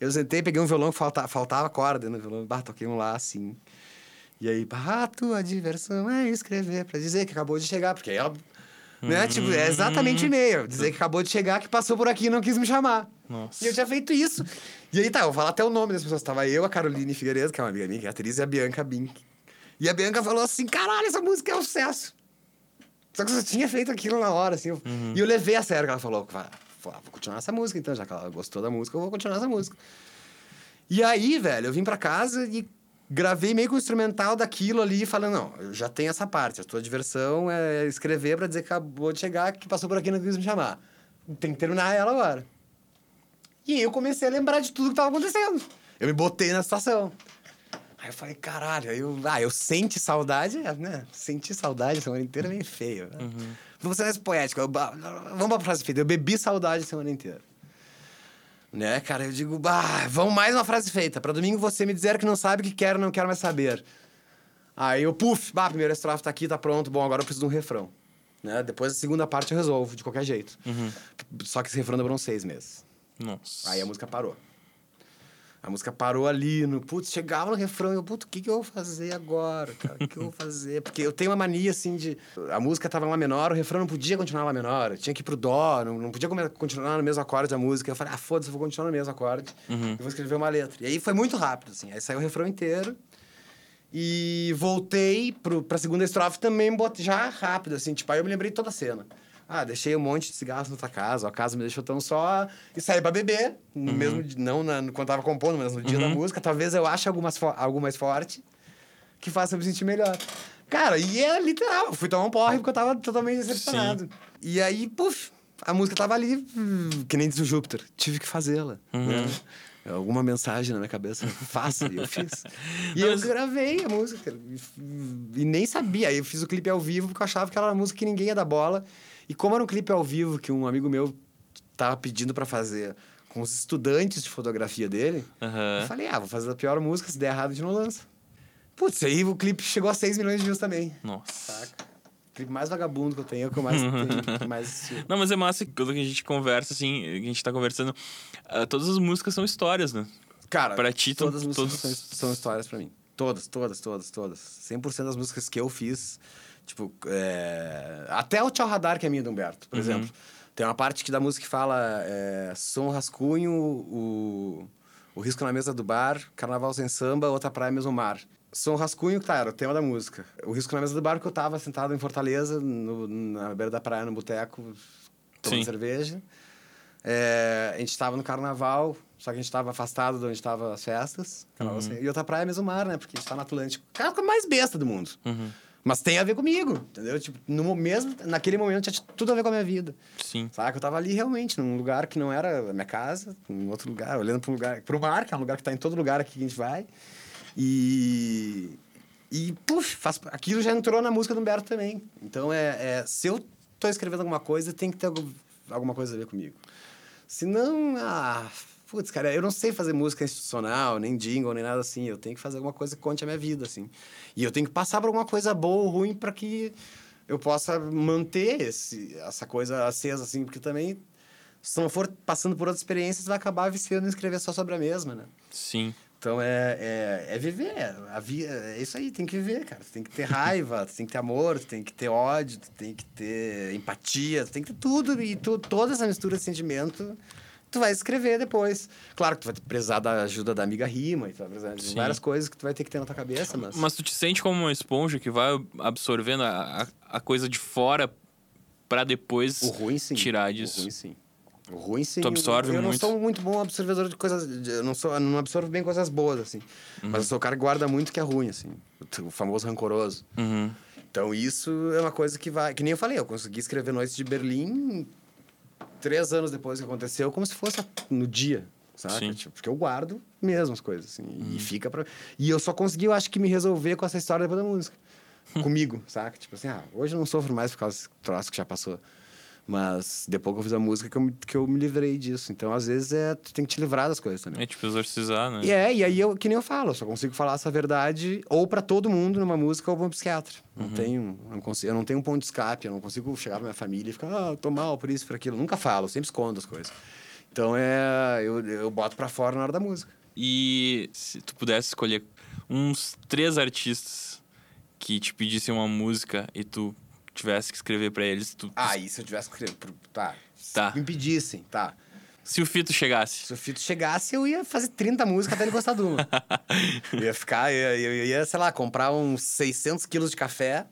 Eu sentei, peguei um violão que faltava, faltava corda no violão. Bah, toquei um lá, assim. E aí, bah, tua diversão é escrever pra dizer que acabou de chegar. Porque aí ela... Né? Tipo, é exatamente o e-mail. Dizer que acabou de chegar, que passou por aqui e não quis me chamar. Nossa. E eu tinha feito isso. E aí, tá, eu vou falar até o nome das pessoas. Tava eu, a Caroline Figueiredo, que é uma amiga minha, que é atriz, e a Bianca Bink. E a Bianca falou assim, caralho, essa música é um sucesso. Só que eu tinha feito aquilo na hora, assim. eu- E eu levei a sério que ela falou. "Vai, Vou continuar essa música, então, já que ela gostou da música, eu vou continuar essa música. E aí, velho, eu vim pra casa e gravei meio que um instrumental daquilo ali, falando, não, eu já tenho essa parte, a tua diversão é escrever pra dizer que acabou de chegar, que passou por aqui e não quis me chamar. Tem que terminar ela agora. E aí eu comecei a lembrar de tudo que tava acontecendo. Eu me botei na situação. Aí eu falei, caralho, aí eu, ah, eu senti saudade, né? Senti saudade a semana inteira é meio feio. Né? Uhum. Vou ser mais poético. Eu, vamos pra frase feita. Eu bebi saudade a semana inteira. Né, cara? Eu digo, ah, vamos mais uma frase feita. Pra domingo você me dizer que não sabe o que quer, não quero mais saber. Aí eu, puf, bah, a primeira estrofe tá aqui, tá pronto. Bom, agora eu preciso de um refrão. Né? Depois a segunda parte eu resolvo, de qualquer jeito. Uhum. Só que esse refrão demorou seis meses. Nossa. Aí a música parou. A música parou ali, no. Putz, chegava no refrão, eu, putz, o que, que eu vou fazer agora, cara? O que, eu vou fazer? Porque eu tenho uma mania, assim, de. A música tava lá menor, o refrão não podia continuar lá menor, tinha que ir pro dó, não, não podia continuar no mesmo acorde da música. Eu falei, ah, foda-se, eu vou continuar no mesmo acorde uhum. e vou escrever uma letra. E aí foi muito rápido, assim. Aí saiu o refrão inteiro. E voltei pro, pra segunda estrofe também, já rápido, assim. Tipo, aí eu me lembrei de toda a cena. Ah, deixei um monte de cigarros na tua casa, a casa me deixou tão só. E saí pra beber, no uhum. mesmo não na, quando tava compondo, mas no dia uhum. da música. Talvez eu ache algumas algo mais forte que faça eu me sentir melhor. Cara, e é literal. Eu fui tomar um porre porque eu tava totalmente decepcionado. Sim. E aí, puf, a música tava ali, que nem diz o Júpiter. Tive que fazê-la. Uhum. Né? Alguma mensagem na minha cabeça, faça, e eu fiz. E eu gravei a música. E, e nem sabia. Aí eu fiz o clipe ao vivo porque eu achava que era uma música que ninguém ia dar bola. E como era um clipe ao vivo que um amigo meu tava pedindo para fazer com os estudantes de fotografia dele, uhum. eu falei, ah, vou fazer a pior música, se der errado a gente não lança. Putz, aí o clipe chegou a 6 milhões de views também. Nossa. Saca? O clipe mais vagabundo que eu tenho, é o que eu mais tenho, que mais Não, mas é massa que quando a gente conversa, assim, a gente tá conversando, uh, todas as músicas são histórias, né? Cara, pra ti, todas as músicas todos... são, são histórias pra mim. Todas, todas, todas, todas. 100% das músicas que eu fiz Tipo, é... até o Tchau Radar, que é minha do Humberto, por uhum. exemplo. Tem uma parte que da música que fala é, som rascunho, o, o risco na mesa do bar, carnaval sem samba, outra praia mesmo mar. Som rascunho, tá, era o tema da música. O risco na mesa do bar, que eu tava sentado em Fortaleza, no, na beira da praia, no boteco, tomando Sim. cerveja. É, a gente estava no carnaval, só que a gente estava afastado de onde estavam as festas. Uhum. Assim, e outra praia é mesmo mar, né? Porque a gente tá no Atlântico. Cara, é mais besta do mundo. Uhum. Mas tem a ver comigo, entendeu? Tipo, no mesmo, naquele momento tinha tudo a ver com a minha vida. Sim. Sabe? Eu tava ali realmente, num lugar que não era a minha casa, em outro lugar, olhando para um lugar, pro mar, que é um lugar que tá em todo lugar aqui que a gente vai. E. E, puf, faz, aquilo já entrou na música do Humberto também. Então, é, é, se eu tô escrevendo alguma coisa, tem que ter alguma coisa a ver comigo. Se não, ah, putz, cara, eu não sei fazer música institucional, nem jingle, nem nada assim. Eu tenho que fazer alguma coisa que conte a minha vida, assim. E eu tenho que passar por alguma coisa boa ou ruim para que eu possa manter esse, essa coisa acesa, assim, porque também, se não for passando por outras experiências, vai acabar viciando em escrever só sobre a mesma, né? Sim. Então é, é, é viver, a via, é isso aí, tem que viver, cara. tem que ter raiva, tem que ter amor, tem que ter ódio, tem que ter empatia, tem que ter tudo. E tu, toda essa mistura de sentimento tu vai escrever depois. Claro que tu vai precisar da ajuda da amiga rima, e tu vai precisar de Sim. várias coisas que tu vai ter que ter na tua cabeça, mas... Mas tu te sente como uma esponja que vai absorvendo a, a, a coisa de fora para depois o ruim, sim. tirar disso. O ruim, sim. O ruim, sim. Tu absorve eu, eu muito. Eu não sou muito bom absorvedor de coisas... Eu não, sou, não absorvo bem coisas boas, assim. Uhum. Mas eu sou o cara que guarda muito que é ruim, assim. O famoso rancoroso. Uhum. Então, isso é uma coisa que vai... Que nem eu falei, eu consegui escrever Noites de Berlim três anos depois que aconteceu, como se fosse no dia, sabe? Tipo, porque eu guardo mesmo as coisas, assim, uhum. e fica pra... E eu só consegui, eu acho que, me resolver com essa história depois da música. Comigo, saca? Tipo assim, ah, hoje eu não sofro mais por causa desse troço que já passou. Mas depois que eu fiz a música que eu, que eu me livrei disso. Então, às vezes, é, tu tem que te livrar das coisas também. É tipo exorcizar, né? E é, e aí, eu, que nem eu falo, eu só consigo falar essa verdade ou para todo mundo numa música ou pra um psiquiatra. Não uhum. tenho, eu não, consigo, eu não tenho um ponto de escape, eu não consigo chegar pra minha família e ficar, ah, tô mal por isso, por aquilo. nunca falo, eu sempre escondo as coisas. Então, é, eu, eu boto para fora na hora da música. E se tu pudesse escolher uns três artistas que te pedissem uma música e tu tivesse que escrever para eles. Tu... Ah, e se eu tivesse que escrever. Tá. Tá. Se me pedissem, tá. Se o Fito chegasse. Se o Fito chegasse, eu ia fazer 30 músicas até ele gostar de uma. eu ia ficar, eu, eu, ia, sei lá, comprar uns 600 quilos de café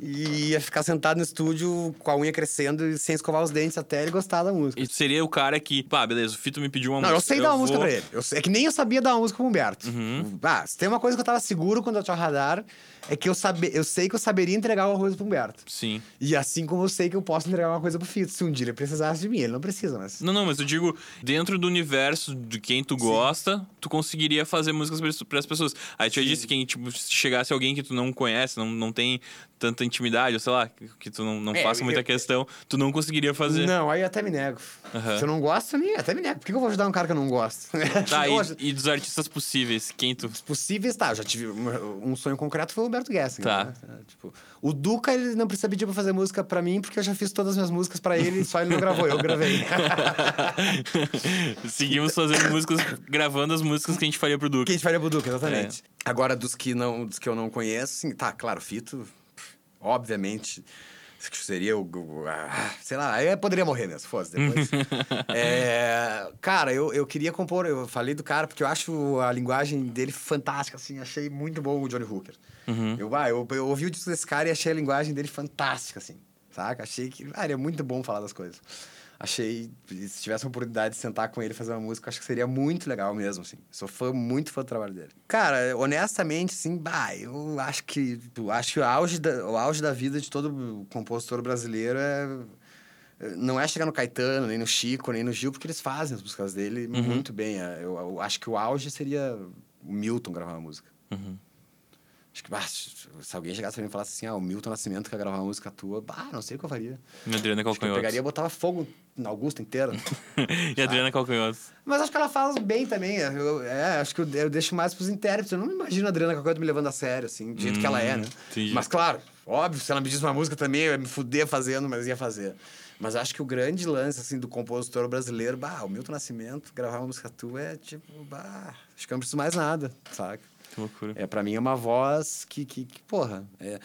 E ia ficar sentado no estúdio com a unha crescendo e sem escovar os dentes até ele gostar da música. E tu seria o cara que, pá, beleza, o Fito me pediu uma Não, eu música. sei dar uma música vou- pra ele. Eu é que nem eu sabia dar uma música pro Humberto. Uhum. Ah, se tem uma coisa que eu tava seguro quando eu tinha o radar, é que eu, sabe, eu sei que eu saberia entregar uma coisa pro Humberto. Sim. E assim como eu sei que eu posso entregar uma coisa pro Fito, se um dia ele precisasse de mim. Ele não precisa, mas. Não, não, mas eu digo, dentro do universo de quem tu gosta, tu conseguiria fazer músicas para as pessoas. Aí tu já disse que, tipo, se chegasse alguém que tu não conhece, não, não tem tanta intimidade, ou sei lá, que, tu não, não É, faça muita eu- questão, tu não conseguiria fazer. Não, aí eu até me nego. Aham. Se eu não gosto, eu nem, até me nego. Por que eu vou ajudar um cara que eu não gosto? Tá, e, e dos artistas possíveis, quem tu. possíveis, tá. Eu já tive um, um sonho concreto foi o Humberto Gessing. Tá. né? É, Tipo, o Duca, ele não precisa pedir pra fazer música pra mim, porque eu já fiz todas as minhas músicas pra ele, só ele não gravou, eu gravei. Seguimos fazendo músicas, gravando as músicas que a gente faria pro Duque. Que a gente faria pro Duca, exatamente. É. Agora, dos que, não, dos que eu não conheço, sim, tá, claro, Fito, obviamente, seria o. ah, sei lá, eu poderia morrer mesmo, fosse depois. É, cara, eu, eu queria compor, eu falei do cara porque eu acho a linguagem dele fantástica, assim, achei muito bom o Johnny Hooker. Uhum. Eu, ah, eu, eu ouvi o disco desse cara e achei a linguagem dele fantástica, assim, saca? Achei que, ah, ele é muito bom falar das coisas. Achei, se tivesse a oportunidade de sentar com ele e fazer uma música, acho que seria muito legal mesmo, assim. Sou fã, muito fã do trabalho dele. Cara, honestamente, assim, bah, eu acho que, eu acho que o auge, da, o auge da vida de todo compositor brasileiro é... Não é chegar no Caetano, nem no Chico, nem no Gil, porque eles fazem as músicas dele muito bem. Eu, eu acho que o auge seria o Milton gravar uma música. Uhum. Acho que, bah, se alguém chegasse pra mim e falasse assim, ah, o Milton Nascimento quer gravar uma música tua, bah, não sei o que eu faria. E a Adriana que eu pegaria e botava fogo na Augusta inteira. e a Adriana Calcanhoto. Mas acho que ela faz bem também. Eu, é, acho que eu, eu deixo mais pros intérpretes. Eu não me imagino a Adriana Calcanhoto me levando a sério, assim, do jeito que ela é, né? entendi. Mas claro, óbvio, se ela me diz uma música também, eu ia me fuder fazendo, mas ia fazer. Mas acho que o grande lance, assim, do compositor brasileiro, bah, o Milton Nascimento, gravar uma música tua é tipo, bah, acho que eu não preciso mais nada, saca? Que loucura. É, pra mim é uma voz que, que, que, porra. É...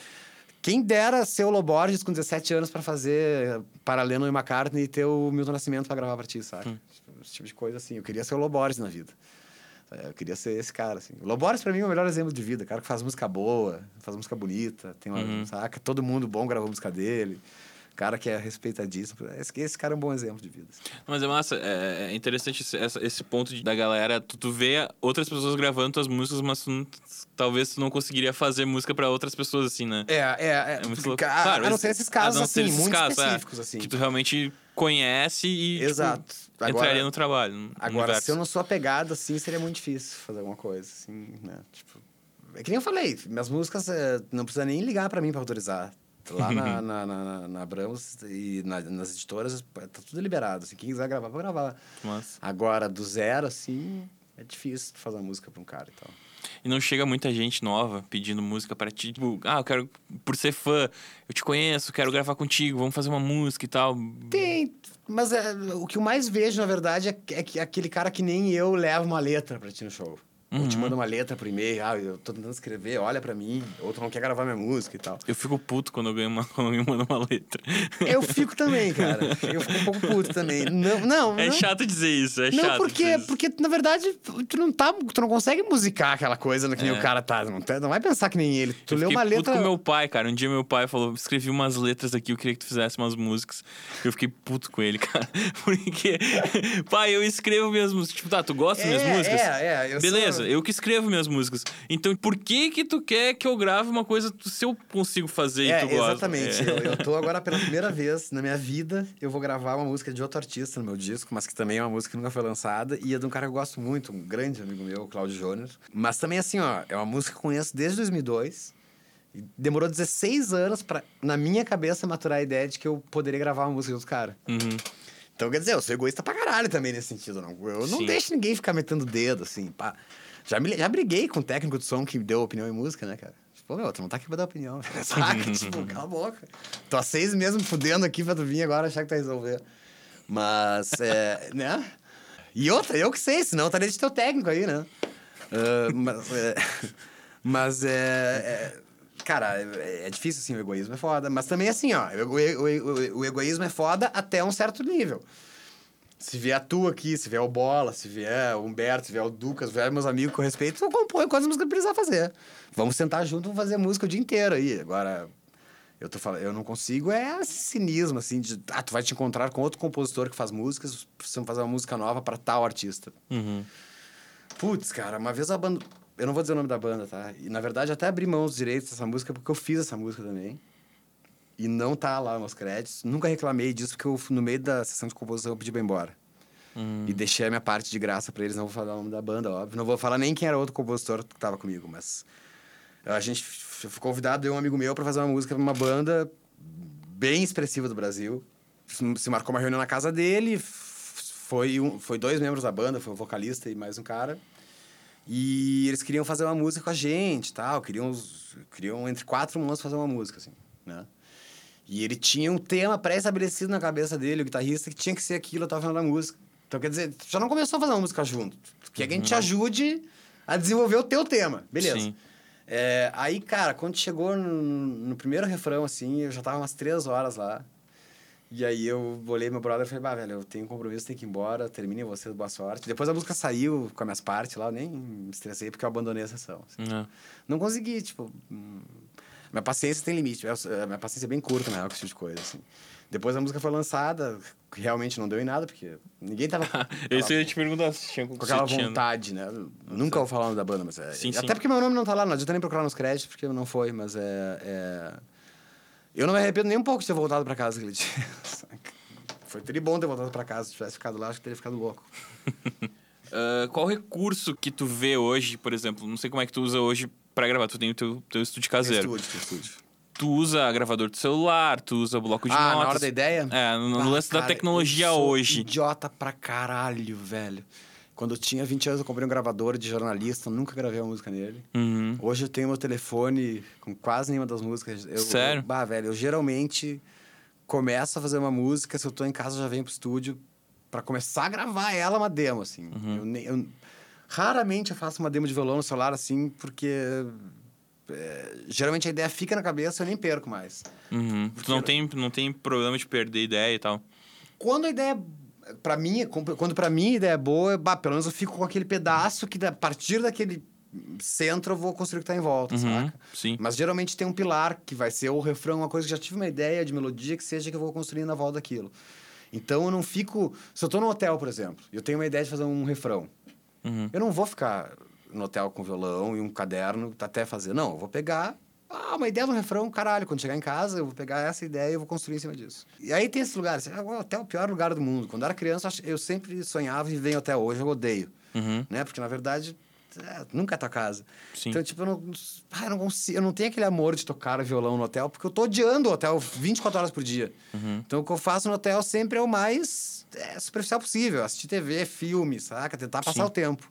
Quem dera ser o Loborges com 17 anos pra fazer Paralelo e McCartney e ter o Milton Nascimento pra gravar pra ti, sabe? Hum. Esse tipo de coisa assim. Eu queria ser o Loborges na vida. É, Eu queria ser esse cara, assim. O Loborges, pra mim, é o melhor exemplo de vida. Cara que faz música boa, faz música bonita, tem uma, Uhum. saca? Todo mundo bom gravou música dele. Cara que é respeitadíssimo. Esse, cara é um bom exemplo de vida. assim. Mas é massa, é é interessante esse, esse ponto de- da galera. Tu, tu vê outras pessoas gravando tuas músicas, mas tu não- talvez tu não conseguiria fazer música pra outras pessoas, assim, né? É, é, é. É muito louco. a, Claro, a não ser esses casos, assim, esses muito casos, é, específicos, assim. Que tu realmente conhece e. tipo, Exato. Agora- entraria no trabalho. No Agora, universo. se eu não sou apegado, assim, seria muito difícil fazer alguma coisa, assim, né? Tipo... É que nem eu falei, minhas músicas é, não precisa nem ligar pra mim pra autorizar. Lá na, na, na, na, e na- nas editoras, tá tudo liberado, assim. Quem quiser gravar, pode gravar. Mas... Agora, do zero, assim, é difícil fazer uma música pra um cara e tal. E não chega muita gente nova pedindo música pra ti. Tipo, ah, eu quero, por ser fã, eu te conheço, quero gravar contigo, vamos fazer uma música e tal. Tem, mas é, o que eu mais vejo, na verdade, é, que- é que aquele cara que nem eu leva uma letra pra ti no show. Ou te Uhum. manda uma letra por e-mail, ah, eu tô tentando escrever, olha pra mim. Ou tu não quer gravar minha música e tal. Eu fico puto quando eu ganho uma, quando alguém manda uma letra. Eu fico também, cara. Eu fico um pouco puto também. Não, não. É não, chato dizer isso, é Não, chato. porque, dizer isso. porque, na verdade, tu não tá. Tu não consegue musicar aquela coisa que nem É. o cara tá. Não, tá- não vai pensar que nem ele. Tu Eu leu fiquei uma puto letra. com meu pai, cara. Um dia meu pai falou, escrevi umas letras aqui, eu queria que tu fizesse umas músicas. Eu fiquei puto com ele, cara. Porque, pai, eu escrevo minhas músicas. Tipo, tá, tu gosta das minhas É, músicas? é, é, eu Beleza, sou- eu que escrevo minhas músicas. Então, por que que tu quer que eu grave uma coisa se eu consigo fazer É, e tu gosta? exatamente. É. Eu, eu tô agora pela primeira vez na minha vida, eu vou gravar uma música de outro artista no meu disco, mas que também é uma música que nunca foi lançada e é de um cara que eu gosto muito, um grande amigo meu, o Claudio Júnior. Mas também assim, ó, é uma música que eu conheço desde 2002. e Demorou 16 anos pra, na minha cabeça, maturar a ideia de que eu poderia gravar uma música de outro cara. Uhum. Então, quer dizer, eu sou egoísta pra caralho também nesse sentido. Não. Eu não Sim. deixo ninguém ficar metendo o dedo, assim, pá. Já, me, já briguei com o técnico de som que deu opinião em música, né, cara? Tipo, meu, tu não tá aqui pra dar opinião. Saca? tipo, cala a boca. Tô há seis meses me fudendo aqui pra tu vir agora achar que vai resolver. Mas, é, né? E outra, eu que sei, senão eu estaria de teu técnico aí, né? Ah, mas, é, mas é, é- Cara, é, é difícil, assim, o egoísmo é foda. Mas também, assim, ó, o, o- o- o egoísmo é foda até um certo nível. Se vier tu aqui, se vier o Bola, se vier o Humberto, se vier o Ducas, se vier meus amigos com respeito, eu componho quantas músicas precisar fazer. Vamos sentar junto vamos fazer música o dia inteiro aí. Agora, Eu, tô falando, eu não consigo, é cinismo, assim, de. Ah, tu vai te encontrar com outro compositor que faz músicas, precisamos fazer uma música nova para tal artista. Uhum. Putz, cara, uma vez a banda. Eu não vou dizer o nome da banda, tá? E na verdade até abri mão dos direitos dessa música porque eu fiz essa música também. E não tá lá nos créditos. Nunca reclamei disso porque eu, no meio da sessão de composição eu pedi pra ir embora. Uhum. E deixei a minha parte de graça pra eles. Não vou falar o nome da banda, óbvio. Não vou falar nem quem era outro compositor que tava comigo, mas. A gente f- fui convidado, eu e um amigo meu, pra fazer uma música pra uma banda bem expressiva do Brasil. Se marcou uma reunião na casa dele. Foi, um, foi dois membros da banda, foi o vocalista e mais um cara. E eles queriam fazer uma música com a gente tal. Queriam, queriam entre quatro mãos fazer uma música, assim, né? E ele tinha um tema pré-estabelecido na cabeça dele, o guitarrista, que tinha que ser aquilo, eu tava falando da música. Então, quer dizer, já não começou a fazer uma música junto. Quer que a gente te ajude a desenvolver o teu tema. Beleza. Sim. É, aí, cara, quando chegou no, no primeiro refrão, assim, eu já tava umas três horas lá. E aí eu olhei meu brother e falei, bah, velho, eu tenho um compromisso, tenho que ir embora, termine você, boa sorte. Depois a música saiu com as minhas partes lá, eu nem me estressei porque eu abandonei a sessão. assim. É. Não consegui, tipo. Minha paciência tem limite. Eu- a minha paciência é bem curta, na real, com esse tipo de coisa, assim. Depois a música foi lançada, realmente não deu em nada, porque ninguém tava. eu ia te perguntar se tinha com aquela se tinha- vontade, né? Eu Nunca vou falar o nome da banda, mas é. Sim, Até sim. porque meu nome não tá lá, não adianta nem procurar nos créditos, porque não foi, mas é. é... Eu não me arrependo nem um pouco de ter voltado pra casa aquele dia. Foi tri bom ter voltado pra casa. Se tivesse ficado lá, acho que teria ficado louco. Ah, qual recurso que tu vê hoje, por exemplo? Não sei como é que tu usa hoje pra gravar. Tu tem o teu, teu estúdio caseiro. Estúdio, estúdio. Tu usa gravador de celular, tu usa bloco de Ah, notas. na hora da ideia? É, no, Ah, lance da cara, tecnologia eu sou hoje. Idiota pra caralho, velho. Quando eu tinha 20 anos, eu comprei um gravador de jornalista, nunca gravei uma música nele. Uhum. Hoje eu tenho meu telefone com quase nenhuma das músicas. Eu, Sério? Eu, bah, velho, eu geralmente começo a fazer uma música, se eu tô em casa, eu já venho pro estúdio pra começar a gravar ela uma demo, assim. Uhum. Eu nem- eu- raramente eu faço uma demo de violão no celular, assim, porque... é, geralmente a ideia fica na cabeça, eu nem perco mais. Uhum. Tu não tem, não tem problema de perder ideia e tal. Quando a ideia para mim, quando para mim a ideia é boa, bah, pelo menos eu fico com aquele pedaço que a partir daquele centro eu vou construir o que tá em volta, Uhum. saca? Sim. Mas geralmente tem um pilar que vai ser o refrão, uma coisa que já tive uma ideia de melodia que seja que eu vou construir na volta daquilo. Então eu não fico, se eu tô no hotel, por exemplo, e eu tenho uma ideia de fazer um refrão, Uhum. eu não vou ficar no hotel com violão e um caderno até fazer. Não, eu vou pegar ah, uma ideia do refrão, caralho. Quando chegar em casa, eu vou pegar essa ideia e eu vou construir em cima disso. E aí tem esses lugares. Ah, o hotel é o pior lugar do mundo. Quando eu era criança, eu sempre sonhava viver em hotel. Hoje eu odeio, Uhum. né? Porque, na verdade, é, nunca é tua casa. Sim. Então, tipo, eu não, ah, eu não consigo... Eu não tenho aquele amor de tocar violão no hotel, porque eu tô odiando o hotel 24 horas por dia. Uhum. Então, o que eu faço no hotel sempre é o mais é, superficial possível. Assistir TV, filme, saca? Tentar passar Sim. o tempo.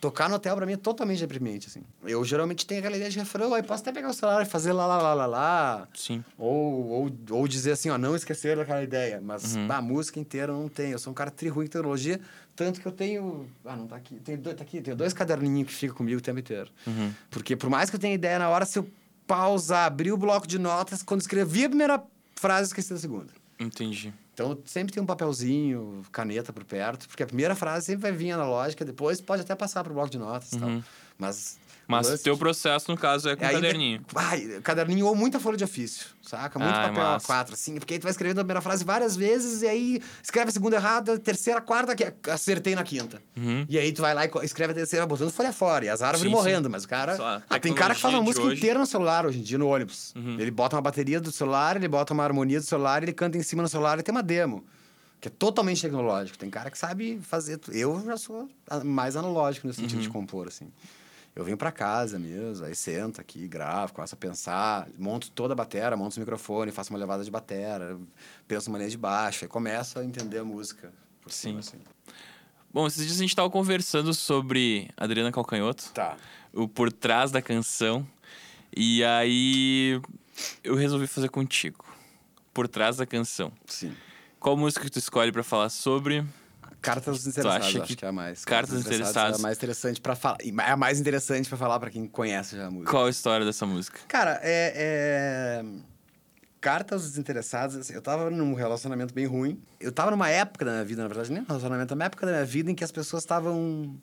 Tocar no hotel, pra mim, é totalmente deprimente, assim. Eu geralmente tenho aquela ideia de refrão, aí posso até pegar o celular e fazer lá, lá, lá, lá, lá. Sim. Ou, ou, ou dizer assim, ó, não esquecer daquela ideia. Mas Uhum. a música inteira eu não tenho. Eu sou um cara tri ruim em tecnologia, tanto que eu tenho... Ah, não tá aqui. Tenho dois, tá aqui. Tenho dois caderninhos que ficam comigo o tempo inteiro. Uhum. Porque por mais que eu tenha ideia na hora, se eu pausar, abrir o bloco de notas, quando escrevi a primeira frase, eu esqueci da segunda. Entendi. Então, sempre tem um papelzinho, caneta por perto, porque a primeira frase sempre vai vir analógica, depois pode até passar pro bloco de notas e tal. Uhum. Mas. Mas o teu processo, no caso, é com é ainda- caderninho. Ai, caderninho ou muita folha de ofício, saca? Muito papel massa. A4, assim, porque aí tu vai escrevendo a primeira frase várias vezes e aí escreve a segunda errada, a terceira, a quarta, que acertei na quinta. Uhum. E aí tu vai lá e escreve a terceira botando folha fora, e as árvores Sim, morrendo, mas o cara. Só Ah, tem cara que faz uma música hoje. inteira no celular hoje em dia, no ônibus. Uhum. Ele bota uma bateria do celular, ele bota uma harmonia do celular, ele canta em cima do celular e tem uma demo. Que é totalmente tecnológico. Tem cara que sabe fazer. Eu já sou mais analógico nesse sentido Uhum. de compor, assim. Eu venho pra casa mesmo, aí sento aqui, gravo, começo a pensar, monto toda a batera, monto os microfones, faço uma levada de batera, penso uma linha de baixo, aí começo a entender a música por cima, Sim. assim. Bom, esses dias a gente tava conversando sobre Adriana Calcanhoto, Tá. o por trás da canção. E aí eu resolvi fazer contigo. Por trás da canção. Sim. Qual música que tu escolhe pra falar sobre? Cartas dos interessados, acha acho que que é a mais. Cartas dos Interessados- É a mais interessante para falar. É a mais interessante pra falar pra quem conhece já a música. Qual a história dessa música? Cara, é, é... Cartas dos Interessados, assim, eu tava num relacionamento bem ruim. Eu tava numa época da minha vida, na verdade, nem um relacionamento, uma época da minha vida em que as pessoas estavam.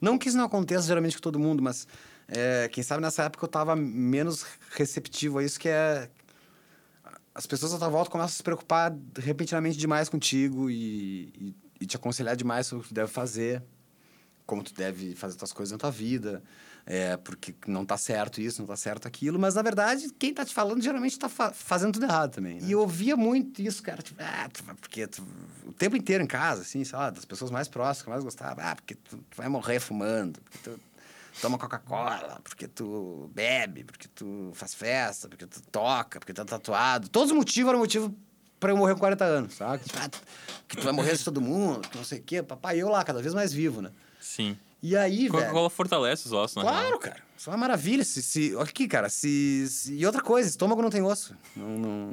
Não que isso não aconteça geralmente com todo mundo, mas é, quem sabe nessa época eu tava menos receptivo a isso, que é as pessoas à tua volta começam a se preocupar repentinamente demais contigo e, e, e te aconselhar demais sobre o que tu deve fazer, como tu deve fazer tuas coisas na tua vida, é, porque não tá certo isso, não tá certo aquilo, mas na verdade, quem tá te falando geralmente tá fa fazendo tudo errado também. Né? E eu ouvia muito isso, cara, tipo, ah, tu, porque tu, o tempo inteiro em casa, assim, sei lá, das pessoas mais próximas que mais gostavam, ah, porque tu, tu vai morrer fumando, porque tu toma Coca-Cola, porque tu bebe, porque tu faz festa, porque tu toca, porque tu é tatuado. Todos os motivos eram motivo para eu morrer com 40 anos, sabe? Ah, que tu vai morrer de todo mundo, que não sei o quê. Papai, eu lá, cada vez mais vivo, né? Sim. E aí, Coca-Cola velho... fortalece os ossos, né? Claro, cara. Isso é uma maravilha. Se, se... Olha aqui, cara. Se, se... E outra coisa, estômago não tem osso. Não, não,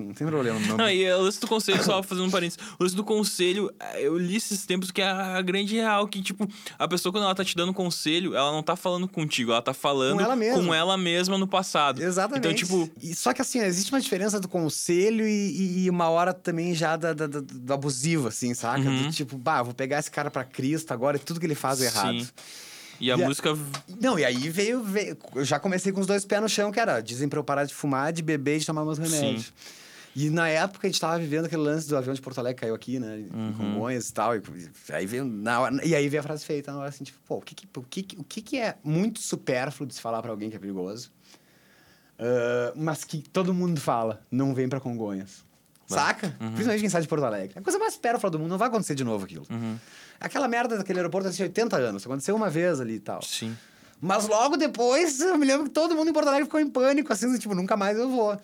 não tem problema. Não... não, e o lance do conselho, só fazendo um parênteses. O lance do conselho, eu li esses tempos que é a grande real, que, tipo, a pessoa, quando ela tá te dando conselho, ela não tá falando contigo, ela tá falando Com ela mesma. com ela mesma no passado. Exatamente. Então, tipo, E só que assim, existe uma diferença do conselho e, e uma hora também já da, da- da- do abusivo, assim, saca? Uhum. Do tipo, bah, vou pegar esse cara pra Cristo agora e tudo que ele faz é errado. Sim. E a E a- música. Não, e aí veio, veio. Eu já comecei com os dois pés no chão, que era dizem pra eu parar de fumar, de beber e de tomar meus remédios. E na época a gente tava vivendo aquele lance do avião de Porto Alegre que caiu aqui, né? Em Congonhas e tal. E, aí veio na hora, e aí veio a frase feita na hora assim, tipo, pô, o que que, o que, o que, que é muito supérfluo de se falar pra alguém que é perigoso, ah, mas que todo mundo fala, não vem pra Congonhas. Saca? Principalmente quem sai de Porto Alegre. É a coisa mais supérflua do mundo, não vai acontecer de novo aquilo. Aquela merda daquele aeroporto assim, 80 anos. Aconteceu uma vez ali e tal. Sim. Mas logo depois, eu me lembro que todo mundo em Porto Alegre ficou em pânico, assim, tipo, nunca mais eu vou.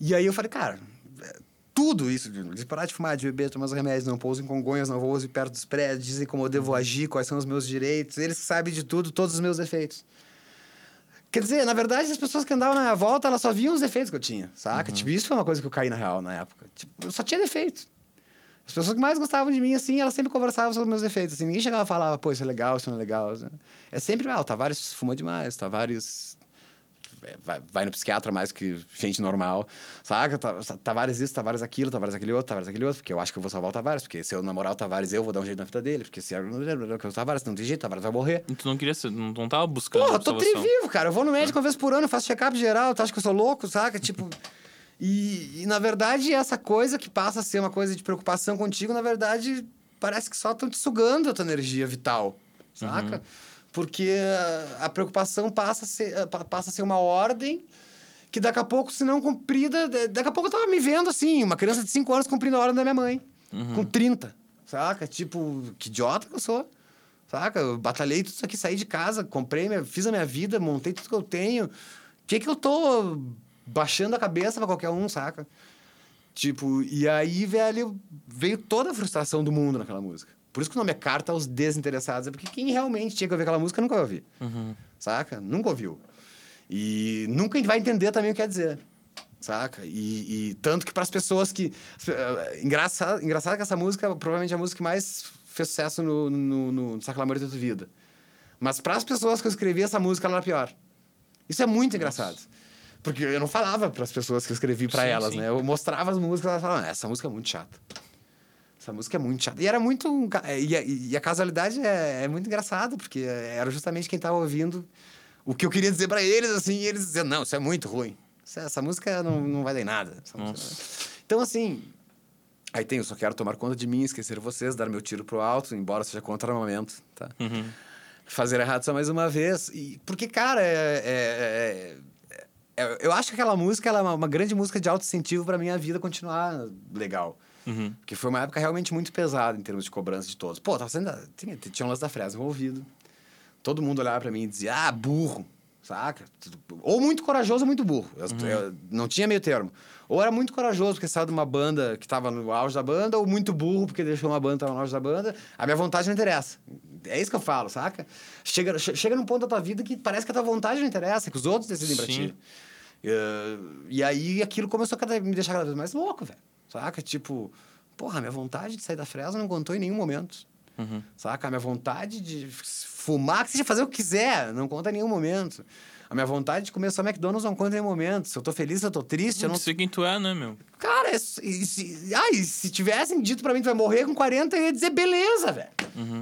E aí eu falei, cara, é, tudo isso, de, parar de fumar, de beber, tomar os remédios, não pouso em Congonhas, não vou perto dos prédios, dizem como eu devo agir, quais são os meus direitos, eles sabem de tudo, todos os meus defeitos. Quer dizer, na verdade, as pessoas que andavam na minha volta, elas só viam os defeitos que eu tinha, saca? Tipo, isso foi uma coisa que eu caí na real na época. Tipo, eu só tinha defeito. As pessoas que mais gostavam de mim, assim, elas sempre conversavam sobre meus defeitos. Assim, ninguém chegava e falava, pô, isso é legal, isso não é legal. É sempre, ah, o Tavares fuma demais, o Tavares vai, vai no psiquiatra mais que gente normal, saca? Ta- Tavares isso, Tavares aquilo, Tavares aquele outro, Tavares aquele outro, porque eu acho que eu vou salvar o Tavares, porque se eu namorar o Tavares, eu vou dar um jeito na vida dele, porque se eu o Tavares não tem jeito, o Tavares vai morrer. E tu não queria ser, não, não tava buscando. Porra, eu tô trivivo, cara. Eu vou no médico uma vez por ano, faço check-up geral, tu acha que eu sou louco, saca? Tipo. E, e, na verdade, essa coisa que passa a ser uma coisa de preocupação contigo, na verdade, parece que só estão te sugando a tua energia vital, saca? Porque a, preocupação passa a, ser, pa- passa a ser uma ordem que daqui a pouco, se não cumprida, da- daqui a pouco eu tava me vendo assim, uma criança de 5 anos cumprindo a ordem da minha mãe, com 30, saca? Tipo, que idiota que eu sou. Saca? Eu batalhei tudo isso aqui, saí de casa, comprei, minha, fiz a minha vida, montei tudo que eu tenho. O que que eu tô baixando a cabeça pra qualquer um, saca? Tipo, e aí, velho, veio toda a frustração do mundo naquela música. Por isso que o nome é Carta aos Desinteressados. É porque quem realmente tinha que ouvir aquela música nunca vai ouvir. Saca? Nunca ouviu. E nunca vai entender também o que quer dizer. Saca? E, e tanto que para as pessoas que. eh, Engraçado, engraçado que essa música provavelmente é a música que mais fez sucesso no, no, no, no da Tua Vida. Mas para as pessoas que eu escrevi essa música, ela era pior. Isso é muito engraçado. Porque eu não falava para as pessoas que eu escrevi para elas, sim. né? Eu mostrava as músicas e elas falavam, "Ah, essa música é muito chata. Essa música é muito chata. E era muito. ca- E a, e a casualidade é, é muito engraçada, porque era justamente quem estava ouvindo o que eu queria dizer para eles, assim, e eles diziam, não, isso é muito ruim. Isso- Essa música não, não vai dar em nada. Então, assim. Aí tem, eu só quero tomar conta de mim, esquecer vocês, dar meu tiro pro alto, embora seja contra armamento, tá? Fazer errado só mais uma vez. E, porque, cara, é, é- é- é- eu acho que aquela música ela é uma, uma grande música de auto-incentivo pra minha vida continuar legal. Uhum. Porque foi uma época realmente muito pesada em termos de cobrança de todos. Pô, tava sendo, tinha, tinha um lance da fresa envolvido. Todo mundo olhava pra mim e dizia, ah, burro, saca? Ou muito corajoso ou muito burro. Eu- eu- não tinha meio termo. Ou era muito corajoso porque saiu de uma banda que tava no auge da banda, ou muito burro porque deixou uma banda que tava no auge da banda. A minha vontade não interessa. É isso que eu falo, saca? Chega, che- chega num ponto da tua vida que parece que a tua vontade não interessa, que os outros decidem pra Sim. ti. Eh, e aí aquilo começou a me deixar cada vez mais louco, velho. Saca? Tipo, porra, a minha vontade de sair da fresa não contou em nenhum momento. Saca? A minha vontade de fumar, que seja fazer o que quiser, não conta em nenhum momento. A minha vontade de comer só McDonald's não conta em nenhum momento. Se eu tô feliz, se eu tô triste, eu Não sei quem tu é, né, meu? Cara, é e se, ah, e se tivessem dito pra mim que vai morrer com 40, eu ia dizer, beleza, velho.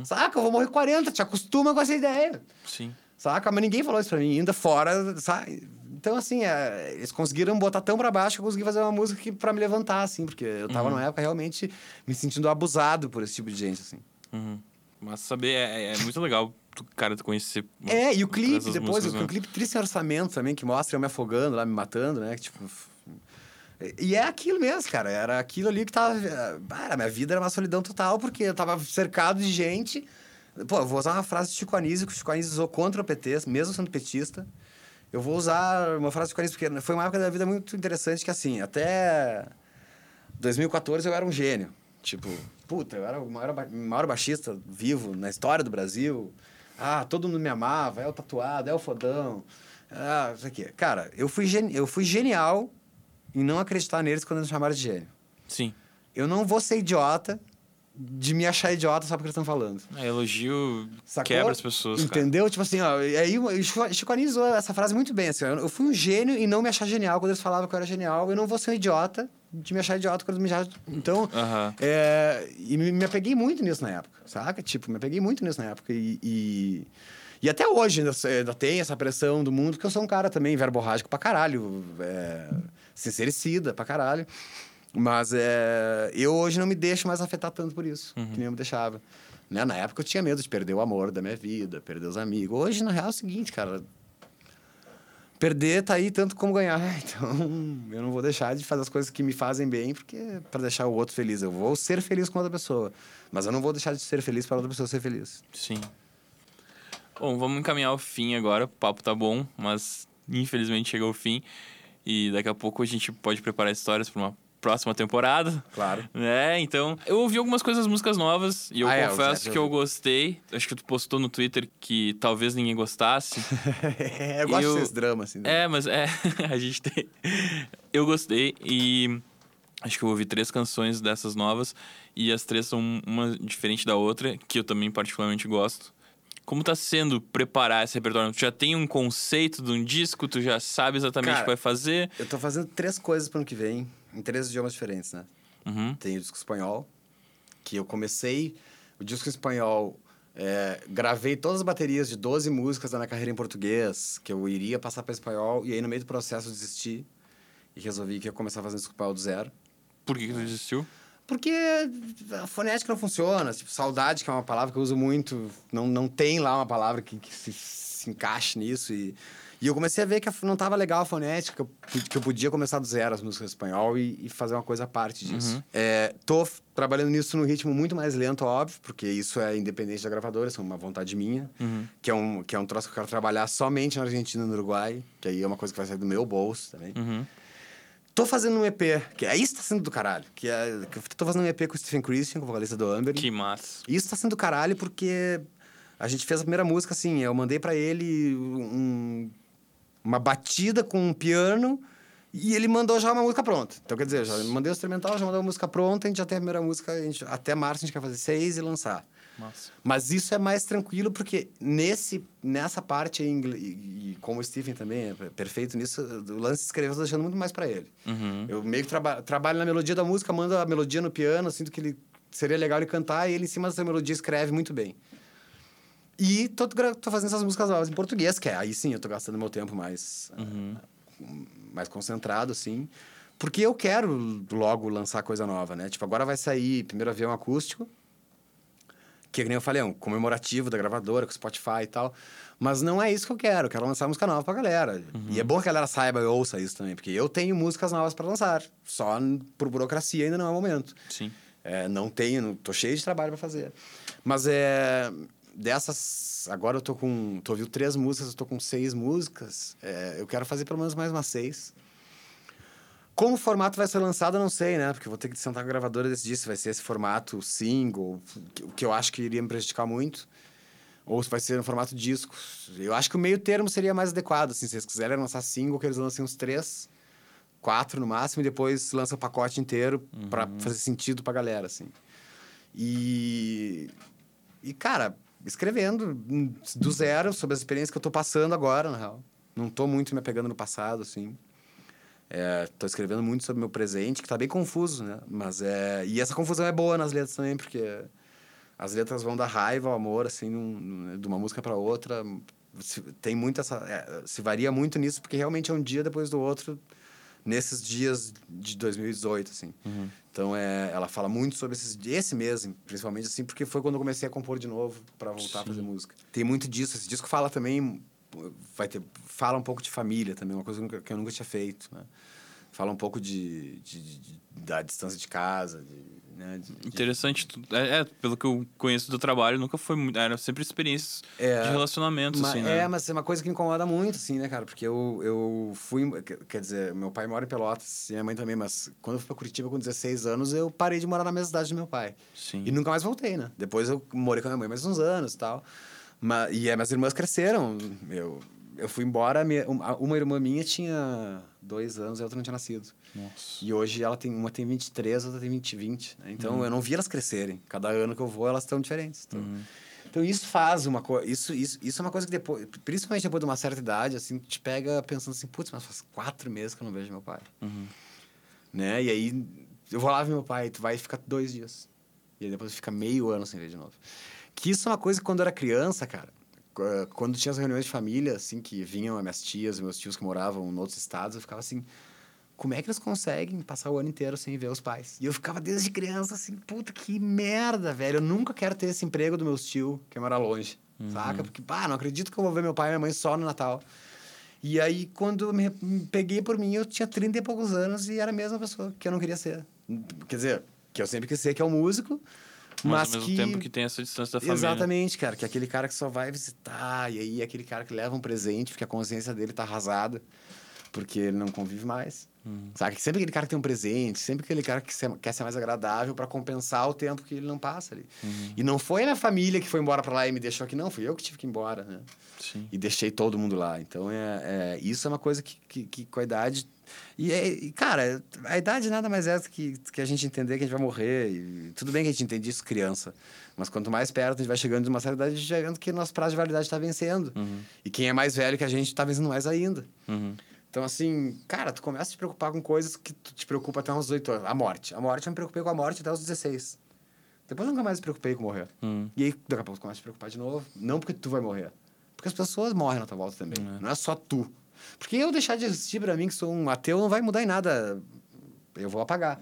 Saca? Eu vou morrer com 40, te acostuma com essa ideia. Sim. Saca? Mas ninguém falou isso pra mim, ainda fora, sabe? Então, assim, é, eles conseguiram botar tão pra baixo que eu consegui fazer uma música que, pra me levantar, assim, porque eu tava Uhum. numa época realmente me sentindo abusado por esse tipo de gente, assim. Uhum. Mas saber, é, é muito legal, cara, tu conhecer. É, e o clipe depois, o né? clipe triste em orçamento também, que mostra eu me afogando lá, me matando, né? Que, tipo. E é aquilo mesmo, cara. Era aquilo ali que tava. Ah, Era, minha vida era uma solidão total, porque eu tava cercado de gente. Pô, vou usar uma frase de Chico Anísio, que o Chico Anísio usou contra o PT, mesmo sendo petista. Eu vou usar uma frase Chico Anísio, porque foi uma época da vida muito interessante, que assim, até 2014 eu era um gênio. Tipo, puta, eu era o maior, maior baixista vivo na história do Brasil. Ah, todo mundo me amava, é o tatuado, é o fodão. Ah, isso aqui. Cara, eu fui, eu fui genial em não acreditar neles quando eles me chamaram de gênio. Sim. Eu não vou ser idiota de me achar idiota só porque eles estão falando. É, elogio Sacou? quebra as pessoas, cara. Entendeu? Tipo assim, ó, aí o Chico Anísio essa frase muito bem, assim, eu fui um gênio e não me achar genial quando eles falavam que eu era genial, eu não vou ser um idiota de me achar idiota quando eles me acham... Então, Aham. é, e me, me apeguei muito nisso na época, saca? Tipo, me apeguei muito nisso na época e... e... e até hoje ainda, ainda tem essa pressão do mundo, porque eu sou um cara também verborrágico pra caralho, é, sincericida pra caralho. Mas é, eu hoje não me deixo mais afetar tanto por isso, que nem eu me deixava. Né? Na época eu tinha medo de perder o amor da minha vida, perder os amigos. Hoje, na real, é o seguinte, cara. Perder tá aí tanto como ganhar. Então, eu não vou deixar de fazer as coisas que me fazem bem, porque para deixar o outro feliz. Eu vou ser feliz com outra pessoa. Mas eu não vou deixar de ser feliz para outra pessoa ser feliz. Sim. Bom, vamos encaminhar o fim agora. O papo tá bom, mas infelizmente chegou ao fim. E daqui a pouco a gente pode preparar histórias para uma próxima temporada. Claro. É, então. Eu ouvi algumas coisas, músicas novas, e eu Ah, é, o confesso Zé que eu gostei. Acho que tu postou no Twitter que talvez ninguém gostasse. eu gosto Eu- desses dramas, assim. né? É, mas é, a gente tem. Eu gostei e acho que eu ouvi três canções dessas novas e as três são uma diferente da outra, que eu também particularmente gosto. Como tá sendo preparar esse repertório? Tu já tem um conceito de um disco, tu já sabe exatamente o Cara, que vai fazer? Eu tô fazendo três coisas pro ano que vem, em três idiomas diferentes, né? Uhum. Tem o disco espanhol, que eu comecei o disco espanhol. é, gravei todas as baterias de 12 músicas da minha carreira em português, que eu iria passar para espanhol, e aí no meio do processo eu desisti e resolvi que ia começar fazendo disco espanhol do zero. Por que, que tu desistiu? Porque a fonética não funciona. Tipo, saudade, que é uma palavra que eu uso muito, não, não tem lá uma palavra que, que se, se encaixe nisso. E, e eu comecei a ver que não estava legal a fonética, que eu, podia começar do zero as músicas em espanhol e, e fazer uma coisa à parte disso. Uhum. É, tô trabalhando nisso num ritmo muito mais lento, óbvio, porque isso é independente da gravadora, isso é uma vontade minha. Uhum. Que é, um, que é um troço que eu quero trabalhar somente na Argentina e no Uruguai, que aí é uma coisa que vai sair do meu bolso também. Uhum. Tô fazendo um EP, que é isso tá sendo do caralho. Que é, que tô fazendo um EP com o Stephen Christian, com o vocalista do Amber. Que massa. Isso tá sendo do caralho porque a gente fez a primeira música assim, eu mandei pra ele um- uma batida com um piano e ele mandou já uma música pronta. Então, quer dizer, já mandei o instrumental, já mandou a música pronta, a gente já tem a primeira música, a gente- até março a gente quer fazer seis e lançar. Massa. Mas isso é mais tranquilo porque nesse, nessa parte, e, e como o Stephen também é perfeito nisso, o lance de escrever eu tô deixando muito mais pra ele. Uhum. Eu meio que traba trabalho na melodia da música, mando a melodia no piano, sinto que ele seria legal ele cantar e ele em cima dessa melodia escreve muito bem. E tô, tô fazendo essas músicas novas em português, que é, aí sim eu tô gastando meu tempo mais, Uhum. mais concentrado, assim. Porque eu quero logo lançar coisa nova, né? Tipo, agora vai sair primeiro avião acústico, que, nem eu falei, é um comemorativo da gravadora, com Spotify e tal. Mas não é isso que eu quero. Eu quero lançar música nova pra galera. E é bom que a galera saiba e ouça isso também, porque eu tenho músicas novas pra lançar. Só por burocracia ainda não é o momento. Sim. É, não tenho, tô cheio de trabalho pra fazer. Mas é. Dessas. Agora eu tô com. Tô ouvindo três músicas, eu tô com seis músicas. É, eu quero fazer pelo menos mais umas seis. Como o formato vai ser lançado, eu não sei, né? Porque eu vou ter que sentar com a gravadora e decidir se vai ser esse formato single, o que eu acho que iria me prejudicar muito, ou se vai ser no formato disco. Eu acho que o meio termo seria mais adequado, assim, se vocês quiserem lançar single, que eles lancem uns três, quatro no máximo, e depois lançam o pacote inteiro pra fazer sentido pra galera, assim. E... E, cara, escrevendo do zero sobre as experiências que eu tô passando agora, na real. Não tô muito me apegando no passado, assim. É, tô escrevendo muito sobre o meu presente, que tá bem confuso, né? Mas é... E essa confusão é boa nas letras também, porque as letras vão da raiva ao amor, assim, num- num- de uma música para outra, se, tem muito essa. É, se varia muito nisso, porque realmente é um dia depois do outro, nesses dias de 2018, assim. Uhum. Então, é, ela fala muito sobre esses, esse mês, principalmente, assim, porque foi quando eu comecei a compor de novo para voltar Sim. a fazer música. Tem muito disso. Esse disco fala também. Vai ter, fala um pouco de família também, uma coisa que eu nunca- tinha feito, né? Fala um pouco de, de- de- da distância de casa, de, né? de- de- Interessante. É, é, pelo que eu conheço do trabalho, nunca foi muito. Era sempre experiências É, de relacionamentos, Ma- assim, né? É, mas é uma coisa que me incomoda muito, assim, né, cara? Porque eu, eu fui. quer- dizer, meu pai mora em Pelotas, e minha mãe também, mas quando eu fui pra Curitiba com 16 anos, eu parei de morar na mesma cidade do meu pai. Sim. E nunca mais voltei, né? Depois eu morei com a minha mãe mais uns anos e tal. Mas, e as minhas irmãs cresceram. Eu, eu fui embora, minha- uma, irmã minha tinha dois anos e a outra não tinha nascido. Nossa. E hoje ela tem, uma tem 23, a outra tem 20, 20. né? Então Uhum. eu não vi elas crescerem. Cada ano que eu vou, elas estão diferentes. Então, Uhum. então isso faz uma coisa. Isso, isso, isso é uma coisa que depois, principalmente depois de uma certa idade, assim, te pega pensando assim, putz, mas faz quatro meses que eu não vejo meu pai. Uhum. Né? E aí eu vou lá ver meu pai, tu vai ficar dois dias. E aí depois fica meio ano sem ver de novo. Que isso é uma coisa que quando eu era criança, cara, quando tinha as reuniões de família, assim, que vinham as minhas tias, meus tios que moravam em outros estados, eu ficava assim, como é que eles conseguem passar o ano inteiro sem ver os pais? E eu ficava desde criança assim, puta que merda, velho. Eu nunca quero ter esse emprego do meus tio, que mora longe, saca? Porque, pá, não acredito que eu vou ver meu pai e minha mãe só no Natal. E aí, quando me peguei por mim, eu tinha 30 e poucos anos e era a mesma pessoa que eu não queria ser. Quer dizer, que eu sempre quis ser, que é um músico, Mas, mas, ao mesmo que... tempo que tem essa distância da família. Exatamente, cara. Que é aquele cara que só vai visitar, e aí é aquele cara que leva um presente porque a consciência dele tá arrasada, porque ele não convive mais. Uhum. Sabe? Que sempre aquele cara que tem um presente, sempre aquele cara que quer ser mais agradável para compensar o tempo que ele não passa ali. Uhum. E não foi a minha família que foi embora para lá e me deixou aqui, não. Fui eu que tive que ir embora, né? Sim. E deixei todo mundo lá. Então, é, é- isso é uma coisa que, que, que com a idade... E, é- e, cara, a idade nada mais é do que, que a gente entender que a gente vai morrer. E tudo bem que a gente entende isso criança. Mas quanto mais perto a gente vai chegando de uma certa idade, a gente vendo que nosso prazo de validade está vencendo. Uhum. E quem é mais velho que a gente está vencendo mais ainda. Uhum. Então, assim, cara, tu começa a te preocupar com coisas que tu te preocupa até uns 18 anos. A morte. A morte, eu me preocupei com a morte até os 16. Depois eu nunca mais me preocupei com morrer. Uhum. E aí, daqui a pouco, tu começa a te preocupar de novo. Não porque tu vai morrer. Porque as pessoas morrem na tua volta também. É. Não é só tu. Porque eu deixar de existir pra mim, que sou um ateu, não vai mudar em nada. Eu vou apagar.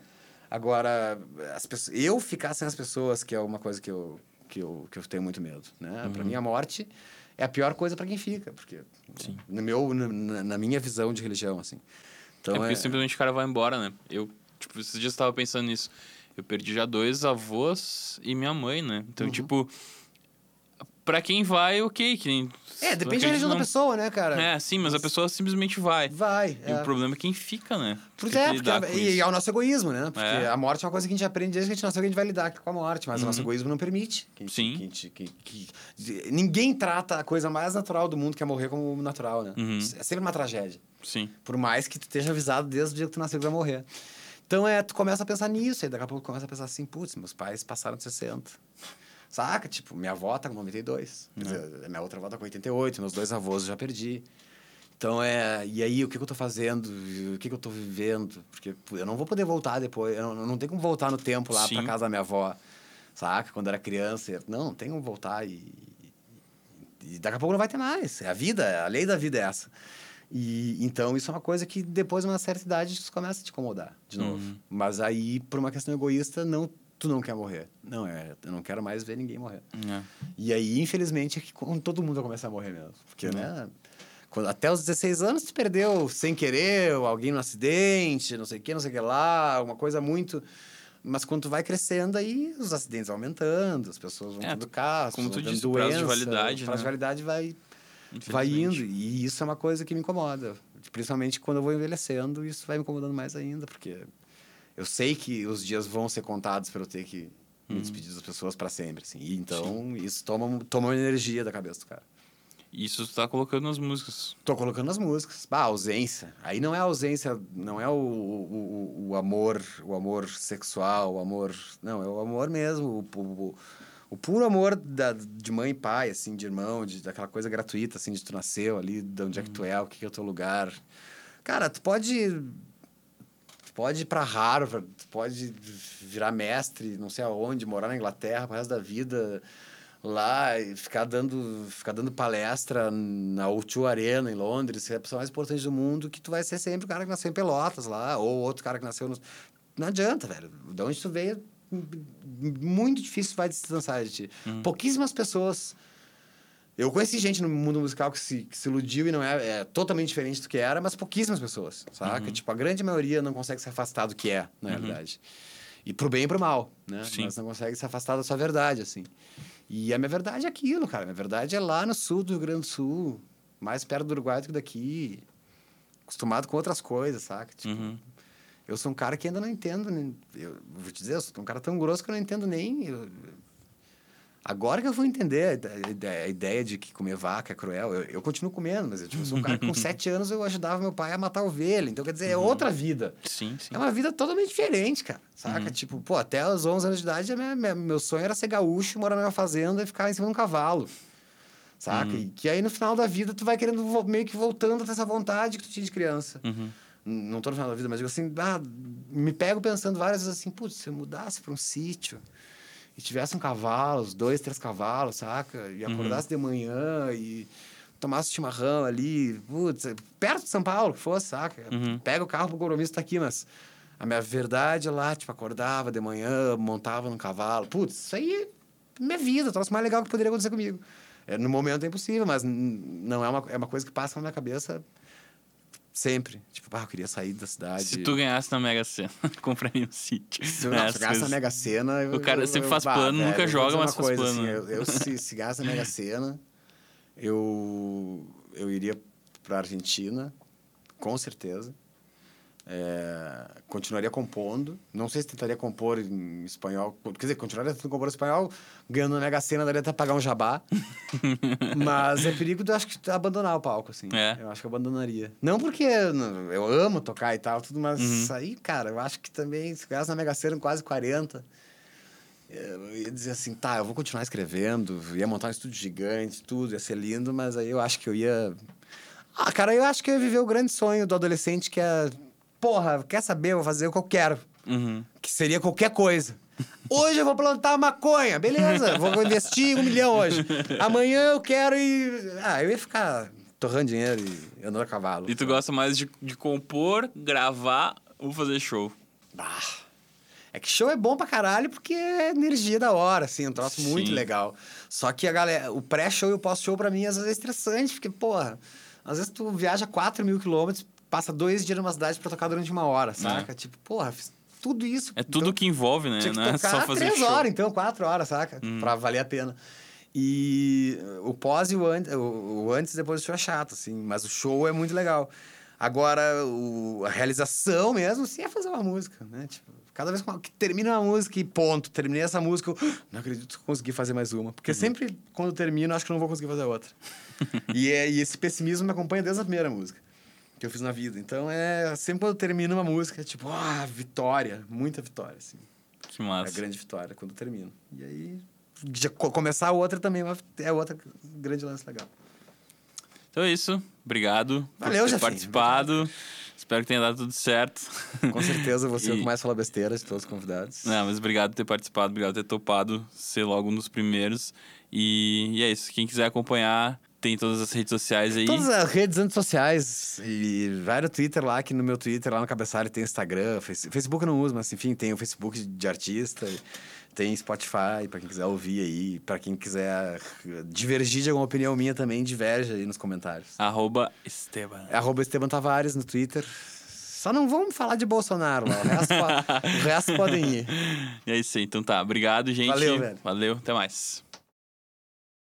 Agora, as pessoas, eu ficar sem as pessoas, que é uma coisa que eu, que eu, que eu tenho muito medo. Né? Pra mim, a morte é a pior coisa pra quem fica. Porque, Sim. no meu, na, na- minha visão de religião, assim. Então, é porque simplesmente o cara vai embora, né? Eu, tipo, esses dias eu tava pensando nisso. Eu perdi já dois avós e minha mãe, né? Então, Uhum. tipo, pra quem vai, ok. Que É, depende da religião da não- pessoa, né, cara? É, sim, mas a pessoa simplesmente vai. Vai. E é. o problema é quem fica, né? Tem é, que porque e, isso. é o nosso egoísmo, né? Porque É. a morte é uma coisa que a gente aprende desde que a gente nasceu que a gente vai lidar com a morte, mas o nosso Uhum. egoísmo não permite. Que Sim. que que- que- ninguém trata a coisa mais natural do mundo que é morrer como natural, né? Uhum. É sempre uma tragédia. Sim. Por mais que tu esteja avisado desde o dia que tu nasceu que vai morrer. Então, é, tu começa a pensar nisso, aí daqui a pouco começa a pensar assim, putz, meus pais passaram de 60. Saca? Tipo, minha avó tá com 92. Quer dizer, minha outra avó tá com 88, meus dois avós eu já perdi. Então, é... E aí, o que, que eu tô fazendo? O que, que eu tô vivendo? Porque eu não vou poder voltar depois. Eu não, não tem como voltar no tempo lá Sim. pra casa da minha avó. Saca? Quando era criança. eu- Não, não tem como voltar e... E daqui a pouco não vai ter mais. É a vida, a lei da vida é essa. E então isso é uma coisa que depois de uma certa idade isso começa a te incomodar de novo. Uhum. Mas aí por uma questão egoísta não tu não quer morrer. Não é, eu não quero mais ver ninguém morrer. É. E aí infelizmente é que quando todo mundo vai começar a morrer mesmo, porque né, quando, até os 16 anos tu perdeu sem querer, alguém no acidente, não sei o que, não sei o que lá, uma coisa muito mas quando tu vai crescendo aí os acidentes vão aumentando, as pessoas vão É, tendo carro, como tu disse, o prazo de doença, validade, o prazo de né? validade vai vai indo. E isso é uma coisa que me incomoda. Principalmente quando eu vou envelhecendo, isso vai me incomodando mais ainda, porque eu sei que os dias vão ser contados para eu ter que Uhum. me despedir das pessoas para sempre. Assim. E então, isso toma, toma uma energia da cabeça do cara. Isso tu tá colocando nas músicas. Tô colocando nas músicas. Bah, ausência. Aí não é ausência, não é o, o, o, o amor, o amor sexual, o amor. Não, é o amor mesmo. O, o, o puro amor da, de mãe e pai, assim, de irmão, de, daquela coisa gratuita, assim, de tu nasceu ali, de onde é que tu é, o que, que é o teu lugar. Cara, tu pode. Pode ir pra Harvard, pode virar mestre, não sei aonde, morar na Inglaterra pro resto da vida lá e ficar dando, ficar dando palestra na O2 Arena, em Londres, ser a pessoa mais importante do mundo, que tu vai ser sempre o cara que nasceu em Pelotas lá, ou outro cara que nasceu no... Não adianta, velho. De onde tu veio, muito difícil vai distanciar de ti. Uhum. Pouquíssimas pessoas... Eu conheci gente no mundo musical que se, que se iludiu e não é, é totalmente diferente do que era, mas pouquíssimas pessoas, saca? Uhum. Tipo, a grande maioria não consegue se afastar do que é, na verdade. E pro bem e pro mal, né? Sim. Mas não consegue se afastar da sua verdade, assim. E a minha verdade é aquilo, cara. Minha verdade é lá no sul do Rio Grande do Sul, mais perto do Uruguai do que daqui. Acostumado com outras coisas, saca? Tipo, Uhum. eu sou um cara que ainda não entendo. nem- Eu vou te dizer, eu sou um cara tão grosso que eu não entendo nem. eu- Agora que eu vou entender a ide- a ide- a ideia de que comer vaca é cruel. Eu, eu continuo comendo, mas eu, tipo, sou um cara que com sete anos eu ajudava meu pai a matar ovelha. Então, quer dizer, é outra vida. Sim, sim. É uma vida totalmente diferente, cara. Saca? Tipo, pô, até os 11 anos de idade, minha- minha- meu sonho era ser gaúcho, morar numa fazenda e ficar em cima de um cavalo. Saca? E que aí no final da vida tu vai querendo meio que voltando a ter essa vontade que tu tinha de criança. Uhum. Não tô no final da vida, mas digo assim, ah, me pego pensando várias vezes assim, putz, se eu mudasse pra um sítio e tivesse um cavalo, dois, três cavalos, saca? E acordasse de manhã e tomasse chimarrão ali, putz, perto de São Paulo, que fosse, saca? Uhum. Pega o carro pro compromisso, tá aqui, mas a minha verdade é lá, tipo, acordava de manhã, montava num cavalo. Putz, isso aí é minha vida, o troço mais legal que poderia acontecer comigo. É, no momento é impossível, mas não é uma, é uma coisa que passa na minha cabeça sempre. Tipo, ah, eu queria sair da cidade. Se tu ganhasse na Mega Sena, compraria um sítio. Se eu Né, eu gasto na Mega Sena... eu- O cara eu- sempre eu- faz bah, plano, velho, nunca joga, mas faz coisa, plano, assim, né? eu, eu, se, se gasta na Mega Sena, eu, eu iria pra Argentina, com certeza. É, continuaria compondo. Não sei se tentaria compor em espanhol. Quer dizer, continuaria tentando compor em espanhol, ganhando na Mega Sena, daria até pagar um jabá. Mas é perigo de eu acho que abandonar o palco, assim. É. Eu acho que eu abandonaria. Não porque eu eu amo tocar e tal, tudo, mas Uhum. aí, cara, eu acho que também, se gasta na Mega Sena quase 40. Eu ia dizer assim, tá, eu vou continuar escrevendo, ia montar um estúdio gigante, tudo, ia ser lindo, mas aí eu acho que eu ia. Ah, cara, eu acho que eu ia viver o grande sonho do adolescente que é. Porra, quer saber? Eu vou fazer o que eu quero. Uhum. Que seria qualquer coisa. Hoje eu vou plantar maconha, beleza, vou investir um milhão hoje. Amanhã eu quero ir. Ah, eu ia ficar torrando dinheiro e andando a cavalo. E tu gosta mais de, de compor, gravar ou fazer show? Ah, é que show é bom pra caralho porque é energia da hora, assim, um troço Sim. muito legal. Só que a galera, o pré-show e o pós-show pra mim às vezes é estressante, porque, porra, às vezes tu viaja 4 mil quilômetros, passa dois dias numa cidade pra tocar durante uma hora, saca? Tipo, porra, fiz tudo isso. É tudo então, que envolve, né? tinha que Não é tocar só fazer três show. Hum. horas, então, quatro horas, saca? Pra valer a pena. E o pós e o antes, o, antes e depois do show é chato, assim, mas o show é muito legal. Agora, o- a realização mesmo, sim, é fazer uma música, né? Tipo, cada vez que termina uma música e ponto, terminei essa música, eu não acredito que consegui fazer mais uma. Porque sempre, quando eu termino, acho que não vou conseguir fazer outra. e, é, e esse pessimismo me acompanha desde a primeira música que eu fiz na vida. Então, é sempre quando eu termino uma música, é tipo, ah, vitória, muita vitória, assim. Que É a massa. grande vitória quando termina. E aí, já co- começar a outra também é é outra grande lance legal. Então é isso. Obrigado Valeu, por ter participado. Espero que tenha dado tudo certo. Com certeza você é o E- que mais fala besteira de todos os convidados. Não, mas obrigado por ter participado, obrigado por ter topado ser logo um dos primeiros. E, e é isso. Quem quiser acompanhar, tem todas as redes sociais aí. Todas as redes antissociais e vai no Twitter lá, que no meu Twitter, lá no cabeçalho, tem Instagram, Face- Facebook eu não uso, mas enfim, tem o Facebook de artista, tem Spotify, pra quem quiser ouvir aí, pra quem quiser divergir de alguma opinião minha também, diverge aí nos comentários. Arroba Esteban. Arroba Esteban Tavares no Twitter. Só não vamos falar de Bolsonaro lá, o resto, o resto podem ir. E é isso aí. Então tá. Obrigado, gente. Valeu, velho. Valeu. Até mais.